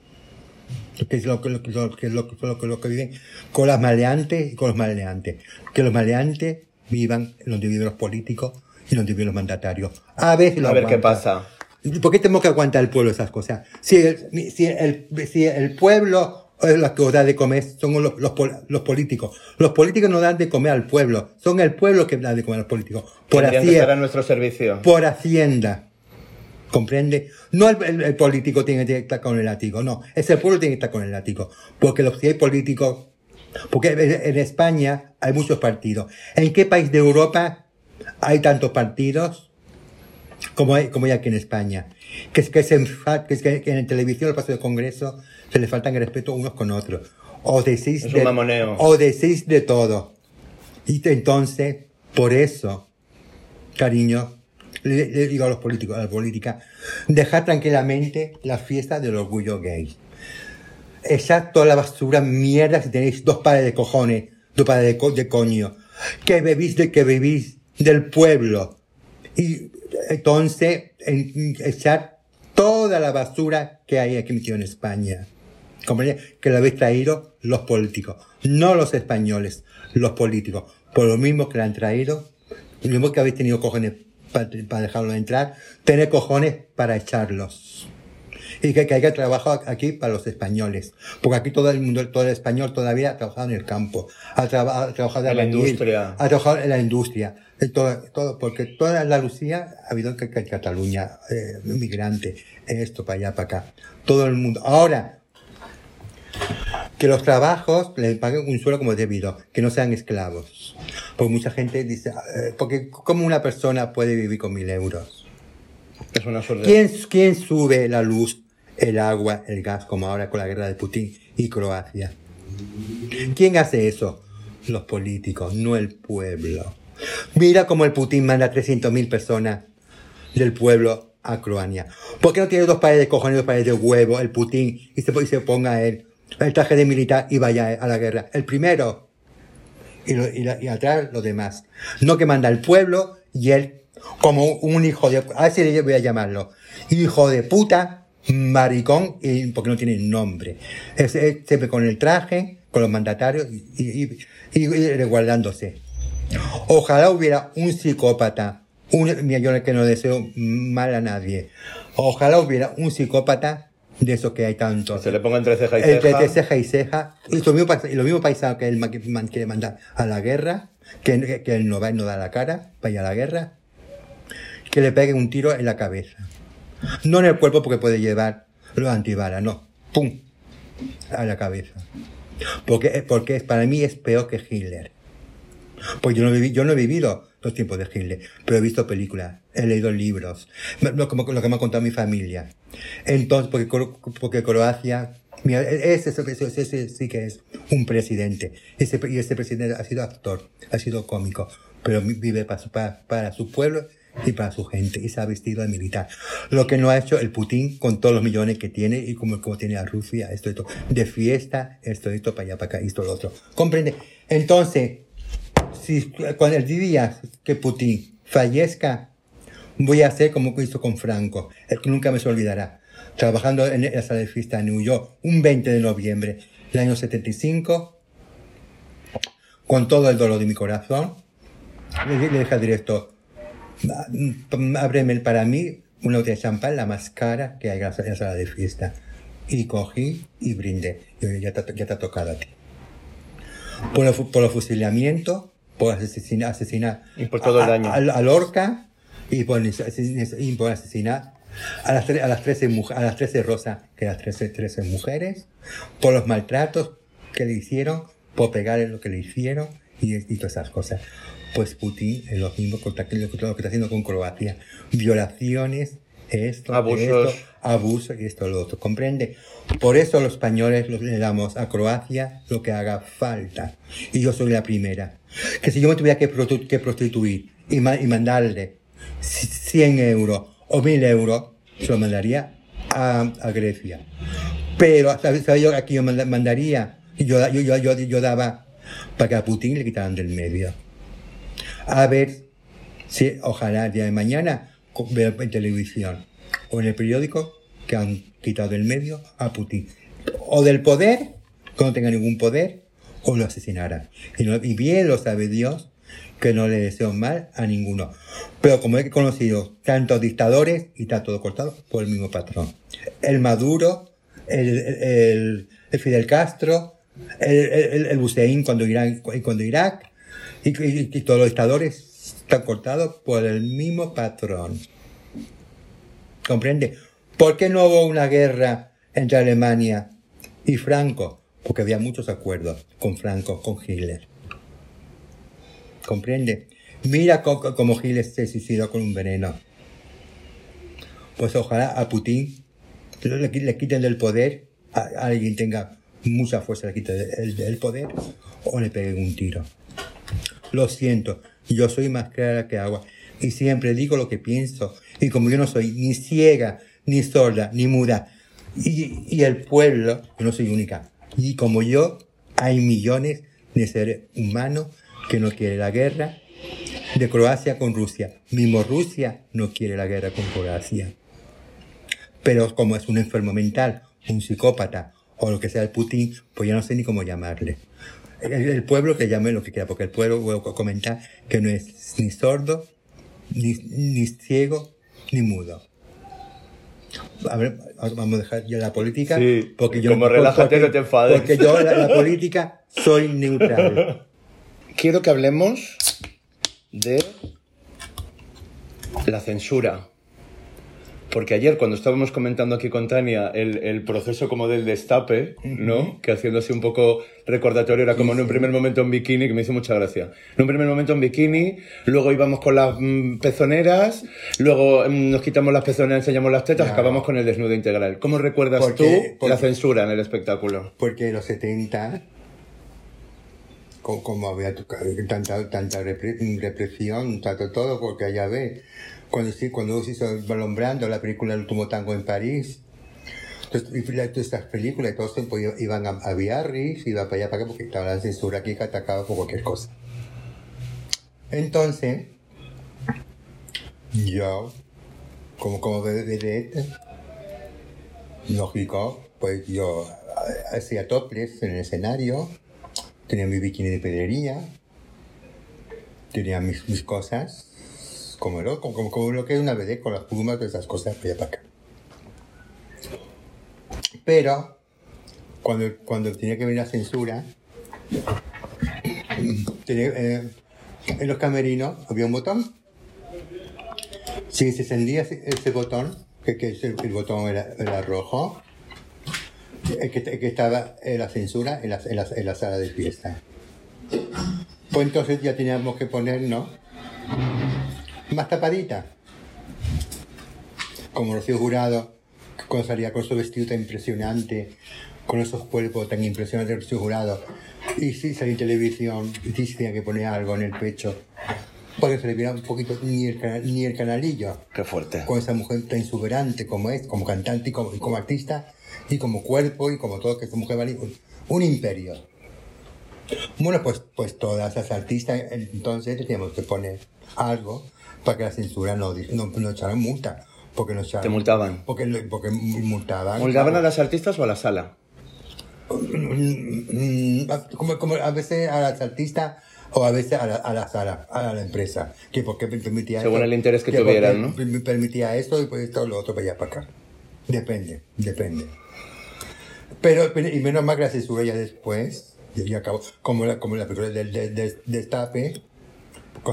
Lo que es lo, que- lo, que- lo, que- lo, que- lo que viven con las maleantes y con los maleantes. Que los maleantes vivan los políticos y los mandatarios. A veces lo A ver qué pasa. ¿Por qué tenemos que aguantar el pueblo esas cosas? Si el, si el, si el pueblo es lo que os da de comer, son los, los, los políticos. Los políticos no dan de comer al pueblo, son el pueblo que da de comer a los políticos. Por, Tendrían que haci- estar a nuestro servicio. por hacienda. ¿Comprende? No el, el- el político tiene que estar con el látigo, no. Es el pueblo que tiene que estar con el látigo. Porque los, si hay políticos. Porque en, en España hay muchos partidos. ¿En qué país de Europa hay tantos partidos como hay, como hay aquí en España? Que es que, se enfa- que, es que, en televisión, el paso del Congreso, se le faltan el respeto unos con otros. O decís, Es un de, mamoneo. o decís de todo. Y te- entonces, por eso, cariño, le, le digo a los políticos, a la política, dejad tranquilamente la fiesta del orgullo gay. Echad toda la basura, mierda, si tenéis dos pares de cojones, dos pares de, co- coño, que bebís de que vivís del pueblo. Y entonces, en- echar toda la basura que hay aquí en España. ¿Comprende? Que lo habéis traído los políticos, no los españoles, los políticos. Por lo mismo que la han traído, lo mismo que habéis tenido cojones para dejarlo entrar, tener cojones para echarlos. Y que, que haya trabajo aquí para los españoles. Porque aquí todo el mundo, todo el español todavía ha trabajado en el campo, ha, traba- ha trabajado En la industria. ha trabajado en la industria. en todo, todo, porque toda Andalucía ha habido que, que Cataluña, eh, inmigrante, esto para allá, para acá. Todo el mundo. Ahora, que los trabajos les paguen un sueldo como es debido, que no sean esclavos. Porque mucha gente dice, eh, porque ¿cómo una persona puede vivir con mil euros? Es una suerte. ¿Quién, ¿Quién sube la luz, el agua, el gas, como ahora con la guerra de Putin y Croacia? ¿Quién hace eso? Los políticos, no el pueblo. Mira cómo el Putin manda a 300.000 personas del pueblo a Croacia. ¿Por qué no tiene dos pares de cojones, dos pares de huevo, el Putin, y se, y se ponga él el traje de militar y vaya a la guerra? El primero. Y, lo- y atrás los demás. No que manda el pueblo y él como un hijo de... Así le voy a llamarlo. Hijo de puta, maricón, y, porque no tiene nombre. Es, es siempre con el traje, con los mandatarios y, y, y- resguardándose. Ojalá hubiera un psicópata, un, mira, yo que no deseo mal a nadie. Ojalá hubiera un psicópata de esos que hay tantos. Se le ponga entre ceja y Entre ceja. de ceja y ceja. Y lo mismo, lo mismo paisano que él quiere mandar a la guerra, que, que él no va y no da la cara, vaya a la guerra, que le pegue un tiro en la cabeza. No en el cuerpo porque puede llevar los antibalas, no. ¡Pum! A la cabeza. Porque, porque es- para mí es peor que Hitler. Pues yo no, viví, yo no he vivido los tiempos de Hitler, pero he visto películas, he leído libros, lo, como- lo que me ha contado mi familia. Entonces, porque, porque Croacia, mira, ese, ese, ese- ese sí que es un presidente. Ese, y ese presidente ha sido actor, ha sido cómico, pero vi- vive para para, para su pueblo y para su gente, y se ha vestido de militar. Lo que no ha hecho el Putin con todos los millones que tiene y como, como tiene a Rusia, esto, esto, de fiesta, esto, esto, para allá, para acá, esto, lo otro. ¿Comprende? Entonces, si cuando el día que Putin fallezca, voy a hacer como hizo con Franco, el que nunca me se olvidará. Trabajando en la sala de fiesta en New York, un 20 de noviembre del año 75, con todo el dolor de mi corazón, le, le director, "Ah, ábreme para mí una botella de champán, la más cara que hay en la sala de fiesta. Y cogí y brindé. Y yo, ya te, ya te ha tocado a ti por los, por los fusilamientos, por asesinar, asesinar Y por todo el a- daño. a- Lorca y por, y por asesinar a las, a las 13 muj- a las 13 rosas, que las 13, 13 mujeres, por los maltratos que le hicieron, por pegarle lo que le hicieron y, y todas esas cosas. Pues Putin es lo mismo que lo que está haciendo con Croacia. Violaciones, esto, Abusos. esto, abuso y esto, lo otro. ¿Comprende? Por eso los españoles le damos a Croacia lo que haga falta. Y yo soy la primera. Que si yo me tuviera que, prostituir y, ma- y mandarle 100 euros o 1000 euros, se lo mandaría a, a Grecia. Pero, ¿sabes sabes yo a quién yo manda- mandaría? Yo, yo, yo, yo, yo daba para que a Putin le quitaran del medio. A ver si, ojalá el día de mañana, veo en televisión o en el periódico que han quitado del medio a Putin. O del poder, que no tenga ningún poder, o lo asesinaran. Y, bien lo sabe Dios que no le deseo mal a ninguno. Pero como he conocido tantos dictadores y está todo cortado por el mismo patrón. El Maduro, el, el, el Fidel Castro, el, el, el Hussein cuando Irán, cuando Irak, y, todos los dictadores están cortados por el mismo patrón. ¿Comprende? ¿Por qué no hubo una guerra entre Alemania y Franco? Porque había muchos acuerdos con Franco, con Hitler. ¿Comprende? Mira cómo Hitler se suicidó con un veneno. Pues ojalá a Putin le, le quiten del poder, a, a alguien tenga mucha fuerza, le quiten el poder o le peguen un tiro. Lo siento, yo soy más clara que agua y siempre digo lo que pienso. Y como yo no soy ni ciega, ni sorda, ni muda, y, y el pueblo, yo no soy única, y como yo, hay millones de seres humanos que no quieren la guerra de Croacia con Rusia. Mismo Rusia no quiere la guerra con Croacia. Pero como es un enfermo mental, un psicópata o lo que sea el Putin, pues ya no sé ni cómo llamarle. El, el pueblo que llame lo que quiera, porque el pueblo, voy a comentar, que no es ni sordo, ni, ni ciego, ni mudo. A ver, vamos a dejar ya la política. Sí, porque yo como relájate, no te enfades. Porque yo la, la política soy neutral. Quiero que hablemos de la censura. Porque ayer cuando estábamos comentando aquí con Tania el, el proceso como del destape, ¿no? Que haciendo así un poco recordatorio era como en un primer momento en bikini, que me hizo mucha gracia. En un primer momento en bikini, luego íbamos con las mm, pezoneras, luego mm, nos quitamos las pezoneras, enseñamos las tetas, Claro. acabamos con el desnudo integral. ¿Cómo recuerdas Porque- tú porque- la censura en el espectáculo? Porque en los 70, co- como había tanta, tanta repre- represión, tanto todo, porque allá ve, cuando, cuando se hizo Balombrando, la película El último tango en París, entonces, y todas estas películas y todo eso, pues, iban a, a Biarritz, iban para allá, para acá, porque estaba la censura aquí que atacaba por cualquier cosa. Entonces, yo, como, como vedette, lógico, pues yo hacía toples en el escenario, tenía mi bikini de pedrería, tenía mis, mis cosas, como, lo- como, como, lo que es una vedette con las plumas, todas esas cosas para acá. Pero, cuando, cuando tenía que venir la censura, tenía, eh, en los camerinos había un botón. Si se encendía ese, botón, que, que el botón era, era rojo, el que estaba en la censura en la, en, la, en la sala de fiesta. Pues entonces ya teníamos que ponernos más tapadita. Como Rocío Jurado, cuando salía con su vestido tan impresionante, con esos cuerpos tan impresionantes de Rocío Jurado, y si salía en televisión, y si se tenía que poner algo en el pecho, porque se le viera un poquito ni el, ni el canalillo Qué fuerte. con esa mujer tan exuberante como es, como cantante y como, y como artista, y como cuerpo y como todo, que esa mujer vale un, un imperio. Bueno, pues, pues todas las artistas entonces teníamos que poner algo para que la censura no, no, no echaran multa. Porque no echaran, Te multaban. Porque, porque multaban. ¿Multaban a las artistas o a la sala? Como, como a veces a las artistas o a veces a la, a la sala, a la empresa, que porque permitía Según esto, el interés que porque tuvieran, ¿no? Me permitía esto y pues esto lo otro para allá para acá. Depende, depende. Pero, y menos mal que la censura ya después, ya, acabó, como la, como la película del del- del destape,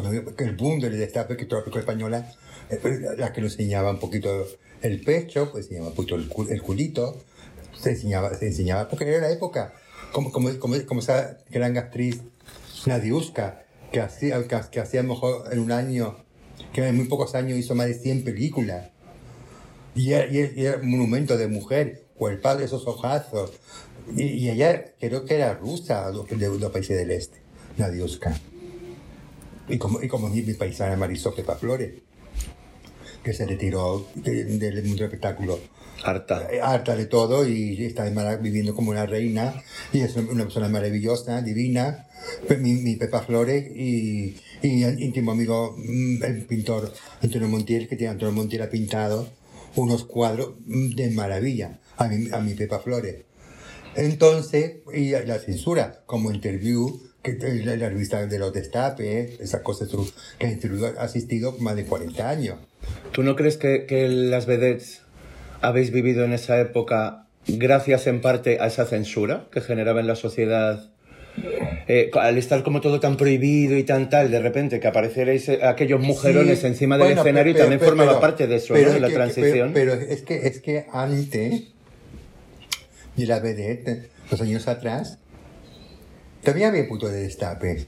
cuando el boom del destape, que española, eh, pues, la que nos enseñaba un poquito el pecho, pues enseñaba un poquito el, cul- el culito, se enseñaba, se enseñaba, porque era la época, como, como, como, como esa gran actriz Nadiuska, que hacía, que, que hacía mejor en un año, que en muy pocos años hizo más de 100 películas. Y era, y era- y era un monumento de mujer, o el padre de esos ojazos. Y, y ella creo que era rusa, de los países del este, Nadiuska. Y como, y como mi, mi paisana Marisol Pepa Flores, que se retiró de- del mundo del espectáculo Harta. eh, harta de todo y está viviendo como una reina y es una persona maravillosa, divina, Pe- mi, mi Pepa Flores y, y el íntimo amigo, mm, el pintor Antonio Montiel, que tiene Antonio Montiel ha pintado unos cuadros mm, de maravilla a mi, a mi Pepa Flores. Entonces, y la censura, como interview, que la, la revista de los destapes, esas cosas que ha asistido más de 40 años. ¿Tú no crees que, que las vedettes habéis vivido en esa época gracias en parte a esa censura que generaba en la sociedad? Eh, al estar como todo tan prohibido y tan tal, de repente que aparecierais eh, aquellos mujerones Sí, encima del bueno, escenario pero- también pero- formaba pero- parte de eso, pero ¿no? De es la que- transición. Pero, pero es, que, es que antes de la vedette, los años atrás, también había punto de destape.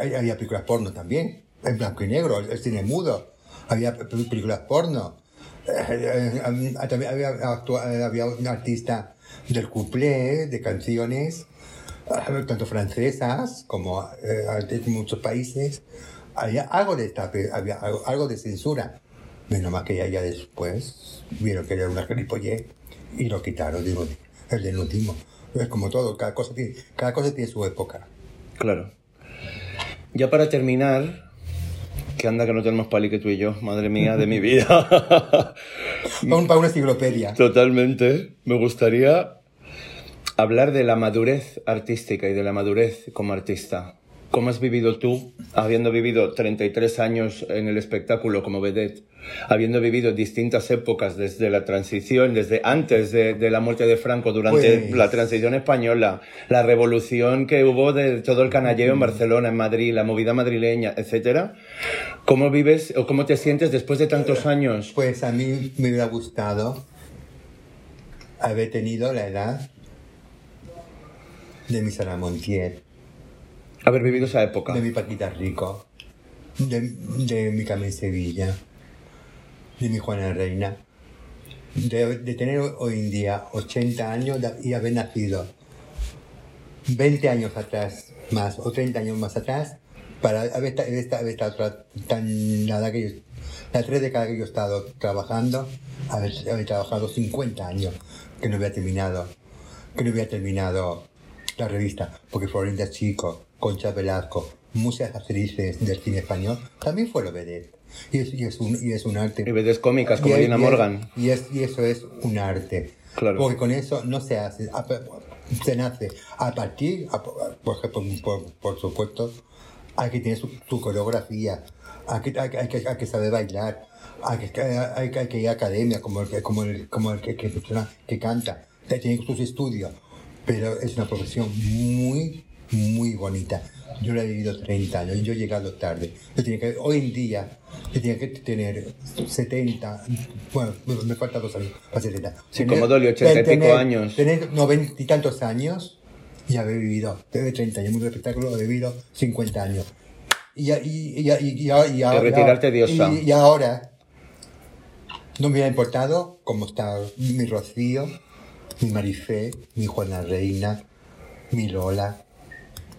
Había películas porno también, en blanco y negro, el cine mudo. Había pe- películas porno. Eh, eh, eh, También había, eh, había un artista del couplé, de canciones, tanto francesas como de muchos países. Había algo de destape, había algo, algo de censura. Menos mal que ya, ya después vieron que era una gilipollez y lo quitaron, digo, el desnudismo. Es como todo, cada cosa tiene, cada cosa tiene su época. Claro. Ya para terminar, que anda que no tenemos pali que tú y yo, madre mía de mi vida. Un- para una enciclopedia. Totalmente. Me gustaría hablar de la madurez artística y de la madurez como artista. ¿Cómo has vivido tú, habiendo vivido 33 años en el espectáculo como vedette, habiendo vivido distintas épocas desde la transición, desde antes de, de la muerte de Franco, durante Pues- la transición española, la revolución que hubo de todo el canalleo en Barcelona, en Madrid, la movida madrileña, etcétera? ¿Cómo vives o cómo te sientes después de tantos años? Pues a mí me hubiera gustado haber tenido la edad de mi Sara Montiel, Haber vivido esa época. de mi Paquita Rico, de, de mi Carmen Sevilla, de mi Juana Reina, de, de tener hoy en día 80 años y haber nacido 20 años atrás más o 30 años más atrás para haber, haber esta- haber estado tan la edad que yo, las tres décadas que yo he estado trabajando, haber, haber trabajado 50 años que no había terminado, que no había terminado la revista, porque Florinda Chico, Concha Velasco, muchas actrices del cine español también fueron vedette. Y es, y es, un, y es un arte. Y vedes cómicas como Y Lina y es- Morgan. Y, es, y eso es un arte. Claro. Porque con eso no se hace, se nace a partir, a- por, por, por supuesto, hay que tener su, su coreografía, hay que, hay, hay que, hay que saber bailar, hay que, hay, que- hay que ir a academia, como el, que- como el, como el que, que, que canta, tiene sus estudios, pero es una profesión muy, muy bonita. Yo la he vivido 30 años y yo he llegado tarde. Yo tenía que, hoy en día, yo tenía que tener 70, bueno, me- me faltan dos años para 70. Sí, como Dolly, 80 y pico años. Tener 90 y tantos años y haber vivido, desde 30 años, un espectáculo he vivido 50 años. Y, y, y, y, y, ahora- y ahora- retirarte. Y, y ahora no me ha importado cómo está mi Rocío, mi Marifé, mi Juana Reina, mi Lola.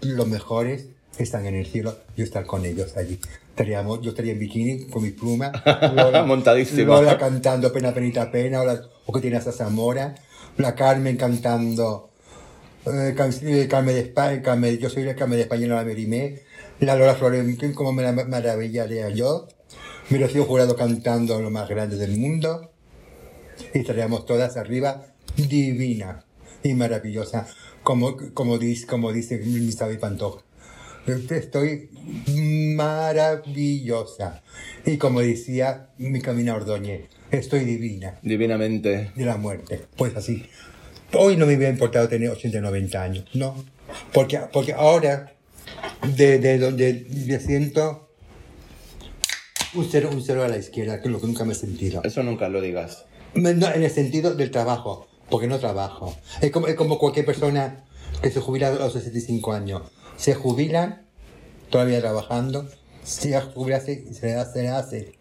Los mejores están en el cielo, yo estar con ellos allí. Estaríamos, yo estaría en bikini con mi pluma, Lola, Montadísima. Lola cantando Pena, Penita, Pena, o, la- o que tiene esa Zamora, la Carmen cantando eh, can- eh, Carmen de España, Carmen, yo soy la Carmen de España, no la Merimé, la Lola Flores, como me la maravillaría yo, mi Rocío Jurado cantando lo más grande del mundo, y estaríamos todas arriba divina y maravillosa, como, como, dice, como dice Isabel Pantoja. Estoy maravillosa. Y como decía mi camina Ordóñez, estoy divina Divinamente. de la muerte. Pues así. Hoy no me hubiera importado tener 80 90 años, no. Porque, porque ahora, de, de donde me siento un cero, un cero a la izquierda, que es lo que nunca me he sentido. Eso nunca lo digas. No, en el sentido del trabajo, porque no trabajo. Es como, es como cualquier persona que se jubila a los 65 años. se jubilan, todavía trabajando, se jubilarse y se le hace, se le hace,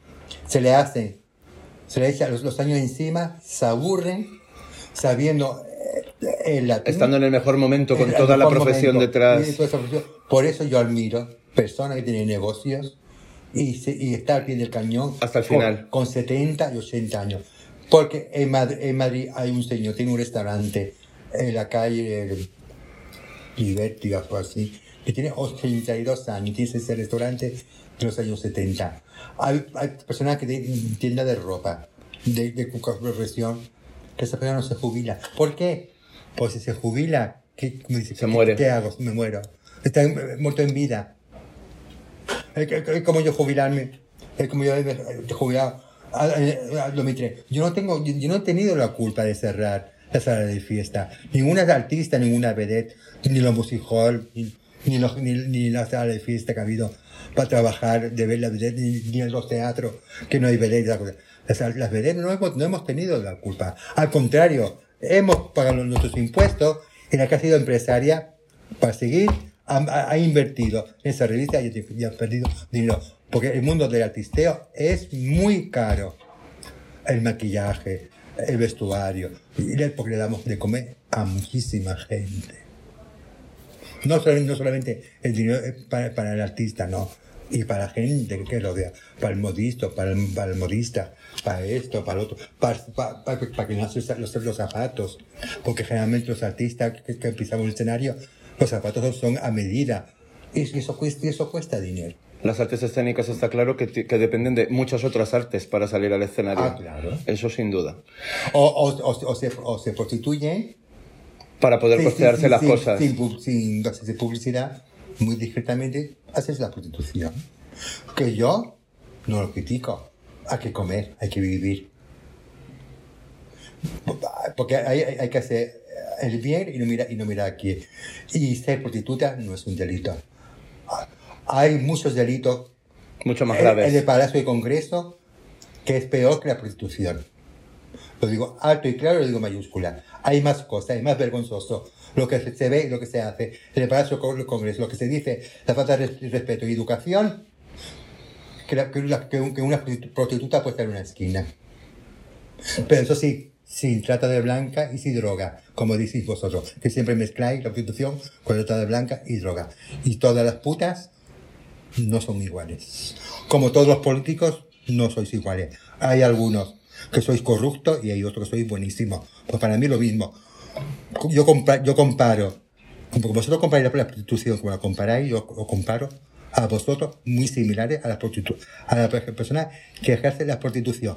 se le hace, se le echa los, los años encima, se aburren, sabiendo eh, el latín, Estando en el mejor momento con toda la profesión momento. detrás. Profesión. Por eso yo admiro personas que tienen negocios y, se, y está al pie del cañón Hasta el con- final. Con, 70 y 80 años. Porque en Madrid, en Madrid hay un señor, tiene un restaurante en la calle eh, Liberty o algo así, que tiene 82 años, tiene ese restaurante de los años 70. Hay, hay personas que tienen tienda de ropa, de, de profesión, que esa persona no se jubila. ¿Por qué? Pues si se jubila, ¿qué, me dice, Se ¿qué- muere. ¿qué hago? Me muero. Está eh, muerto en vida. Es, como yo jubilarme. Es como yo haberme jubilado a, a- a 2003. Yo no, tengo, yo, no he tenido la culpa de cerrar la sala de fiesta. Ninguna artista, ninguna vedette, ni los music hall, ni, ni, los- ni, ni la sala de fiesta que ha habido para trabajar, de ver la vedette, ni, en los teatros, que no hay vedette. Las, las vedettes no hemos, no hemos tenido la culpa. Al contrario, hemos pagado nuestros impuestos y la que ha sido empresaria para seguir ha, ha- invertido en esa revista y ha perdido dinero. Porque el mundo del artisteo es muy caro. El maquillaje, el vestuario, porque le damos de comer a muchísima gente. No solamente, no solamente el dinero es para, para el artista, no. Y para la gente que rodea, para el modisto, para el, para el modista, para esto, para otro, para, para, para, que no se los, los zapatos. Porque generalmente los artistas que, que pisamos el escenario, los zapatos son a medida. Y eso y eso cuesta dinero. Las artes escénicas está claro que, dependen de muchas otras artes para salir al escenario. Ah, claro. Eso sin duda. O, o, o, o se, se prostituyen Para poder Sí, costearse sí, las cosas. Sin, sin hacerse publicidad, muy discretamente, haces la prostitución. Que yo no lo critico. Hay que comer, hay que vivir. Porque hay, hay- hay que hacer el bien y no mirar y no mirar aquí. Y ser prostituta no es un delito. Hay muchos delitos. Mucho más El, el de graves. Palacio de Congreso, que es peor que la prostitución. Lo digo alto y claro, lo digo mayúscula. Hay más cosas, hay más vergonzoso. Lo que se- ve y lo que se hace. En el Palacio del Congreso, lo que se dice, la falta de res- respeto y educación, que, la- que la- que una prostituta puede estar en una esquina. Pero eso sí, sin trata de blanca y sin droga, como decís vosotros, que siempre mezcláis la prostitución con la trata de blanca y droga. Y todas las putas no son iguales. Como todos los políticos, no sois iguales. Hay algunos que sois corruptos y hay otros que sois buenísimos. Pues para mí lo mismo. Yo, compa- yo comparo, como vosotros comparáis la, prostitución como la comparáis, yo os comparo a vosotros muy similares a la prostitución, a la pe- persona que ejerce la prostitución.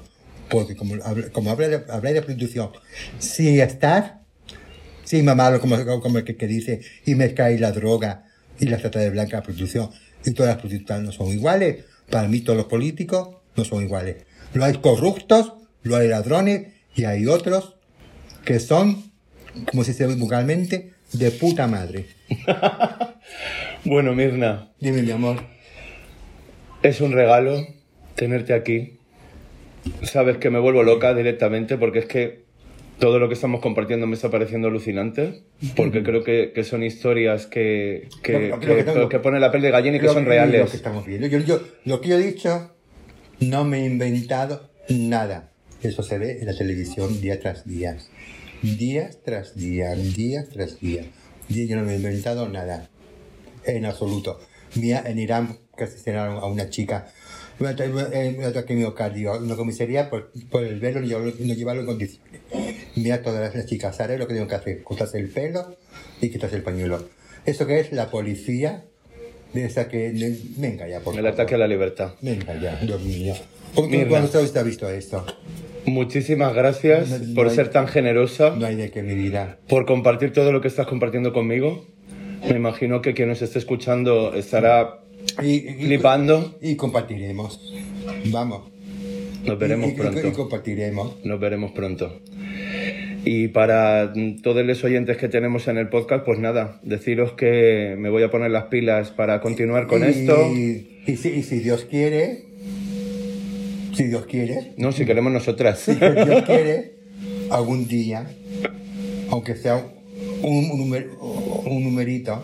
Porque como, como habláis de, de prostitución, si estar Sí, mamá, como, como el que, que dice, y mezcláis la droga y la trata de blanca, la prostitución, y todas las prostitutas no son iguales. Para mí todos los políticos no son iguales. Lo hay corruptos, lo hay ladrones, y hay otros que son, como se dice vulgarmente, de puta madre. Bueno, Mirna, Dime, mi amor. es un regalo tenerte aquí. Sabes que me vuelvo loca directamente porque es que todo lo que estamos compartiendo me está pareciendo alucinante. Porque creo que, que son historias que, que, Lo- lo que, que tengo- que ponen la piel de gallina y que Lo son Lo reales. que estamos viendo. Yo, yo- lo que yo he dicho, no me he inventado nada. Eso se ve en la televisión día tras día. Días tras día, día tras día. Día yo no me he inventado nada. En absoluto. Mira, en Irán que asesinaron a una chica. Un ata- un ataque miocardio, una comisaría por, por el velo no llevarlo, no llevarlo en condiciones. Mira todas las, chicas, ¿sabes lo que tienen que hacer? Cortarse el pelo y quitarse el pañuelo. ¿Eso que es? La policía de esa que... Venga ya, por El favor. ataque a la libertad. Venga ya, Dios mío. ¿Cómo- Mirna. ¿Cuándo usted ha visto esto? Muchísimas gracias No- no por hay- ser tan generosa, No hay de qué mi vida. por compartir todo lo que estás compartiendo conmigo. Me imagino que quien nos esté escuchando estará Y, y- flipando. y compartiremos. Vamos. Nos veremos Y- pronto. Y, compartiremos. Nos veremos pronto. Y para todos los oyentes que tenemos en el podcast, pues nada, deciros que me voy a poner las pilas para continuar con esto. Y si, y si Dios quiere, si Dios quiere, No, si queremos nosotras. si Dios quiere, algún día, aunque sea un, un, numer- un numerito,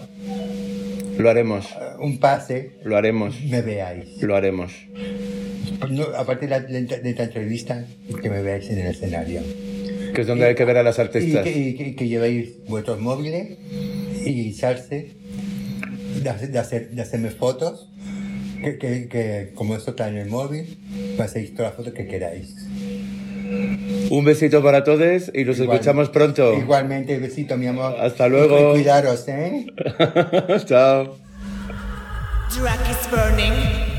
Lo haremos, un pase, lo haremos, me veáis. lo haremos. No, aparte de, la, de esta entrevista, que me veáis en el escenario. Que es donde hay que ver a las Y artistas. que, y que- que llevéis vuestros móviles y salse de, hacer- de, hacer, de hacerme fotos, que, que, que como esto está en el móvil, paséis todas las fotos que queráis. Un besito para todos y nos Igual- escuchamos pronto. Igualmente, besito, mi amor. Hasta luego. Cuidaros, ¿eh? Chao. Drag is burning.